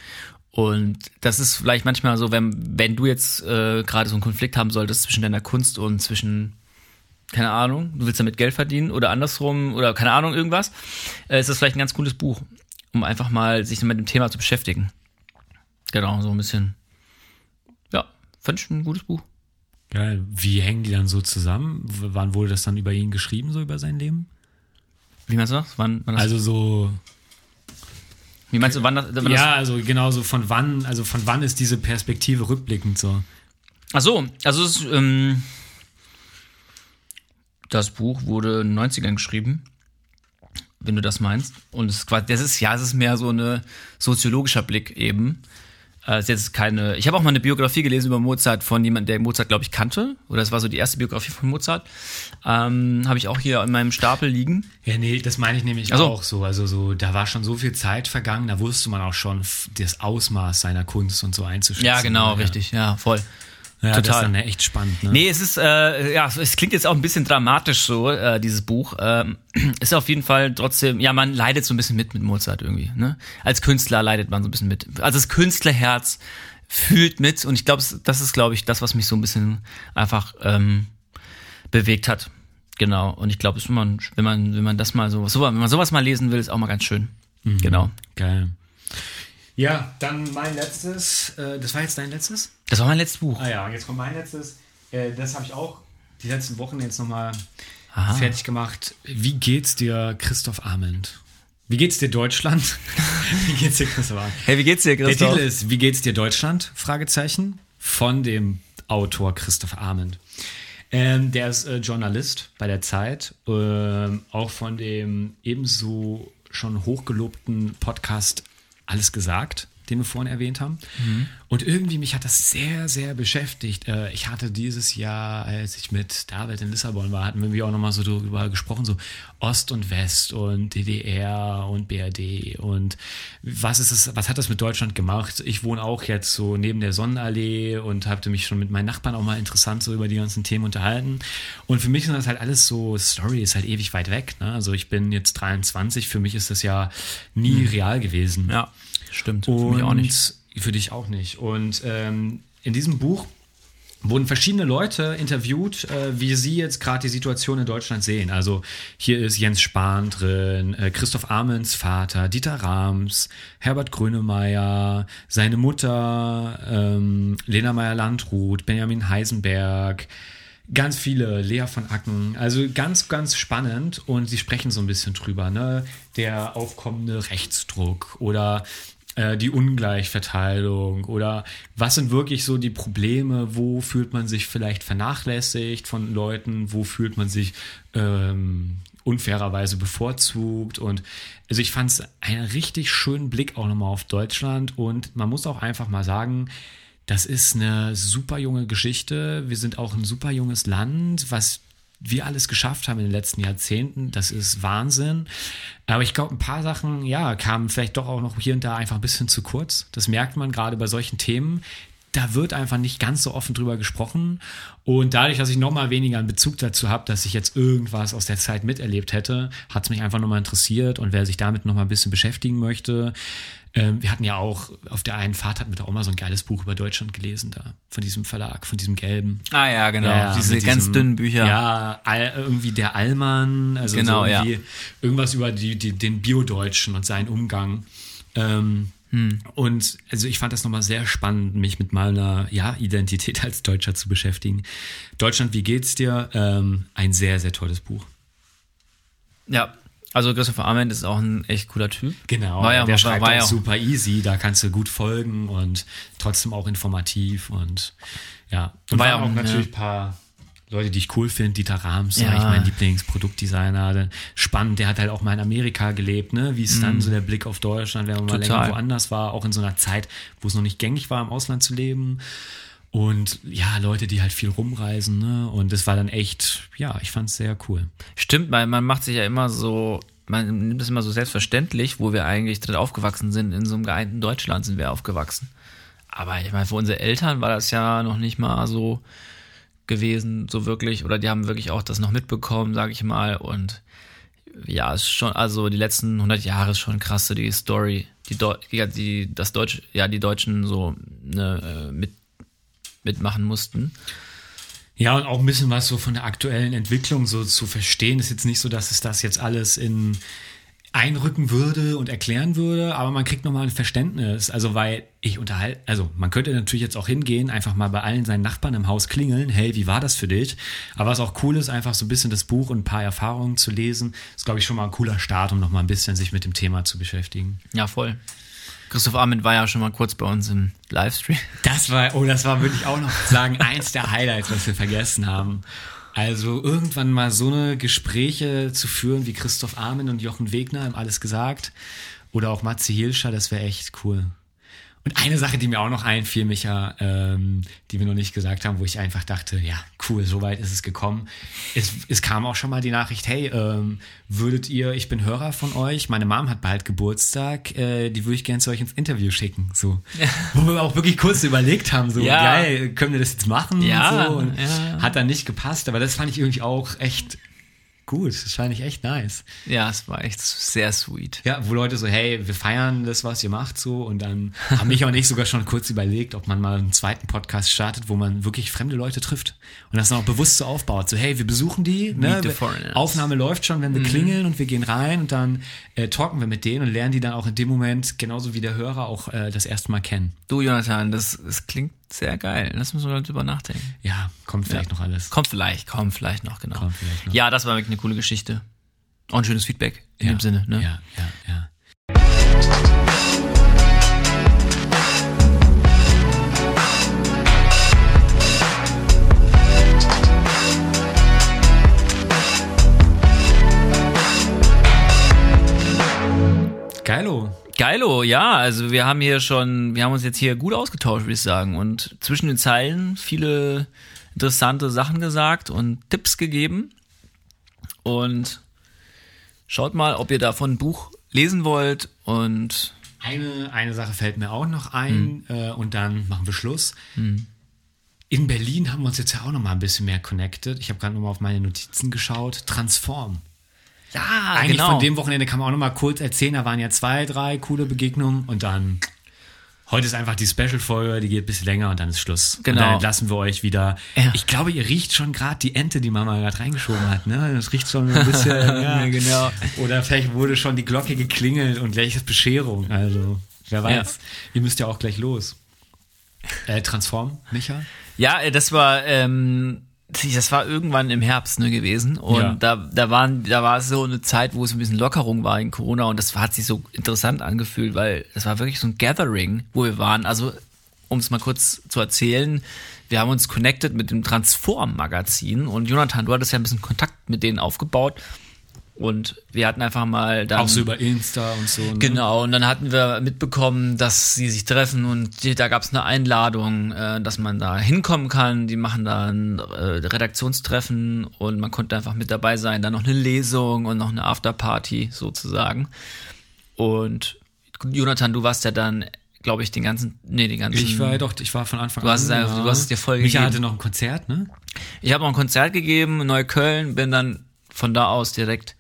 Und das ist vielleicht manchmal so, wenn, wenn du jetzt äh, gerade so einen Konflikt haben solltest zwischen deiner Kunst und zwischen, keine Ahnung, du willst damit Geld verdienen oder andersrum oder keine Ahnung, irgendwas, äh, ist das vielleicht ein ganz cooles Buch, um einfach mal sich mit dem Thema zu beschäftigen. Genau, so ein bisschen. Ja, fand ich ein gutes Buch. Geil. Wie hängen die dann so zusammen? Wann wurde das dann über ihn geschrieben, so über sein Leben? Wie meinst du das? Wann, wann das Also so, wie meinst du, wann das? Wann ja, also genau so von wann, also von wann ist diese Perspektive rückblickend so? Das, ach so, also es, ist, ähm, das Buch wurde in den 90ern geschrieben, wenn du das meinst. Und es ist quasi, das ist ja, es ist mehr so eine soziologischer Blick eben. Äh, Es ist jetzt keine. Ich habe auch mal eine Biografie gelesen über Mozart von jemandem, der Mozart, glaube ich, kannte. Oder es war so die erste Biografie von Mozart. Ähm, habe ich auch hier in meinem Stapel liegen. Ja, nee, das meine ich nämlich Ach so. auch so. Also so, da war schon so viel Zeit vergangen, da wusste man auch schon das Ausmaß seiner Kunst und so einzuschätzen. Ja, genau, ja. richtig. Ja, voll. Ja, Das ist Total. dann echt spannend, ne? Nee, es ist, äh, ja, es klingt jetzt auch ein bisschen dramatisch so, äh, dieses Buch. Ähm, ist auf jeden Fall trotzdem, ja, man leidet so ein bisschen mit mit Mozart irgendwie. Ne? Als Künstler leidet man so ein bisschen mit. Also das Künstlerherz fühlt mit und ich glaube, das ist, glaube ich, das, was mich so ein bisschen einfach ähm, bewegt hat. Genau. Und ich glaube, es ist immer, wenn man, wenn man das mal so, so, wenn man sowas mal lesen will, ist auch mal ganz schön. Genau. Geil. Ja, dann mein letztes, äh, das war jetzt dein letztes? Das war mein letztes Buch. Ah ja, und jetzt kommt mein letztes. Äh, das habe ich auch die letzten Wochen jetzt nochmal fertig gemacht. Wie geht's dir, Christoph Arment? Wie geht's dir, Deutschland? Wie geht's dir, Christoph Arment? Hey, wie geht's dir, Der Christoph? Titel ist Wie geht's dir, Deutschland? Fragezeichen. Von dem Autor Christoph Arment. Ähm, der ist äh, Journalist bei der Zeit, ähm, auch von dem ebenso schon hochgelobten Podcast Alles gesagt, den wir vorhin erwähnt haben. Und irgendwie mich hat das sehr, sehr beschäftigt. Äh, ich hatte dieses Jahr, als ich mit David in Lissabon war, hatten wir auch nochmal so darüber gesprochen, so Ost und West und DDR und BRD und was ist es, was hat das mit Deutschland gemacht? Ich wohne auch jetzt so neben der Sonnenallee und habe mich schon mit meinen Nachbarn auch mal interessant so über die ganzen Themen unterhalten. Und für mich sind das halt alles so, Story ist halt ewig weit weg. Ne? Also ich bin jetzt 23, für mich ist das ja nie real gewesen. Ja, stimmt. Für Und mich auch nicht. Für dich auch nicht. Und ähm, in diesem Buch wurden verschiedene Leute interviewt, äh, wie sie jetzt gerade die Situation in Deutschland sehen. Also hier ist Jens Spahn drin, äh, Christoph Amens Vater, Dieter Rams, Herbert Grönemeyer, seine Mutter, ähm, Lena Meyer-Landrut, Benjamin Heisenberg, Ganz viele, Lea von Acken, also ganz, ganz spannend und sie sprechen so ein bisschen drüber, ne? Der aufkommende Rechtsdruck oder äh, die Ungleichverteilung oder was sind wirklich so die Probleme, wo fühlt man sich vielleicht vernachlässigt von Leuten, wo fühlt man sich ähm, unfairerweise bevorzugt? Und also ich fand es einen richtig schönen Blick auch nochmal auf Deutschland. Und man muss auch einfach mal sagen, das ist eine super junge Geschichte. Wir sind auch ein super junges Land, was wir alles geschafft haben in den letzten Jahrzehnten. Das ist Wahnsinn. Aber ich glaube, ein paar Sachen, ja, kamen vielleicht doch auch noch hier und da einfach ein bisschen zu kurz. Das merkt man gerade bei solchen Themen. Da wird einfach nicht ganz so offen drüber gesprochen. Und dadurch, dass ich noch mal weniger einen Bezug dazu habe, dass ich jetzt irgendwas aus der Zeit miterlebt hätte, hat es mich einfach nochmal interessiert. Und wer sich damit noch mal ein bisschen beschäftigen möchte, ähm, wir hatten ja auch, auf der einen Fahrt hatten wir da auch mal so ein geiles Buch über Deutschland gelesen da, von diesem Verlag, von diesem gelben. Ah ja, genau. Ja, Diese mit ganz diesem- dünnen Bücher. Ja, irgendwie der Allmann, also Genau, so ja. irgendwas über die, die, den Biodeutschen und seinen Umgang. Ähm, Hm. Und also ich fand das nochmal sehr spannend, mich mit meiner ja, Identität als Deutscher zu beschäftigen. Deutschland, wie geht's dir? Ähm, ein sehr, sehr tolles Buch. Ja, also Christopher Arment ist auch ein echt cooler Typ. Genau, War ja, der war, schreibt war auch super easy, da kannst du gut folgen und trotzdem auch informativ und ja. Und War ja auch auch, natürlich ein paar Leute, die ich cool finde. Dieter Rams, Ja. ja. ich mein Lieblingsproduktdesigner. Spannend, der hat halt auch mal in Amerika gelebt, ne? Wie ist dann so der Blick auf Deutschland, wenn man mal Mhm. Total. länger woanders war, auch in so einer Zeit, wo es noch nicht gängig war, im Ausland zu leben. Und ja, Leute, die halt viel rumreisen, ne? Und das war dann echt, ja, ich fand's sehr cool. Stimmt, weil man macht sich ja immer so, man nimmt es immer so selbstverständlich, wo wir eigentlich drin aufgewachsen sind. In so einem geeinten Deutschland sind wir aufgewachsen. Aber ich meine, für unsere Eltern war das ja noch nicht mal so gewesen, so wirklich, oder die haben wirklich auch das noch mitbekommen, sage ich mal. Und ja, ist schon, also die letzten 100 Jahre ist schon krass, so die Story, die, Deu die, die das Deutsch, ja, die Deutschen so ne, äh, mit, mitmachen mussten. Ja, und auch ein bisschen was so von der aktuellen Entwicklung so zu verstehen. Ist jetzt nicht so, dass es das jetzt alles in einrücken würde und erklären würde, aber man kriegt nochmal ein Verständnis. Also, weil ich unterhalte, also man könnte natürlich jetzt auch hingehen, einfach mal bei allen seinen Nachbarn im Haus klingeln, hey, wie war das für dich? Aber was auch cool ist, einfach so ein bisschen das Buch und ein paar Erfahrungen zu lesen, ist, glaube ich, schon mal ein cooler Start, um nochmal ein bisschen sich mit dem Thema zu beschäftigen. Ja, voll. Christoph Arment war ja schon mal kurz bei uns im Livestream. Das war, oh, das war wirklich auch noch sagen, eins der Highlights, was wir vergessen haben. Also irgendwann mal so eine Gespräche zu führen wie Christoph Armin und Jochen Wegner im Alles gesagt oder auch Matze Hilscher, das wäre echt cool. Und eine Sache, die mir auch noch einfiel, Micha, ähm, die wir noch nicht gesagt haben, wo ich einfach dachte, ja, cool, so weit ist es gekommen. Es, es kam auch schon mal die Nachricht, hey, ähm, würdet ihr, ich bin Hörer von euch, meine Mom hat bald Geburtstag, äh, die würde ich gerne zu euch ins Interview schicken. So. Ja. Wo wir auch wirklich kurz überlegt haben, so, ja. geil, können wir das jetzt machen? Ja, und so. und ja. Hat dann nicht gepasst, aber das fand ich irgendwie auch echt gut. Das fand ich echt nice. Ja, es war echt sehr sweet. Ja, wo Leute so, hey, wir feiern das, was ihr macht, so. Und dann haben mich auch nicht sogar schon kurz überlegt, ob man mal einen zweiten Podcast startet, wo man wirklich fremde Leute trifft. Und das dann auch bewusst so aufbaut. So, hey, wir besuchen die, ne? Aufnahme läuft schon, wenn wir mhm. klingeln und wir gehen rein und dann äh, talken wir mit denen und lernen die dann auch in dem Moment, genauso wie der Hörer, auch äh, das erste Mal kennen. Du, Jonathan, das, das klingt sehr geil. Lass uns mal drüber nachdenken. Ja, kommt vielleicht ja. noch alles. Kommt vielleicht, kommt vielleicht noch, genau. Kommt vielleicht noch. Ja, das war wirklich eine coole Geschichte. Auch ein schönes Feedback in ja. dem Sinne, ne? Ja, ja, ja. Geilo. Geilo, ja. Also wir haben hier schon, wir haben uns jetzt hier gut ausgetauscht, würde ich sagen. Und zwischen den Zeilen viele interessante Sachen gesagt und Tipps gegeben. Und schaut mal, ob ihr davon ein Buch lesen wollt. Und eine, eine Sache fällt mir auch noch ein hm. äh, und dann machen wir Schluss. Hm. In Berlin haben wir uns jetzt ja auch noch mal ein bisschen mehr connected. Ich habe gerade noch mal auf meine Notizen geschaut. Transform. Ja, Eigentlich genau. von dem Wochenende kann man auch noch mal kurz erzählen. Da waren ja zwei, drei coole Begegnungen und dann heute ist einfach die Special-Folge, die geht ein bisschen länger und dann ist Schluss. Genau. Und dann entlassen wir euch wieder. Ja. Ich glaube, ihr riecht schon gerade die Ente, die Mama gerade reingeschoben hat. Ne? Das riecht schon ein bisschen. ja, genau. Oder vielleicht wurde schon die Glocke geklingelt und gleich ist Bescherung. Also, wer weiß. Ja. Ihr müsst ja auch gleich los. Äh, Transform, Micha? Ja, äh, das war ähm, das war irgendwann im Herbst ne, gewesen und ja. da da waren da war es so eine Zeit, wo es ein bisschen Lockerung war in Corona und das hat sich so interessant angefühlt, weil das war wirklich so ein Gathering, wo wir waren. Also um es mal kurz zu erzählen, wir haben uns connected mit dem Transform Magazin und Jonathan, du hattest ja ein bisschen Kontakt mit denen aufgebaut und wir hatten einfach mal dann. Auch so über Insta und so. Ne? Genau, und dann hatten wir mitbekommen, dass sie sich treffen und die, da gab es eine Einladung, äh, dass man da hinkommen kann. Die machen da ein äh, Redaktionstreffen und man konnte einfach mit dabei sein. Dann noch eine Lesung und noch eine Afterparty sozusagen. Und Jonathan, du warst ja dann glaube ich, den ganzen, nee, den ganzen. Ich war ja doch, ich war von Anfang du hast an. Es, ja. Du hast es dir voll Micha gegeben. hatte noch ein Konzert, ne? Ich habe noch ein Konzert gegeben in Neukölln, bin dann von da aus direkt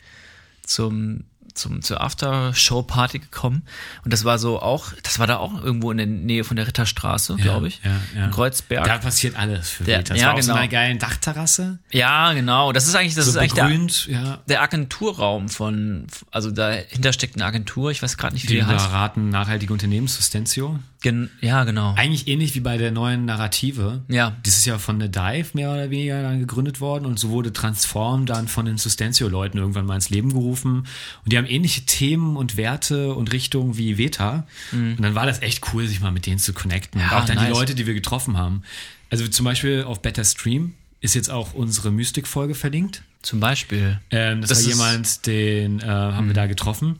zum zum zur After-Show-Party gekommen und das war so auch, das war da auch irgendwo in der Nähe von der Ritterstraße, ja, glaube ich, ja, ja. Kreuzberg. Da passiert alles für der, Das ja, war genau. so eine geile Dachterrasse. Ja, genau. Das ist eigentlich, das so ist eigentlich begrünt, der, ja. der Agenturraum von, also dahinter steckt eine Agentur, ich weiß gerade nicht, wie die, die heißt. raten nachhaltige Unternehmen, Sustentio. Gen ja, genau. Eigentlich ähnlich wie bei der neuen Narrative. Ja. Das ist ja von der Dive mehr oder weniger dann gegründet worden und so wurde Transform dann von den Sustentio-Leuten irgendwann mal ins Leben gerufen. Und die haben ähnliche Themen und Werte und Richtungen wie Veta. Mhm. Und dann war das echt cool, sich mal mit denen zu connecten. Ja, auch dann nice. die Leute, die wir getroffen haben. Also zum Beispiel auf Better Stream ist jetzt auch unsere Mystik-Folge verlinkt. Zum Beispiel. Ähm, das, Das war ist- Mhm. jemand, den äh, haben wir da getroffen.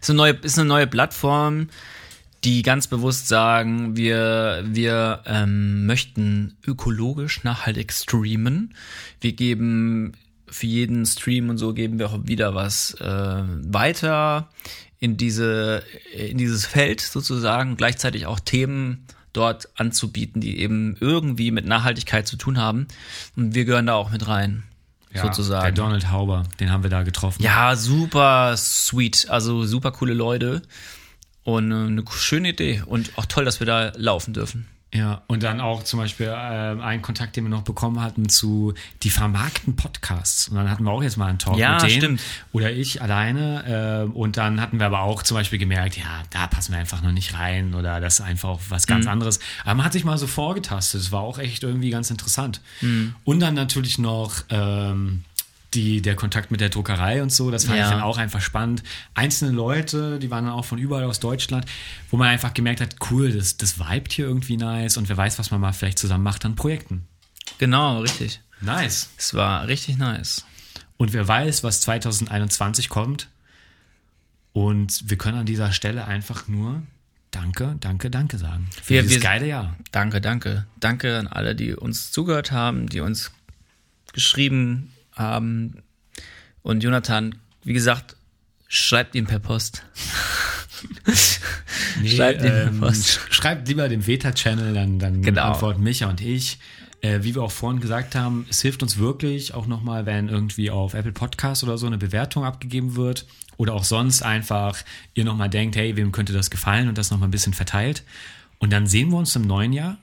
ist eine neue, ist eine neue Plattform, die ganz bewusst sagen, wir, wir ähm, möchten ökologisch nachhaltig streamen. Wir geben für jeden Stream und so geben wir auch wieder was äh, weiter in diese in dieses Feld sozusagen, gleichzeitig auch Themen dort anzubieten, die eben irgendwie mit Nachhaltigkeit zu tun haben. Und wir gehören da auch mit rein, Ja, sozusagen. Der Donald Hauber, den haben wir da getroffen. Ja, super sweet. Also super coole Leute. Und äh, eine schöne Idee. Und auch toll, dass wir da laufen dürfen. Ja, und dann auch zum Beispiel äh, einen Kontakt, den wir noch bekommen hatten zu die vermarkten Podcasts. Und dann hatten wir auch jetzt mal einen Talk Ja, mit denen. stimmt. Oder ich alleine. Äh, und dann hatten wir aber auch zum Beispiel gemerkt, ja, da passen wir einfach noch nicht rein oder das ist einfach was ganz Mhm. anderes. Aber man hat sich mal so vorgetastet. Es war auch echt irgendwie ganz interessant. Mhm. Und dann natürlich noch ähm, die, der Kontakt mit der Druckerei und so, das fand Ja. ich dann auch einfach spannend. Einzelne Leute, die waren dann auch von überall aus Deutschland, wo man einfach gemerkt hat, cool, das, das vibet hier irgendwie nice und wer weiß, was man mal vielleicht zusammen macht an Projekten. Genau, richtig. Nice. Es war richtig nice. Und wer weiß, was 2021 kommt. Und wir können an dieser Stelle einfach nur Danke, danke, danke sagen. Für Wir- dieses wir- geile Jahr. Danke, danke. Danke an alle, die uns zugehört haben, die uns geschrieben haben. Und Jonathan, wie gesagt, schreibt ihm per Post. schreibt ihm per ähm, Post. sch- schreibt lieber dem Veta-Channel, dann, dann Genau. antworten Micha und ich. Äh, wie wir auch vorhin gesagt haben, es hilft uns wirklich auch nochmal, wenn irgendwie auf Apple Podcast oder so eine Bewertung abgegeben wird oder auch sonst einfach ihr nochmal denkt, hey, wem könnte das gefallen und das nochmal ein bisschen verteilt. Und dann sehen wir uns im neuen Jahr.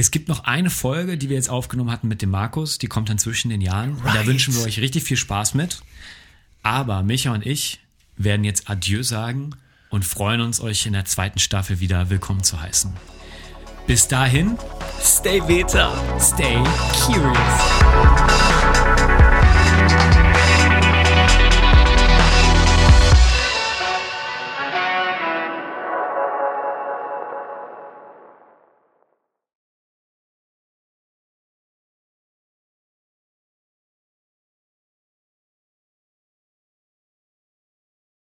Es gibt noch eine Folge, die wir jetzt aufgenommen hatten mit dem Markus, die kommt dann zwischen den Jahren. Und da Right. wünschen wir euch richtig viel Spaß mit. Aber Micha und ich werden jetzt Adieu sagen und freuen uns, euch in der zweiten Staffel wieder willkommen zu heißen. Bis dahin, Stay Beta. stay curious.